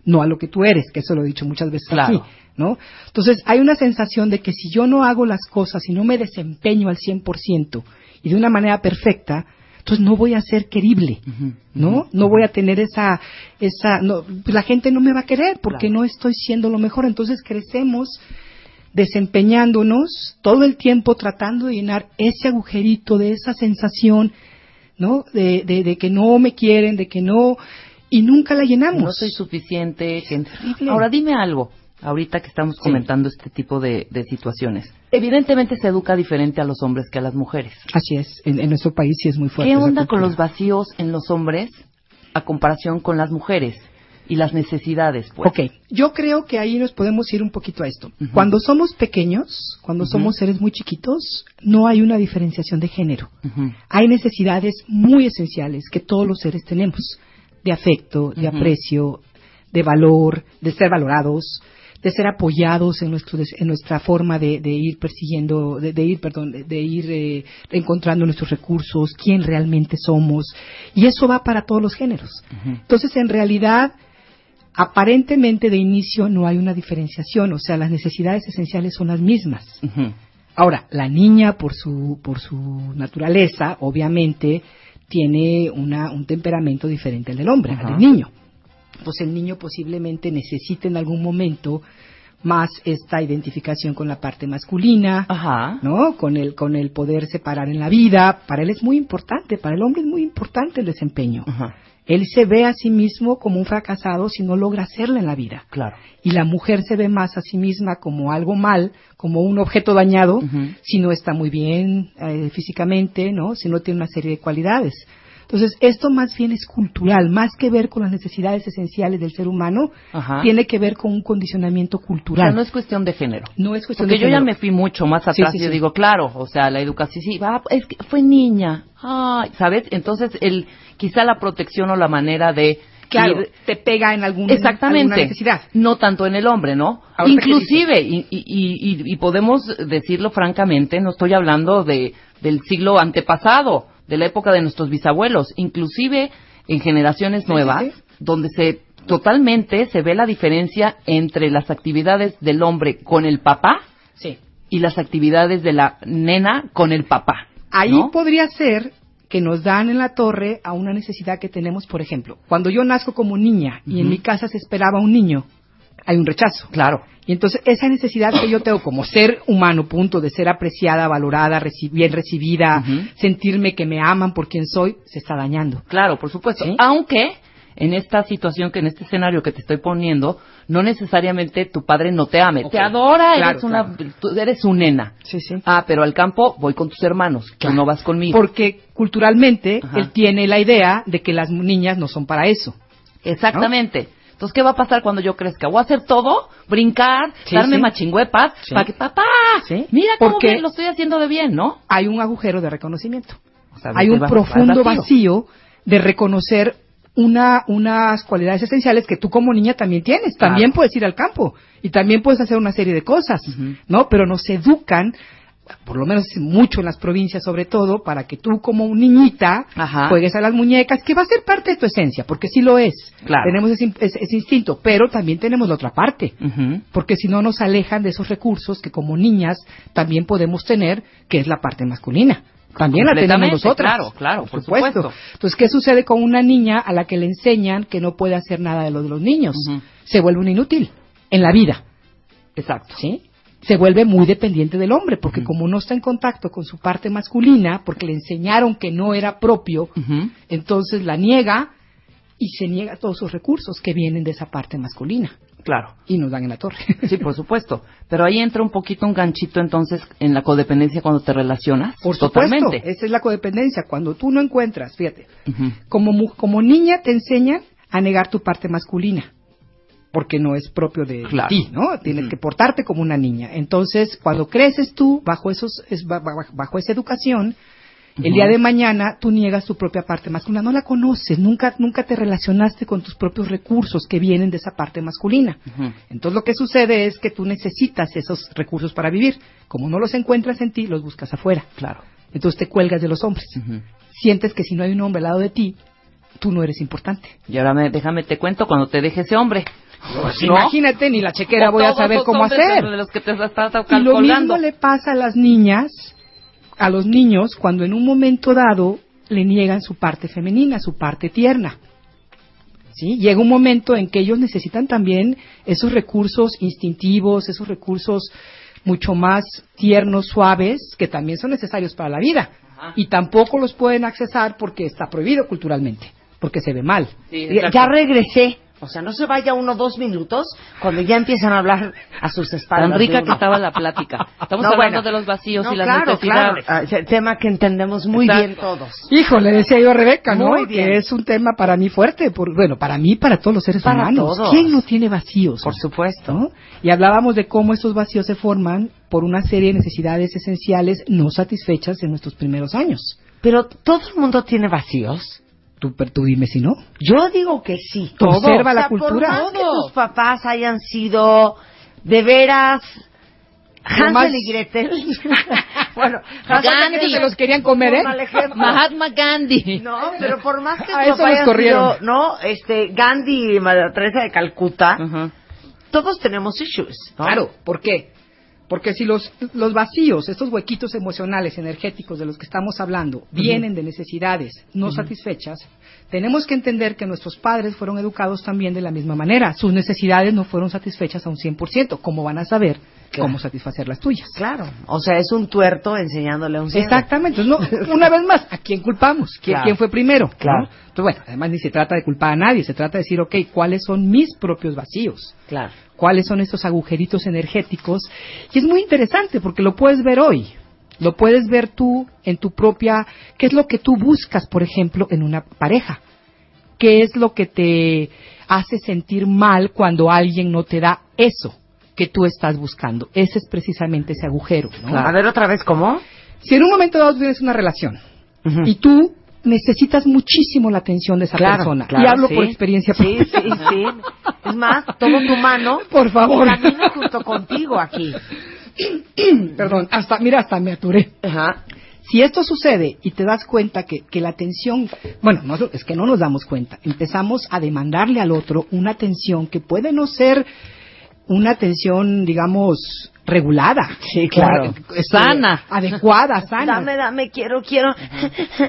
no a lo que tú eres, que eso lo he dicho muchas veces Claro. aquí, ¿no? Entonces hay una sensación de que si yo no hago las cosas y no me desempeño al 100% y de una manera perfecta, entonces no voy a ser querible. ¿no? No voy a tener esa, esa, no, la gente no me va a querer porque Claro. no estoy siendo lo mejor. Entonces crecemos desempeñándonos todo el tiempo tratando de llenar ese agujerito de esa sensación, ¿no? De, de, de que no me quieren, de que no, y nunca la llenamos. No soy suficiente. terrible. Ahora dime algo. Ahorita que estamos Sí. comentando este tipo de, de situaciones. Evidentemente se educa diferente a los hombres que a las mujeres. Así es, en, en nuestro país sí es muy fuerte. ¿Qué onda con los vacíos en los hombres a comparación con las mujeres y las necesidades? Pues? Ok, yo creo que ahí nos podemos ir un poquito a esto. Cuando somos pequeños, cuando somos seres muy chiquitos, no hay una diferenciación de género. Hay necesidades muy esenciales que todos los seres tenemos, de afecto, de aprecio, de valor, de ser valorados, de ser apoyados en, nuestro, en nuestra forma de, de ir persiguiendo, de, de ir, perdón, de, de ir eh, encontrando nuestros recursos, quién realmente somos. Y eso va para todos los géneros. Entonces, en realidad, aparentemente de inicio no hay una diferenciación, o sea, las necesidades esenciales son las mismas. Ahora, la niña por su, por su naturaleza, obviamente, tiene una, un temperamento diferente al del hombre, al del niño. Entonces el niño posiblemente necesite en algún momento más esta identificación con la parte masculina, Ajá. ¿no? Con el, con el poder separar en la vida. Para él es muy importante, para el hombre es muy importante el desempeño. Ajá. Él se ve a sí mismo como un fracasado si no logra hacerlo en la vida Claro. y la mujer se ve más a sí misma como algo mal, como un objeto dañado, si no está muy bien eh, físicamente, ¿no? Si no tiene una serie de cualidades. Entonces, esto más bien es cultural, más que ver con las necesidades esenciales del ser humano, Ajá. tiene que ver con un condicionamiento O cultural. sea, no es cuestión de género. No es cuestión Porque de yo ya género. me fui mucho más atrás sí, y yo sí. digo, claro, o sea, la educación, sí, va, es que fue niña, ay, ¿sabes? Entonces, el, quizá la protección o la manera de Claro, te pega en algún, Exactamente. alguna necesidad. No tanto en el hombre, ¿no? Ahorita Inclusive, y, y, y- y podemos decirlo francamente, no estoy hablando de, del siglo antepasado, de la época de nuestros bisabuelos, inclusive en generaciones nuevas, sí, sí. donde se totalmente se ve la diferencia entre las actividades del hombre con el papá y las actividades de la nena con el papá. Ahí ¿no? podría ser que nos dan en la torre a una necesidad que tenemos, por ejemplo, cuando yo nazco como niña y en mi casa se esperaba un niño, hay un rechazo. Claro. Y entonces esa necesidad que yo tengo como ser humano, punto, de ser apreciada, valorada, reci- bien recibida, sentirme que me aman por quien soy, se está dañando. Claro, por supuesto. ¿Sí? Aunque en esta situación, que en este escenario que te estoy poniendo, no necesariamente tu padre no te ame. Te adora, Claro, eres, una, claro. tú eres su nena. Sí, sí. Ah, pero al campo voy con tus hermanos, no vas conmigo. Porque culturalmente Ajá. él tiene la idea de que las niñas no son para eso. Exactamente. Entonces, ¿qué va a pasar cuando yo crezca? Voy a hacer todo, brincar, Sí, darme sí. machingüepas, Sí. para que papá, mira cómo Porque- me lo estoy haciendo de bien, ¿no? Hay un agujero de reconocimiento. O sea, hay un vas- profundo vas vacío. de reconocer una, unas cualidades esenciales que tú como niña también tienes. Claro. También puedes ir al campo y también puedes hacer una serie de cosas, Ujú. ¿no? Pero nos educan, por lo menos mucho en las provincias sobre todo, para que tú como niñita Ajá. juegues a las muñecas, que va a ser parte de tu esencia, porque sí lo es. Claro. Tenemos ese, ese- ese instinto, pero también tenemos la otra parte porque si no nos alejan de esos recursos que como niñas también podemos tener, que es la parte masculina. También la tenemos nosotras. claro, claro, por supuesto. Entonces, ¿qué sucede con una niña a la que le enseñan que no puede hacer nada de lo de los niños? Se vuelve un inútil en la vida, Exacto. ¿sí? Se vuelve muy dependiente del hombre, porque como no está en contacto con su parte masculina, porque le enseñaron que no era propio, entonces la niega y se niega todos sus recursos que vienen de esa parte masculina Claro. y nos dan en la torre. Sí, por supuesto. Pero ahí entra un poquito un ganchito entonces en la codependencia cuando te relacionas. Por supuesto, Totalmente. esa es la codependencia. Cuando tú no encuentras, fíjate, como, como niña te enseñan a negar tu parte masculina, porque no es propio de Claro. ti, ¿no? Tienes que portarte como una niña. Entonces, cuando creces tú bajo esos, es- ba- ba- bajo esa educación, el día de mañana tú niegas tu propia parte masculina, no la conoces, nunca, nunca te relacionaste con tus propios recursos que vienen de esa parte masculina. Entonces lo que sucede es que tú necesitas esos recursos para vivir. Como no los encuentras en ti, los buscas afuera. Claro. Entonces te cuelgas de los hombres. Sientes que si no hay un hombre al lado de ti, tú no eres importante. Y ahora me, déjame te cuento cuando te deje ese hombre. Pues ¿No? Imagínate, ni la chequera O voy a saber cómo hacer. De los que te estás Y lo mismo le pasa a las niñas, a los niños, cuando en un momento dado le niegan su parte femenina, su parte tierna. ¿Sí? Llega un momento en que ellos necesitan también esos recursos instintivos, esos recursos mucho más tiernos, suaves, que también son necesarios para la vida. Ajá. Y tampoco los pueden accesar porque está prohibido culturalmente, porque se ve mal. Sí. Ya regresé. O sea, no se vaya uno dos minutos cuando ya empiezan a hablar a sus espaldas. Tan rica que estaba la plática. Estamos No, hablando bueno. de los vacíos No, y las claro, necesidades. claro. Ah, tema que entendemos muy Exacto. bien todos. Híjole, decía yo a Rebeca, ¿no? Muy bien. Que es un tema para mí fuerte, por- bueno, para mí, para todos los seres Para humanos. todos. ¿Quién no tiene vacíos? Por supuesto. ¿no? Y hablábamos de cómo estos vacíos se forman por una serie de necesidades esenciales no satisfechas en nuestros primeros años. Pero todo el mundo tiene vacíos. Tú, tú dime si no. Yo digo que sí. Todo. Observa O la sea, cultura. Por más que tus papás hayan sido de veras Hansel más- y Gretel. bueno, Hansel y Gandhi. Gretel Se los querían comer, ¿eh? Mahatma Gandhi. No, pero por más que eso papás los hayan corrieron. sido, no, este, Gandhi y María Teresa de Calcuta, Ajá. todos tenemos issues, ¿no? Claro, ¿por qué? Porque si los, los vacíos, estos huequitos emocionales, energéticos de los que estamos hablando, vienen de necesidades no satisfechas, tenemos que entender que nuestros padres fueron educados también de la misma manera. Sus necesidades no fueron satisfechas a un 100%. ¿Cómo van a saber cómo satisfacer las tuyas? Claro, o sea, es un tuerto enseñándole a un ciego. Exactamente. Entonces, no, una vez más, ¿a quién culpamos? ¿Quién, Claro. quién fue primero? ¿no? Claro. Entonces, bueno, además ni se trata de culpar a nadie, se trata de decir, ok, ¿cuáles son mis propios vacíos? Claro. Cuáles son estos agujeritos energéticos. Y es muy interesante porque lo puedes ver hoy. Lo puedes ver tú en tu propia... ¿Qué es lo que tú buscas, por ejemplo, en una pareja? ¿Qué es lo que te hace sentir mal cuando alguien no te da eso que tú estás buscando? Ese es precisamente ese agujero. ¿no? A ver otra vez, ¿cómo? Si en un momento dado tienes una relación y tú necesitas muchísimo la atención de esa Claro, persona, claro, y hablo sí. por experiencia Sí, propia. sí, sí. Es más, tomo tu mano Por favor. y camino junto contigo aquí. Perdón, hasta, mira, hasta me aturé. Ajá. Si esto sucede y te das cuenta que, que la atención, bueno, no, es que no nos damos cuenta, empezamos a demandarle al otro una atención que puede no ser una atención, digamos, regulada. Sí, claro. Este, Sana. Adecuada, sana. Dame, dame, quiero, quiero.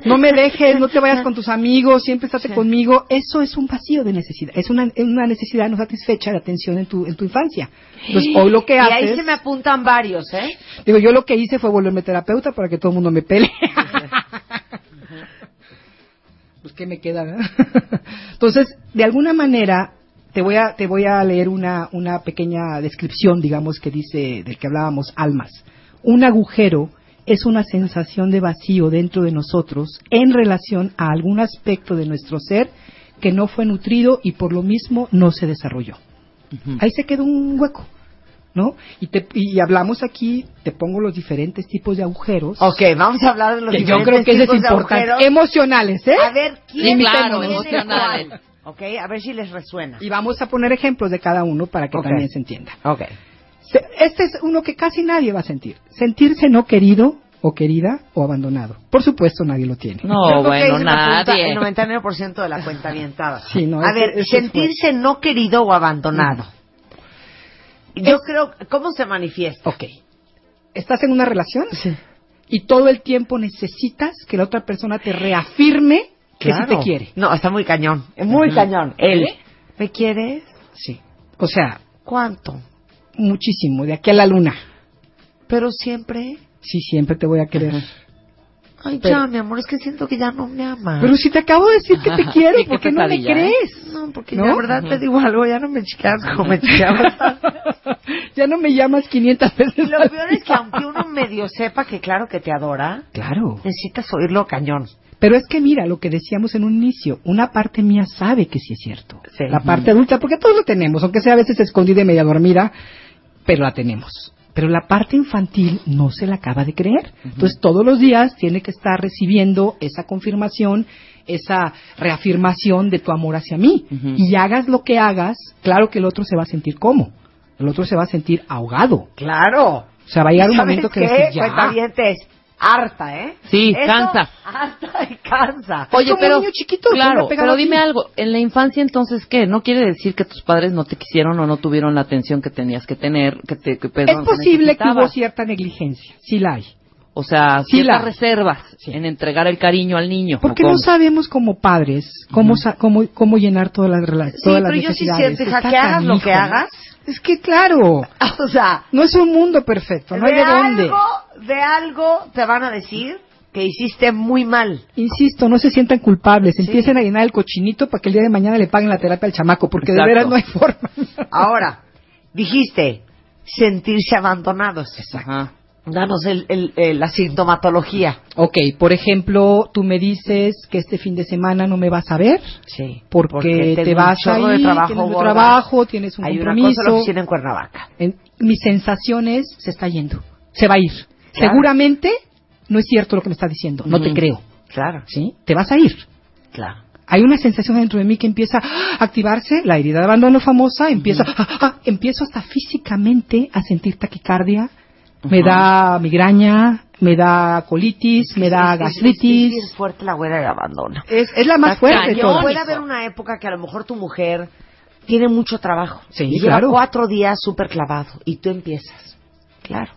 No me dejes, no te vayas con tus amigos, siempre estate conmigo. Eso es un vacío de necesidad. Es una, una necesidad no satisfecha de atención en tu, en tu infancia. Entonces, hoy lo que y haces... ahí se me apuntan varios, ¿eh? Digo, yo lo que hice fue volverme terapeuta para que todo el mundo me pele. pues qué me queda, ¿verdad? Entonces, de alguna manera te voy a te voy a leer una una pequeña descripción, digamos que dice del que hablábamos almas. Un agujero es una sensación de vacío dentro de nosotros en relación a algún aspecto de nuestro ser que no fue nutrido y por lo mismo no se desarrolló. Ahí se queda un hueco. ¿No? Y, te, y hablamos aquí, te pongo los diferentes tipos de agujeros. Ok, vamos a hablar de los que yo diferentes creo que eso es tipos de importante. agujeros. Emocionales, ¿eh? A ver, ¿quién claro, emocionales. Ok, a ver si les resuena. Y vamos a poner ejemplos de cada uno para que también se entienda. Ok. Se- Este es uno que casi nadie va a sentir. Sentirse no querido o querida o abandonado. Por supuesto, nadie lo tiene. No, bueno, nadie. El 99% de la cuenta avientada. Sí, no, a ver, es sentirse no querido o abandonado. Yo Es- creo, ¿cómo se manifiesta? Ok. ¿Estás en una relación? Y todo el tiempo necesitas que la otra persona te reafirme que sí te quiere. No, está muy cañón. Es muy cañón. Él. ¿Eh? ¿Me quieres? Sí. O sea, ¿Cuánto? muchísimo, de aquí a la luna. Pero siempre. Sí, siempre te voy a querer. Ay, Pero- ya, mi amor, es que siento que ya no me amas. Pero si te acabo de decir que te quiero, ¿por qué no me ¿eh? crees? No, porque ¿No? la verdad te digo algo, ya no me chiqueas como me chiqueabas. ya no me llamas 500 veces. Y lo peor es que aunque uno medio sepa que claro que te adora, Claro. necesitas oírlo cañón. Pero es que mira, lo que decíamos en un inicio, una parte mía sabe que sí es cierto. Sí. La parte adulta, porque todos lo tenemos, aunque sea a veces escondida y media dormida, pero la tenemos. Pero la parte infantil no se la acaba de creer. Entonces todos los días tiene que estar recibiendo esa confirmación, esa reafirmación de tu amor hacia mí. Y hagas lo que hagas, claro que el otro se va a sentir como. El otro se va a sentir ahogado. Claro. O sea, va a llegar un ¿Sabes momento que decir, ya. Cuentavientes, harta, ¿eh? Sí, Eso, cansa. Harta y cansa. Oye, como pero un niño chiquito, claro, pero aquí. dime algo, en la infancia entonces qué, no quiere decir que tus padres no te quisieron o no tuvieron la atención que tenías que tener, que te que, Es posible que hubo cierta negligencia, sí la hay. o sea, Sí ciertas la- reservas Sí. en entregar el cariño al niño. Porque ¿o no sabemos como padres cómo, sa- cómo, cómo llenar todas las, rela- Sí, pero yo sí siento, hija, que hagas lo que ¿no? hagas. Es que claro, O sea, no es un mundo perfecto, no hay de dónde. algo, de algo te van a decir que hiciste muy mal. Insisto, no se sientan culpables, empiecen a llenar el cochinito para que el día de mañana le paguen la terapia al chamaco, porque Exacto. de veras no hay forma. Ahora, dijiste sentirse abandonados. Ajá. Danos el, el- el- la sintomatología. ok, por ejemplo, tú me dices que este fin de semana no me vas a ver, Sí. porque, te vas de trabajo, tienes un trabajo, tienes un Hay una cosa en la oficina en Cuernavaca. En- mi sensación es, se está yendo, se va a ir. Claro. Seguramente no es cierto lo que me está diciendo, no te Ujú. creo, Claro, ¿sí? Te vas a ir. claro. Hay una sensación dentro de mí que empieza a activarse, la herida de abandono famosa, empieza, ah, ah, empiezo hasta físicamente a sentir taquicardia, me da migraña, me da colitis, me da Es- es- Es, gastritis. bien fuerte la huella de abandono. Es, es la más Está fuerte. Puede haber una época que a lo mejor tu mujer tiene mucho trabajo. Sí, y lleva claro. cuatro días súper clavado. Y tú empiezas. Claro.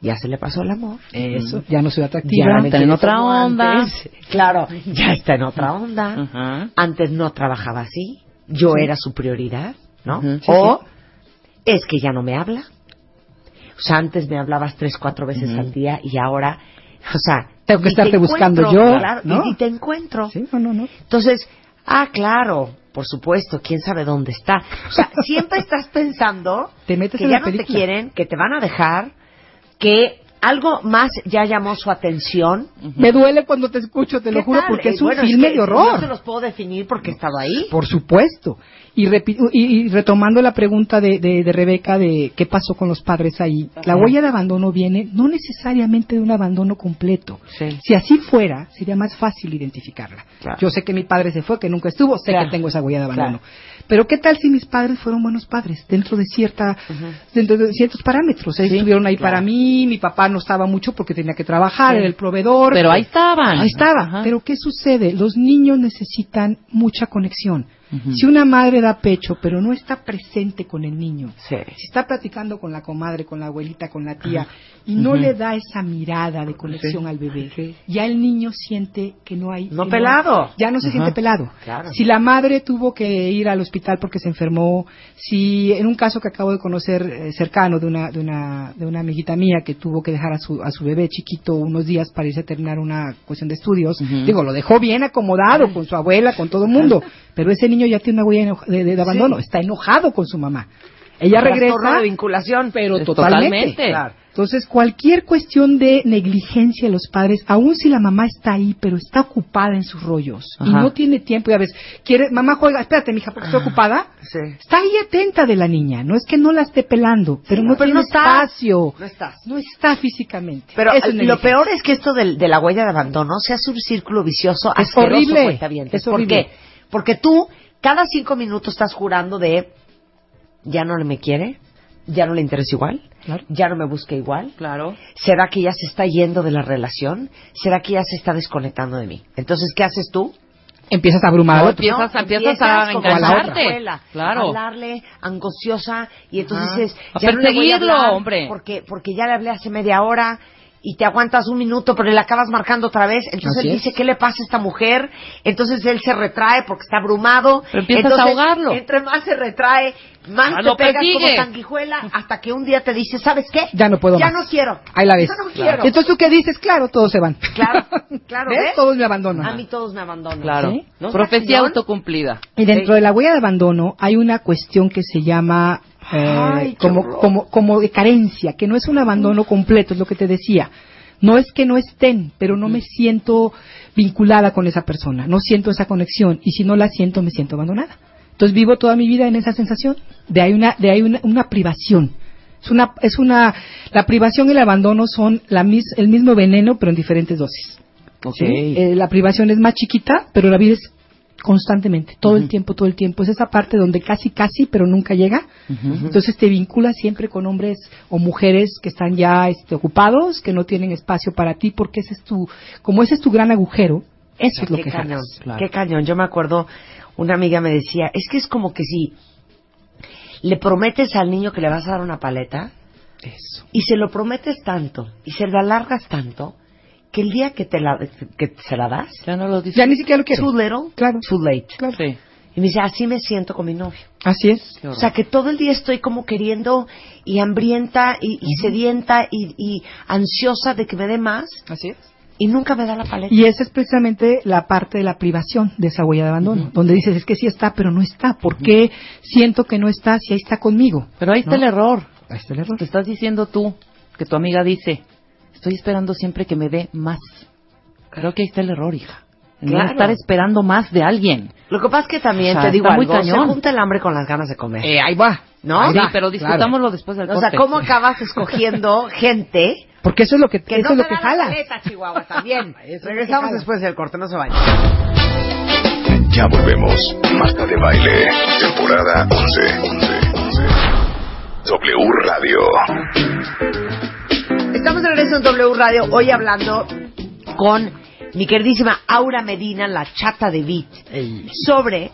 Ya se le pasó el amor. Eso, ya no soy Ya atractiva. me está en otra onda. antes. Claro, ya está en otra onda. Ajá. Antes no trabajaba así. Yo era su prioridad, ¿no? Sí, o es que ya no me habla. O sea, antes me hablabas tres, cuatro veces al día y ahora, o sea... Tengo que te estarte buscando yo, Claro, ¿no? y ni te encuentro. Sí, no, no, no. Entonces, ah, claro, por supuesto, quién sabe dónde está. O sea, siempre estás pensando Te metes que en ya la no te quieren, que te van a dejar, que algo más ya llamó su atención. Me duele cuando te escucho, te lo ¿Qué juro, tal? porque Eh, es un bueno, filme que de horror. No se los puedo definir porque he estado ahí. Por supuesto. Y, y- y retomando la pregunta de, de- de Rebeca de qué pasó con los padres ahí, la huella de abandono viene no necesariamente de un abandono completo. Sí. Si así fuera, sería más fácil identificarla. Claro. Yo sé que mi padre se fue, que nunca estuvo, sé Claro. que tengo esa huella de abandono. Pero ¿qué tal si mis padres fueron buenos padres dentro de cierta dentro de ciertos parámetros? Ellos Sí, estuvieron ahí claro. para mí, mi papá no estaba mucho porque tenía que trabajar, Sí. era el proveedor. Pero ahí estaban. Ahí estaba. Ajá. Pero ¿qué sucede? Los niños necesitan mucha conexión. Si una madre da pecho, pero no está presente con el niño, Sí. si está platicando con la comadre, con la abuelita, con la tía, y no le da esa mirada de conexión al bebé, ya el niño siente que no hay... No pelado. ya no se siente pelado. Claro. Si la madre tuvo que ir al hospital porque se enfermó, si en un caso que acabo de conocer eh, cercano de una, de una, de una amiguita mía que tuvo que dejar a su, a su bebé chiquito unos días para irse a terminar una cuestión de estudios, digo, lo dejó bien acomodado con su abuela, con todo el mundo, pero ese niño ya tiene una huella de, de- de abandono, está enojado con su mamá. Ella regresa, de vinculación. pero Es totalmente. totalmente. Claro. Entonces, cualquier cuestión de negligencia de los padres, aun si la mamá está ahí, pero está ocupada en sus rollos y no tiene tiempo, ya ves, quiere, mamá juega, espérate, mija, porque estoy ocupada. Sí. Está ahí atenta de la niña, no es que no la esté pelando, pero no pero tiene no está. espacio, No estás. no está físicamente. Pero es lo peor es que esto del- de, la huella de abandono se hace un círculo vicioso Es horrible, es ¿Por horrible. qué? Porque tú cada cinco minutos estás jurando de ya no me quiere, ya no le interesa igual, Claro. ya no me busca igual. Claro. ¿Será que ya se está yendo de la relación? ¿Será que ya se está desconectando de mí? Entonces, ¿qué haces tú? Empiezas a abrumar No, otro. empiezas- empiezas a como la engancharte. Claro. a hablarle angustiosa y entonces Ajá. dices, A ya no le voy a hablar hombre. porque porque ya le hablé hace media hora y te aguantas un minuto, pero le acabas marcando otra vez. Entonces Así él es. dice, ¿qué le pasa a esta mujer? Entonces él se retrae porque está abrumado. Pero empiezas Entonces, a ahogarlo. Entre más se retrae, más Ah, te pegas persigue. como sanguijuela hasta que un día te dice, ¿sabes qué? Ya no puedo Ya más. no quiero. Ahí la ves. Ya no quiero. Entonces, ¿tú qué dices? Claro, todos se van. Claro, claro, ¿Ves? ¿ves? Todos me abandonan. A mí todos me abandonan. Claro. ¿Sí? ¿No Profecía autocumplida. Y dentro de la huella de abandono hay una cuestión que se llama eh, Ay, como, como, como de carencia, que no es un abandono completo, es lo que te decía. No es que no estén, pero no me siento vinculada con esa persona, no siento esa conexión y si no la siento me siento abandonada. Entonces vivo toda mi vida en esa sensación. De ahí una, de ahí una, una privación. Es una, es una, la privación y el abandono son la mis- el mismo veneno pero en diferentes dosis. Eh, la privación es más chiquita, pero la vida es constantemente, todo el tiempo, todo el tiempo. Es esa parte donde casi, casi, pero nunca llega. Entonces te vinculas siempre con hombres o mujeres que están ya este, ocupados, que no tienen espacio para ti, porque ese es tu, como ese es tu gran agujero, eso es lo qué que cañón, jalas. claro. qué cañón. Yo me acuerdo, una amiga me decía, es que es como que si le prometes al niño que le vas a dar una paleta Eso. y se lo prometes tanto y se la alargas tanto que el día que te la que se la das, Ya no lo dices. Ya ni siquiera lo quiero. too little, Claro. too late. Claro. Sí. Y me dice, así me siento con mi novio. Así es. O sea, que todo el día estoy como queriendo y hambrienta y, y sedienta y, y ansiosa de que me dé más Así es. Y nunca me da la paleta. Y esa es precisamente la parte de la privación de esa huella de abandono, donde dices, es que sí está, pero no está. ¿Por qué siento que no está si ahí está conmigo? Pero ahí está ¿No? el error. Ahí está el error. Te estás diciendo tú, que tu amiga dice, estoy esperando siempre que me dé más. Creo que ahí está el error, hija. En no Claro. estar esperando más de alguien. Lo que pasa es que también O sea, te digo muy algo, se cañón. junta el hambre con las ganas de comer. Eh, ahí va. ¿No? Ahí sí, va, pero claro. discutámoslo después del o sea, corte. ¿cómo acabas escogiendo gente Porque eso es lo que, que eso no es lo que jala. paleta, Chihuahua, también? Regresamos después del corte, no se vayan. Ya volvemos. Marta de Baile, temporada 11. 11, 11. W Radio. Estamos de regreso en W Radio, hoy hablando con mi queridísima Aura Medina, la chata de Beat, sobre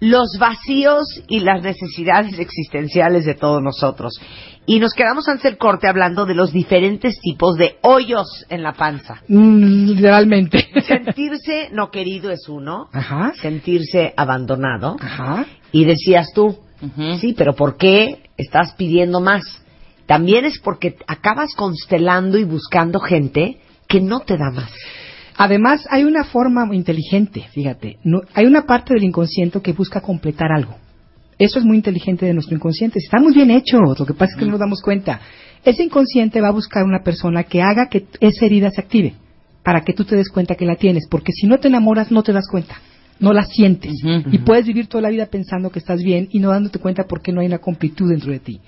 los vacíos y las necesidades existenciales de todos nosotros. Y nos quedamos antes del corte hablando de los diferentes tipos de hoyos en la panza. Mm, literalmente. Sentirse no querido es uno, Ajá. sentirse abandonado. Ajá. Y decías tú, Ujú. sí, pero ¿por qué estás pidiendo más? También es porque acabas constelando y buscando gente que no te da más. Además, hay una forma inteligente, fíjate. No, hay una parte del inconsciente que busca completar algo. Eso es muy inteligente de nuestro inconsciente. Estamos bien hechos, lo que pasa es que no nos damos cuenta. Ese inconsciente va a buscar una persona que haga que esa herida se active, para que tú te des cuenta que la tienes, porque si no te enamoras no te das cuenta, no la sientes. Y puedes vivir toda la vida pensando que estás bien y no dándote cuenta porque no hay una completud dentro de ti.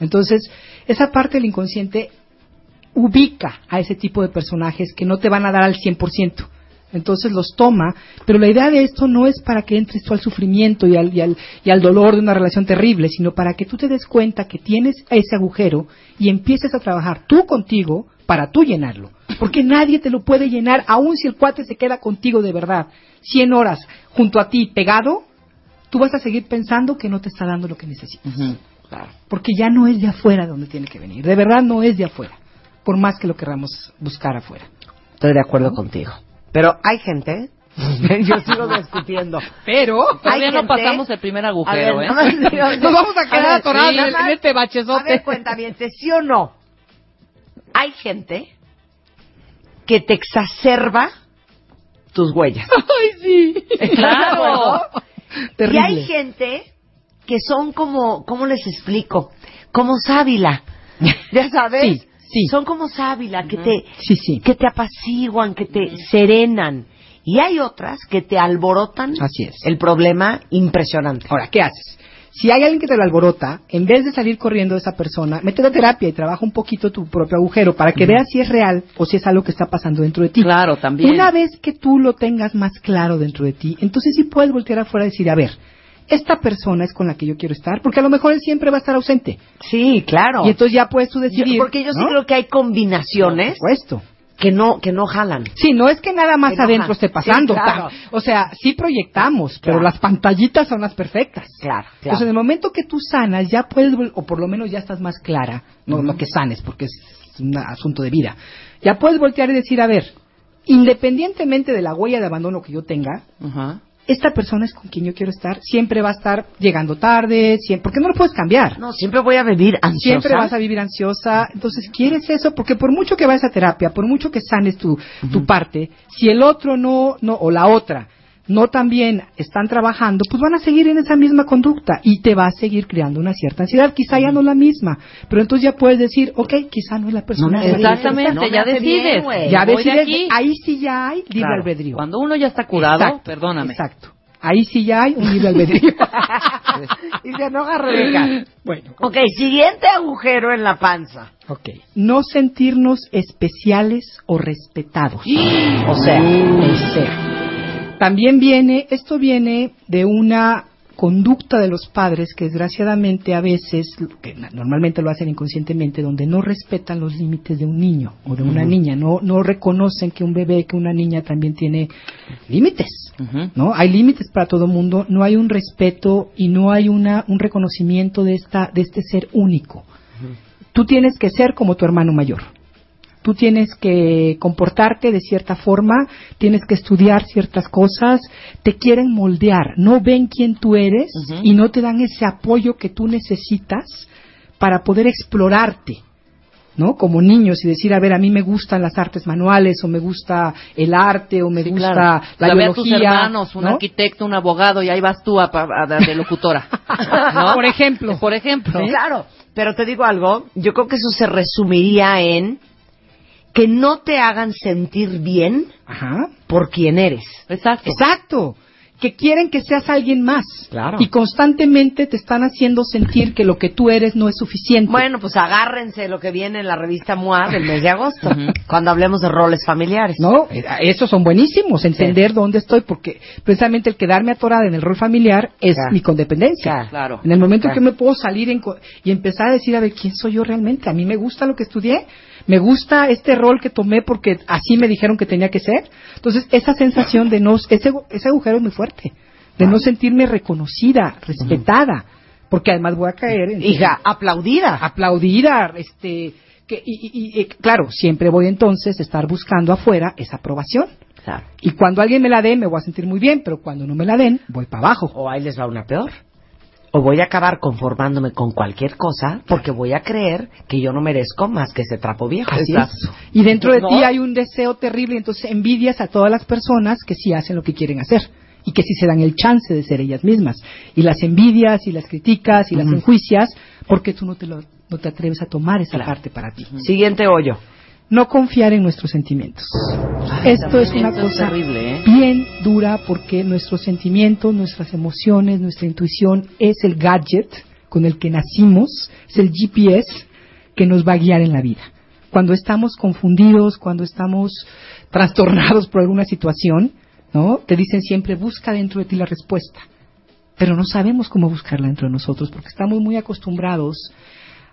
Entonces, esa parte del inconsciente ubica a ese tipo de personajes que no te van a dar al 100%. Entonces los toma, pero la idea de esto no es para que entres tú al sufrimiento y al, y, al, y al dolor de una relación terrible, sino para que tú te des cuenta que tienes ese agujero y empieces a trabajar tú contigo para tú llenarlo. Porque nadie te lo puede llenar, aun si el cuate se queda contigo de verdad 100 horas junto a ti pegado, tú vas a seguir pensando que no te está dando lo que necesitas. Claro. Porque ya no es de afuera donde tiene que venir. De verdad no es de afuera. Por más que lo queramos buscar afuera. Estoy de acuerdo contigo. Pero hay gente, yo sigo discutiendo. Pero Todavía no pasamos el primer agujero, ver, ¿eh? nos vamos a quedar atorados nada en, este A ver, cuenta bien, ¿sí o no? Hay gente que te exacerba tus huellas. Ay, sí. Claro. Terrible. Y hay gente que son como, ¿cómo les explico? Como sábila. ¿Ya sabes? Sí, sí. Son como sábila, que te, Sí, sí. que te apaciguan, que te serenan. Y hay otras que te alborotan Así es. el problema impresionante. Ahora, ¿qué haces? Si hay alguien que te lo alborota, en vez de salir corriendo de esa persona, métete a terapia y trabaja un poquito tu propio agujero para que veas si es real o si es algo que está pasando dentro de ti. Claro, también. Una vez que tú lo tengas más claro dentro de ti, entonces sí puedes voltear afuera y decir, a ver, esta persona es con la que yo quiero estar, porque a lo mejor él siempre va a estar ausente. Sí, claro. Y entonces ya puedes tú decidir. Yo- porque yo sí ¿no? creo que hay combinaciones Por supuesto. que no que no jalan. Sí, no es que nada más Que adentro esté pasando. Sí, claro. O sea, sí proyectamos, pero las pantallitas son las perfectas. Claro, claro. Entonces, en el momento que tú sanas, ya puedes, o por lo menos ya estás más clara, no, no que sanes, porque es un asunto de vida. Ya puedes voltear y decir, a ver, independientemente de la huella de abandono que yo tenga, Ajá. Esta persona es con quien yo quiero estar, siempre va a estar llegando tarde, siempre, porque no lo puedes cambiar. No, siempre voy a vivir ansiosa. Siempre vas a vivir ansiosa. Entonces, ¿quieres eso? Porque por mucho que vayas a terapia, por mucho que sanes tu, tu parte, si el otro no, no, o la otra, no también están trabajando, pues van a seguir en esa misma conducta y te va a seguir creando una cierta ansiedad. Quizá ya no la misma, pero entonces ya puedes decir, ok, quizá no es la persona. No Exactamente, No ya bien, decides. güey. ya de decides, aquí. ahí sí ya hay libre Claro. albedrío. Cuando uno ya está curado, Exacto, perdóname. Exacto. Ahí sí ya hay un libre albedrío. y se enoja Rebeca. bueno, Ok, siguiente agujero en la panza. Ok. No sentirnos especiales o respetados. O sea, O sea. También viene, esto viene de una conducta de los padres que desgraciadamente a veces, que normalmente lo hacen inconscientemente, donde no respetan los límites de un niño o de una niña, no, no reconocen que un bebé, que una niña también tiene límites. ¿no? Hay límites para todo mundo, no hay un respeto y no hay una, un reconocimiento de, esta, de este ser único. Tú tienes que ser como tu hermano mayor. Tú tienes que comportarte de cierta forma, tienes que estudiar ciertas cosas, te quieren moldear, no ven quién tú eres y no te dan ese apoyo que tú necesitas para poder explorarte. ¿no? Como niños y decir, a ver, a mí me gustan las artes manuales o me gusta el arte o me Sí, gusta claro. la O sea, ve a tus biología, hermanos, un ¿no? arquitecto, un abogado, y ahí vas tú a, a- a- de locutora. ¿no? Por ejemplo. Por ejemplo. Claro, pero te digo algo, yo creo que eso se resumiría en que no te hagan sentir bien Ajá. por quien eres. Exacto. Exacto. que quieren que seas alguien más. Claro. Y constantemente te están haciendo sentir que lo que tú eres no es suficiente. Bueno, pues agárrense lo que viene en la revista MOA del mes de agosto, cuando hablemos de roles familiares. No, esos son buenísimos, entender dónde estoy, porque precisamente el quedarme atorada en el rol familiar es Claro. mi codependencia. Claro. En el momento Claro. que me puedo salir en co- y empezar a decir, a ver, ¿quién soy yo realmente? A mí me gusta lo que estudié, me gusta este rol que tomé porque así me dijeron que tenía que ser. Entonces, esa sensación de no, ese, ese agujero es muy fuerte, de no sentirme reconocida, respetada, porque además voy a caer en... Hija, aplaudida. aplaudida, este, que, y, y- y, claro, siempre voy entonces a estar buscando afuera esa aprobación. Claro. Y cuando alguien me la dé, me voy a sentir muy bien, pero cuando no me la den, voy para abajo. O ahí les va una peor. O voy a acabar conformándome con cualquier cosa porque voy a creer que yo no merezco más que ese trapo viejo. Así es. Y dentro de ¿No? ti hay un deseo terrible, entonces envidias a todas las personas que sí hacen lo que quieren hacer y que sí se dan el chance de ser ellas mismas. Y las envidias y las criticas y las enjuicias porque tú no te, lo- no te atreves a tomar esa Claro. parte para ti. Siguiente hoyo. No confiar en nuestros sentimientos. Esto es una cosa terrible, ¿eh? bien dura porque nuestros sentimientos, nuestras emociones, nuestra intuición es el gadget con el que nacimos, es el GPS que nos va a guiar en la vida. Cuando estamos confundidos, cuando estamos trastornados por alguna situación, ¿no? Te dicen siempre busca dentro de ti la respuesta, pero no sabemos cómo buscarla dentro de nosotros porque estamos muy acostumbrados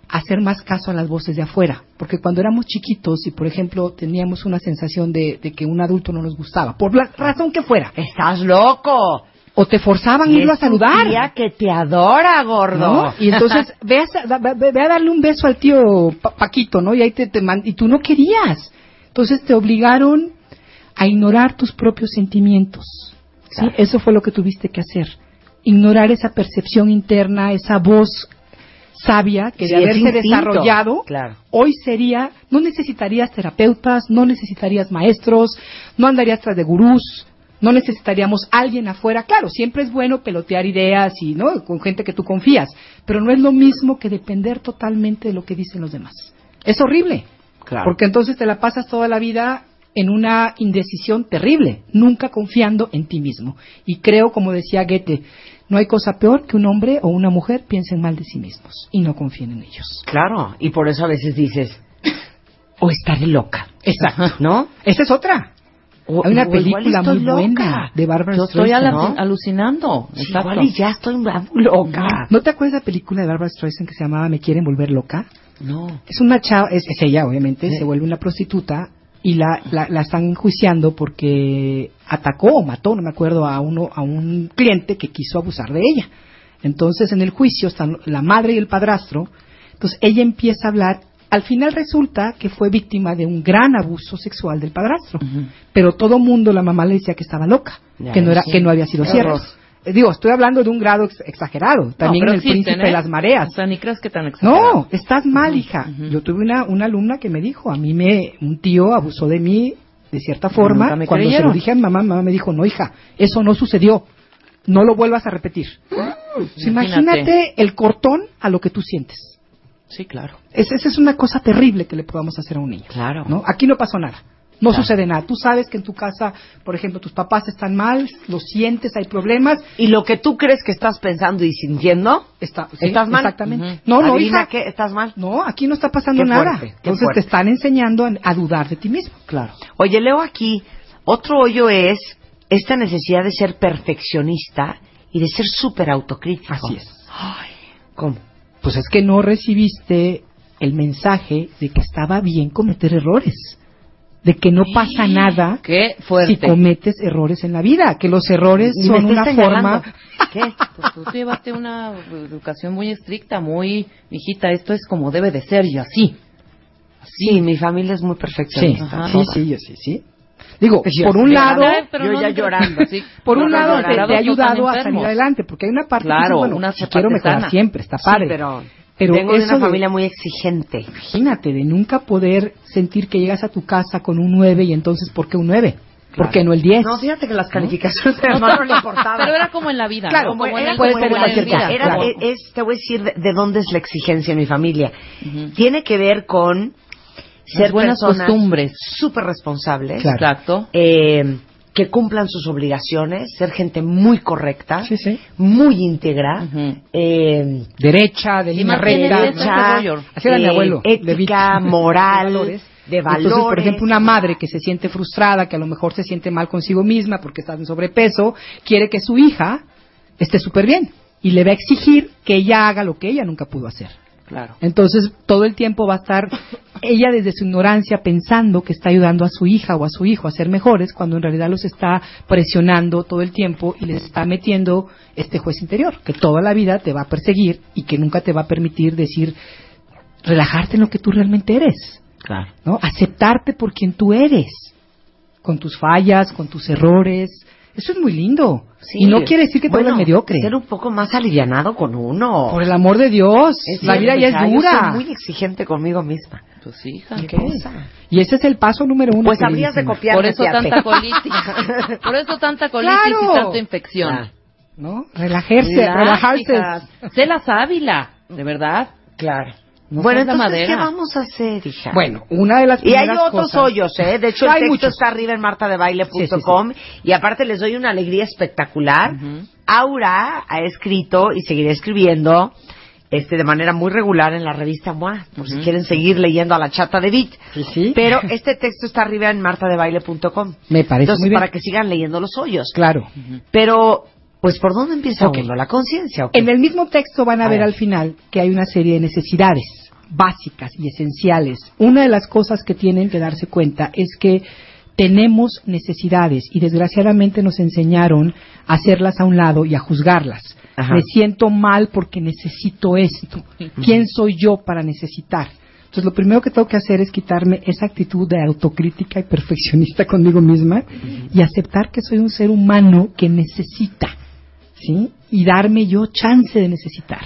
hacer más caso a las voces de afuera. Porque cuando éramos chiquitos y, por ejemplo, teníamos una sensación de, de que un adulto no nos gustaba, por la razón que fuera, ¡Estás loco! o te forzaban a irlo a saludar. tía que te adora, gordo. ¿no? Y entonces ve a, da- ve- ve a darle un beso al tío Pa- Paquito, ¿no? Y ahí te, te y tú no querías. Entonces te obligaron a ignorar tus propios sentimientos. ¿sí? Claro. Eso fue lo que tuviste que hacer. Ignorar esa percepción interna, esa voz sabia que Sí, de haberse desarrollado Claro. hoy sería, no necesitarías terapeutas, no necesitarías maestros, no andarías tras de gurús, no necesitaríamos alguien afuera. Claro, siempre es bueno pelotear ideas y, ¿no? Con gente que tú confías, pero no es lo mismo que depender totalmente de lo que dicen los demás. Es horrible. Claro. Porque entonces te la pasas toda la vida en una indecisión terrible, nunca confiando en ti mismo. Y creo, como decía Goethe, no hay cosa peor que un hombre o una mujer piensen mal de sí mismos y no confíen en ellos. Claro, y por eso a veces dices, o estaré loca, Exacto. ¿no? Esa es otra. O- Hay una película muy loca. buena de Barbara Yo estoy Streisand. ¿no? alucinando. Sí, Exacto. igual y ya estoy loca. ¿No te acuerdas de la película de Barbara Streisand que se llamaba Me quieren volver loca? No. Es una chava, es, es ella obviamente, Sí. se vuelve una prostituta y la, la, la están enjuiciando porque atacó o mató, no me acuerdo, a uno a un cliente que quiso abusar de ella. Entonces en el juicio están la madre y el padrastro. Entonces ella empieza a hablar. Al final resulta que fue víctima de un gran abuso sexual del padrastro. Pero todo mundo, la mamá le decía que estaba loca, Ya que no era sí. que no había sido cierto. Eh, Digo, estoy hablando de un grado ex- exagerado. También No, en el príncipe de las mareas. O sea, ni creas que tan exagerado. No, estás mal, hija. Yo tuve una, una alumna que me dijo, a mí me, un tío abusó de mí de cierta forma. Cuando se lo dije a mi mamá, mi mamá me dijo, no, hija, eso no sucedió. No lo vuelvas a repetir. Imagínate. Imagínate. el cortón a lo que tú sientes. Sí, claro. Es- Esa es una cosa terrible que le podamos hacer a un niño. Claro. ¿no? Aquí no pasó nada. No Claro. sucede nada. Tú sabes que en tu casa, por ejemplo, tus papás están mal, lo sientes, hay problemas. Y lo que tú crees que estás pensando y sintiendo, Está, sí, ¿estás mal? Exactamente. Ujú. No, no, Adivina hija. qué, ¿estás mal? No, aquí no está pasando Qué nada. Entonces fuerte. te están enseñando a, a dudar de ti mismo. Claro. Oye, leo aquí, otro hoyo es esta necesidad de ser perfeccionista y de ser súper autocrítico. Así es. Ay, ¿cómo? Pues es que no recibiste el mensaje de que estaba bien cometer errores. De que no pasa nada Qué si cometes errores en la vida. Que los errores son una señalando. forma. ¿Qué? Pues tú llevaste una educación muy estricta, muy, hijita, esto es como debe de ser y así. Sí, mi familia es muy Sí, perfeccionista. Ajá. sí, sí, yo sí, sí. Digo, por un lado, pero yo no ya llorando. Sí, por un no, lado no, te, te ha ayudado a salir adelante, porque hay una parte que Claro, dices, bueno, una si quiero mejorar sana. siempre, está Sí, padre. pero, Pero vengo de una de- familia muy exigente. Imagínate, de nunca poder sentir que llegas a tu casa con un 9 y entonces, ¿por qué un 9? ¿Por qué no el 10? No, fíjate que las calificaciones de hermano no le importaban. Pero era como en la vida. Claro, ¿no? como como era como en la cualquier vida. cosa, Era- claro. es- te voy a decir de, de dónde es la exigencia en mi familia. Ujú. Tiene que ver con ser buenas personas costumbres. súper responsables, Claro. Exacto. eh, que cumplan sus obligaciones, ser gente muy correcta, Sí, sí. muy íntegra, eh, Derecha, de línea recta. derecha. Así era mi eh, abuelo. de ética, Vic. moral, valores. de valores. Entonces, por ejemplo, una madre que se siente frustrada, que a lo mejor se siente mal consigo misma porque está en sobrepeso, quiere que su hija esté súper bien y le va a exigir que ella haga lo que ella nunca pudo hacer. Claro. Entonces, todo el tiempo va a estar ella desde su ignorancia pensando que está ayudando a su hija o a su hijo a ser mejores, cuando en realidad los está presionando todo el tiempo y les está metiendo este juez interior, que toda la vida te va a perseguir y que nunca te va a permitir decir, relajarte en lo que tú realmente eres, Claro. ¿no? Aceptarte por quien tú eres, con tus fallas, con tus errores. Eso es muy lindo. Sí. Y no quiere decir que te Bueno, vuelvas mediocre. Ser un poco más alivianado con uno. Por el amor de Dios, Es la cierto, vida ya es Yo dura. soy muy exigente conmigo misma. Pues hija. ¿Qué cosa? Y ese es el paso número uno. Pues habrías de copiar. Por eso tanta colitis. Por eso tanta colitis Claro. y tanta infección. ¿no? Relajarse, relajarse. Sé la sábila, de verdad. Claro. No bueno, entonces, madera. ¿qué vamos a hacer, hija? Bueno, una de las Y hay otros cosas- hoyos, ¿eh? De hecho, el Hay texto muchos. está arriba en martadebaile.com Sí, y aparte les doy una alegría espectacular. Aura ha escrito y seguirá escribiendo este de manera muy regular en la revista MOA, por si quieren seguir leyendo a la chata de Bit. Sí, sí. Pero este texto está arriba en martadebaile.com. Me parece Entonces, muy bien. para que sigan leyendo los hoyos. Claro. Pero, pues, ¿por dónde empieza Ok. uno? ¿La conciencia? En el mismo texto van a, A ver ver. al final que hay una serie de necesidades básicas y esenciales. Una de las cosas que tienen que darse cuenta es que tenemos necesidades y desgraciadamente nos enseñaron a hacerlas a un lado y a juzgarlas. Ajá. Me siento mal porque necesito esto. ¿Quién soy yo para necesitar? Entonces lo primero que tengo que hacer es quitarme esa actitud de autocrítica y perfeccionista conmigo misma y aceptar que soy un ser humano que necesita, ¿sí? Y darme yo chance de necesitar.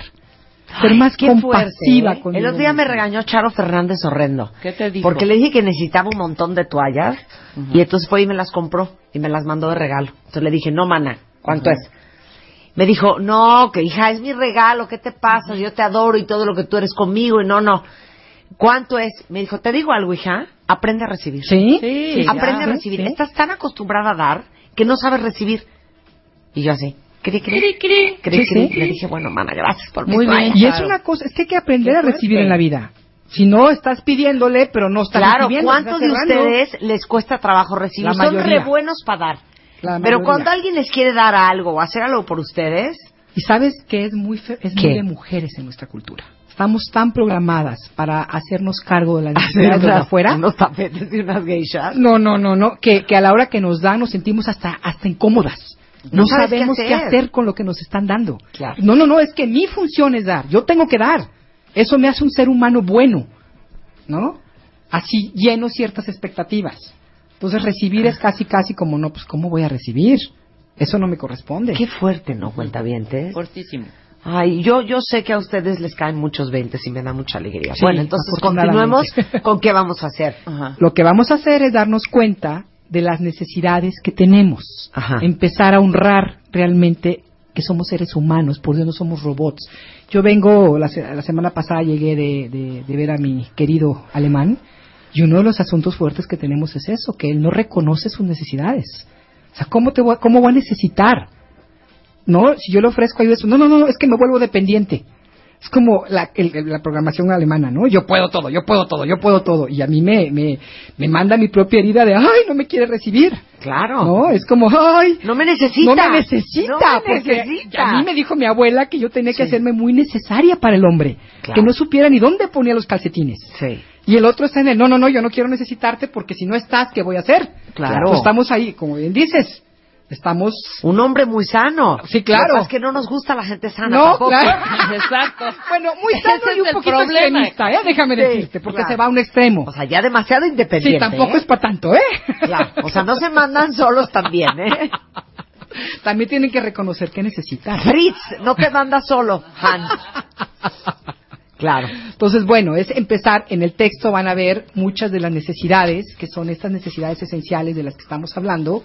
Ser Ay, más qué compasiva fuerte, ¿eh? conmigo El otro día me regañó Charo Fernández horrendo. ¿Qué te dijo? Porque le dije que necesitaba un montón de toallas y entonces fue y me las compró y me las mandó de regalo. Entonces le dije, no, mana, ¿cuánto es? Me dijo, no, que hija, es mi regalo, ¿qué te pasa? Yo te adoro y todo lo que tú eres conmigo y no, no. ¿Cuánto es? Me dijo, te digo algo, hija, aprende a recibir. ¿Sí? Sí, Aprende ya. a recibir. sí. Estás tan acostumbrada a dar que no sabes recibir. Y yo así, cri, cri, Cri, cri. cri, Sí, cri. sí. Le dije, bueno, mana, gracias por Muy bien. Y es Claro. una cosa, es que hay que aprender a recibir fuerte. en la vida. Si no, estás pidiéndole, pero no estás Claro, recibiendo. ¿cuántos de ustedes les cuesta trabajo recibir? La Son re buenos para dar. La Pero cuando alguien les quiere dar algo o hacer algo por ustedes, Y sabes que es muy fe- es ¿Qué? muy de mujeres en nuestra cultura. Estamos tan programadas para hacernos cargo de las necesidades de afuera. unos tapetes y unas geishas. No, no, no, no, que, que a la hora que nos dan nos sentimos hasta hasta incómodas. No, No sabes qué sabemos qué hacer. con lo que nos están dando. Claro. No, no, no, es que mi función es dar. Yo tengo que dar. Eso me hace un ser humano bueno, ¿no? Así lleno ciertas expectativas. Entonces recibir es casi, casi como no, pues ¿cómo voy a recibir? Eso no me corresponde. Qué fuerte, ¿no, cuentavientes? Fuertísimo. Ay, yo, yo sé que a ustedes les caen muchos veintes y me da mucha alegría. Sí, bueno, entonces continuemos con qué vamos a hacer. Ajá. Lo que vamos a hacer es darnos cuenta de las necesidades que tenemos. Ajá. Empezar a honrar realmente que somos seres humanos, por Dios no somos robots. Yo vengo, la, la semana pasada llegué de, de- de ver a mi querido alemán y uno de los asuntos fuertes que tenemos es eso, que él no reconoce sus necesidades. O sea, ¿cómo, te voy, a- cómo voy a necesitar? No, si yo le ofrezco ayuda, no, no, no, es que me vuelvo dependiente. Es como la, el- la programación alemana, ¿no? Yo puedo todo, yo puedo todo, yo puedo todo. Y a mí me, me, me manda mi propia herida de, ay, no me quiere recibir. Claro. ¿No? Es como, ay, No me necesita. no me necesita. No me necesita. A mí me dijo mi abuela que yo tenía que Sí. hacerme muy necesaria para el hombre. Claro. Que no supiera ni dónde ponía los calcetines. Sí. Y el otro está en el, no, no, no, yo no quiero necesitarte porque si no estás, ¿qué voy a hacer? Claro. Pues estamos ahí, como bien dices, estamos... Un hombre muy sano. Sí, claro. Lo que es que no nos gusta la gente sana No, tampoco. claro. Exacto. Bueno, muy Ese sano y es un el poquito problema. extremista, ¿eh? Déjame Sí, decirte, porque claro. se va a un extremo. O sea, ya demasiado independiente. Sí, tampoco ¿eh? es para tanto, ¿eh? Claro. O sea, no se mandan solos también, ¿eh? También tienen que reconocer que necesitan. Fritz, no te mandas solo, Hans. Claro. Entonces, bueno, es empezar, en el texto van a ver muchas de las necesidades, que son estas necesidades esenciales de las que estamos hablando,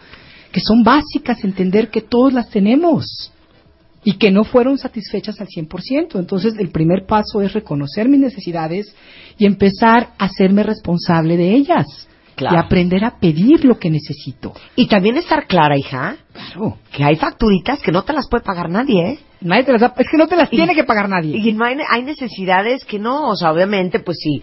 que son básicas, entender que todos las tenemos y que no fueron satisfechas al 100%. Entonces, el primer paso es reconocer mis necesidades y empezar a hacerme responsable de ellas. Claro. y aprender a pedir lo que necesito. Y también estar clara, hija, Claro. que hay facturitas que no te las puede pagar nadie, ¿eh? Nadie te las da- es que no te las Y- tiene que pagar nadie. Y no hay, hay necesidades que no, o sea, obviamente, pues sí,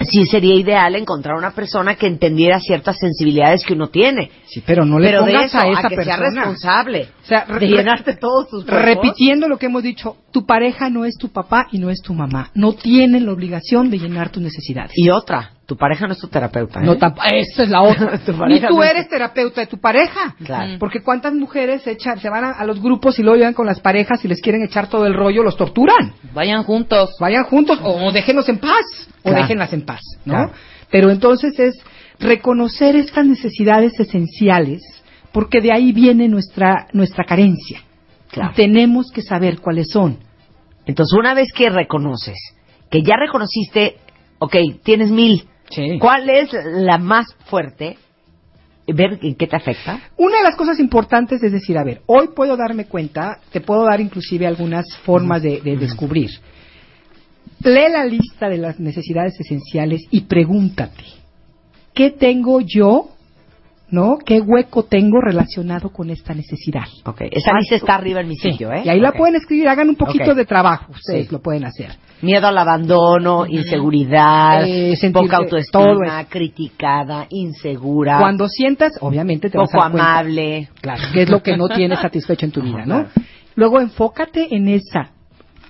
sí sería ideal encontrar una persona que entendiera ciertas sensibilidades que uno tiene. sí, pero no le Pero de pongas eso, a esa que sea persona. responsable O sea, de llenarte todos tus. Repitiendo lo que hemos dicho, tu pareja no es tu papá y no es tu mamá. No tienen la obligación de llenar tus necesidades. Y otra, tu pareja no es tu terapeuta, ¿eh? No tamp- esa es la otra. Tu Ni pareja tú no es- eres terapeuta de tu pareja. Claro. Porque cuántas mujeres se echan, se van a, a los grupos y luego llegan con las parejas y les quieren echar todo el rollo, los torturan. Vayan juntos. Vayan juntos o, o déjenlos en paz. O déjenlas en paz, ¿no? Claro. Pero entonces es reconocer estas necesidades esenciales porque de ahí viene nuestra, nuestra carencia. Claro. Y tenemos que saber cuáles son. Entonces, una vez que reconoces, que ya reconociste, ok, tienes mil, ¿cuál es la más fuerte? Ver en qué te afecta. Una de las cosas importantes es decir, a ver, hoy puedo darme cuenta, te puedo dar inclusive algunas formas de, de descubrir. Lee la lista de las necesidades esenciales y pregúntate, ¿qué tengo yo, no? ¿Qué hueco tengo relacionado con esta necesidad? Ok, esa lista está arriba en mi Sí, sitio, ¿eh? Y ahí la pueden escribir, hagan un poquito de trabajo, ustedes Sí. lo pueden hacer. Miedo al abandono, inseguridad, Eh, poca todo autoestima, eso. criticada, insegura, Cuando sientas, obviamente te vas a poco dar cuenta. amable. Claro, que es lo que no tienes satisfecho en tu vida, ¿no? Luego enfócate en esa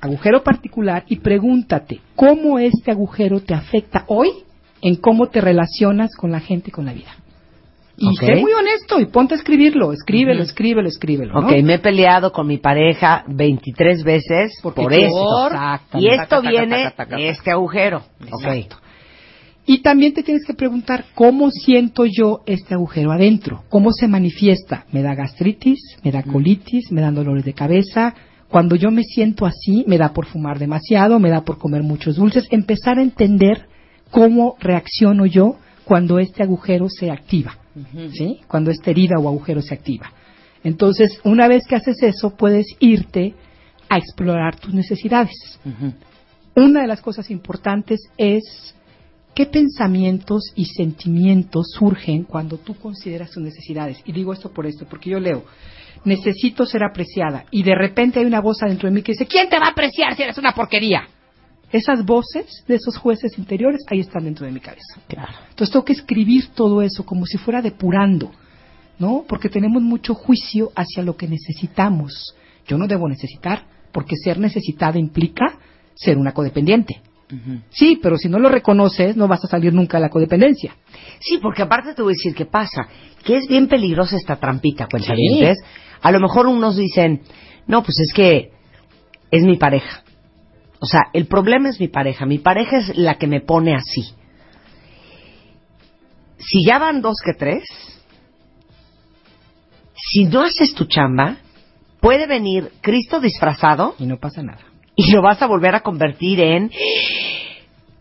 agujero particular y pregúntate cómo este agujero te afecta hoy en cómo te relacionas con la gente y con la vida. Y Ok. sé muy honesto y ponte a escribirlo, escríbelo, escríbelo, escríbelo. ¿no? Ok, me he peleado con mi pareja 23 veces Porque por esto. Exactamente. Y esto Taca, viene taca, taca, de este agujero. Exacto. Y también te tienes que preguntar cómo siento yo este agujero adentro, cómo se manifiesta. ¿Me da gastritis? ¿Me da colitis? ¿Me dan dolores de cabeza? Cuando yo me siento así, me da por fumar demasiado, me da por comer muchos dulces. Empezar a entender cómo reacciono yo cuando este agujero se activa, ¿sí? Cuando esta herida o agujero se activa. Entonces, una vez que haces eso, puedes irte a explorar tus necesidades. Una de las cosas importantes es qué pensamientos y sentimientos surgen cuando tú consideras tus necesidades. Y digo esto por esto, porque yo leo, necesito ser apreciada. Y de repente hay una voz adentro de mí que dice, ¿quién te va a apreciar si eres una porquería? Esas voces de esos jueces interiores ahí están dentro de mi cabeza. Claro. Entonces tengo que escribir todo eso como si fuera depurando, ¿no? Porque tenemos mucho juicio hacia lo que necesitamos. Yo no debo necesitar, porque ser necesitada implica ser una codependiente. Sí, pero si no lo reconoces, no vas a salir nunca de la codependencia. Sí, porque aparte te voy a decir qué pasa, que es bien peligrosa esta trampita, cuentavientes. A lo mejor unos dicen, no, pues es que es mi pareja. O sea, el problema es mi pareja. Mi pareja es la que me pone así. Si ya van dos que tres, si no haces tu chamba, puede venir Cristo disfrazado Y no pasa nada. y lo vas a volver a convertir en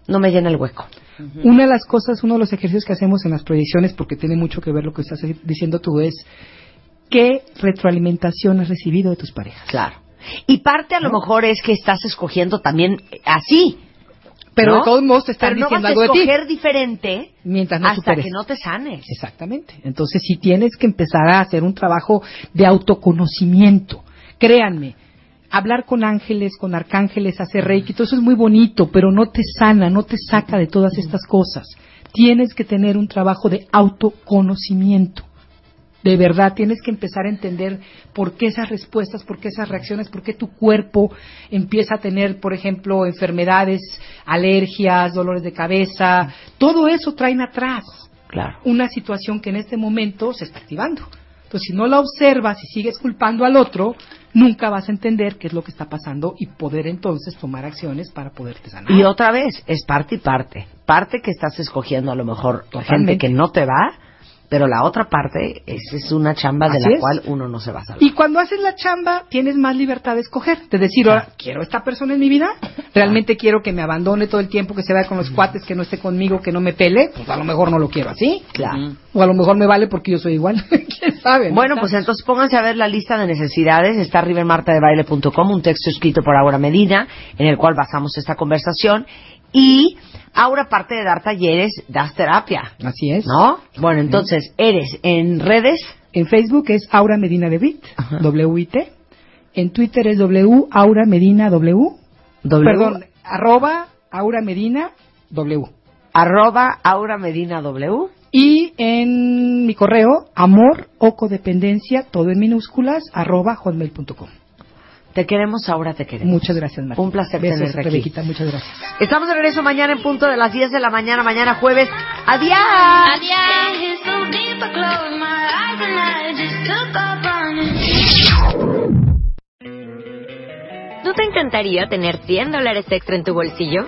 no me llena el hueco. Una de las cosas, uno de los ejercicios que hacemos en las proyecciones, porque tiene mucho que ver lo que estás diciendo tú, es qué retroalimentación has recibido de tus parejas. Claro. Y parte a lo mejor es que estás escogiendo también así. Pero ¿no? de todos modos te están Pero no diciendo vas a algo de ti. escoger diferente Mientras no hasta superes. que no te sanes. Exactamente. Entonces sí tienes que empezar a hacer un trabajo de autoconocimiento. Créanme, hablar con ángeles, con arcángeles, hacer reiki, todo eso es muy bonito, pero no te sana, no te saca de todas estas cosas. Tienes que tener un trabajo de autoconocimiento. De verdad, tienes que empezar a entender por qué esas respuestas, por qué esas reacciones, por qué tu cuerpo empieza a tener, por ejemplo, enfermedades, alergias, dolores de cabeza. Todo eso traen atrás Claro. una situación que en este momento se está activando. Entonces, si no la observas y sigues culpando al otro, nunca vas a entender qué es lo que está pasando y poder entonces tomar acciones para poderte sanar. Y otra vez, es parte y parte. Parte que estás escogiendo a lo mejor gente Totalmente. que no te va, pero la otra parte es, es una chamba de la es. cual uno no se va a salvar. Y cuando haces la chamba, tienes más libertad de escoger, de decir, ahora, ¿quiero esta persona en mi vida? ¿Realmente quiero que me abandone todo el tiempo, que se vaya con los cuates, que no esté conmigo, que no me pele? Pues a lo mejor no lo quiero así. Claro. O a lo mejor me vale porque yo soy igual. ¿Quién sabe? no? Bueno, pues entonces pónganse a ver la lista de necesidades. Está arriba en martadebaile.com, un texto escrito por Aura Medina, en el cual basamos esta conversación. Y Aura, aparte de dar talleres, das terapia. Así es. ¿No? Bueno, entonces, eres en redes. En Facebook es Aura Medina de Witt, W-I-T. En Twitter es W Aura Medina W. W. Perdón, arroba Aura Medina W. Arroba Aura Medina W. Y en mi correo, amor o codependencia, todo en minúsculas, arroba hotmail.com. Te queremos, Aura, te queremos. Muchas gracias, Marta. Un placer Besos, tenerte aquí. Rebequita, muchas gracias. Estamos de regreso mañana en punto de las 10 de la mañana, mañana jueves. ¡Adiós! ¿No te encantaría tener 100 dólares extra en tu bolsillo?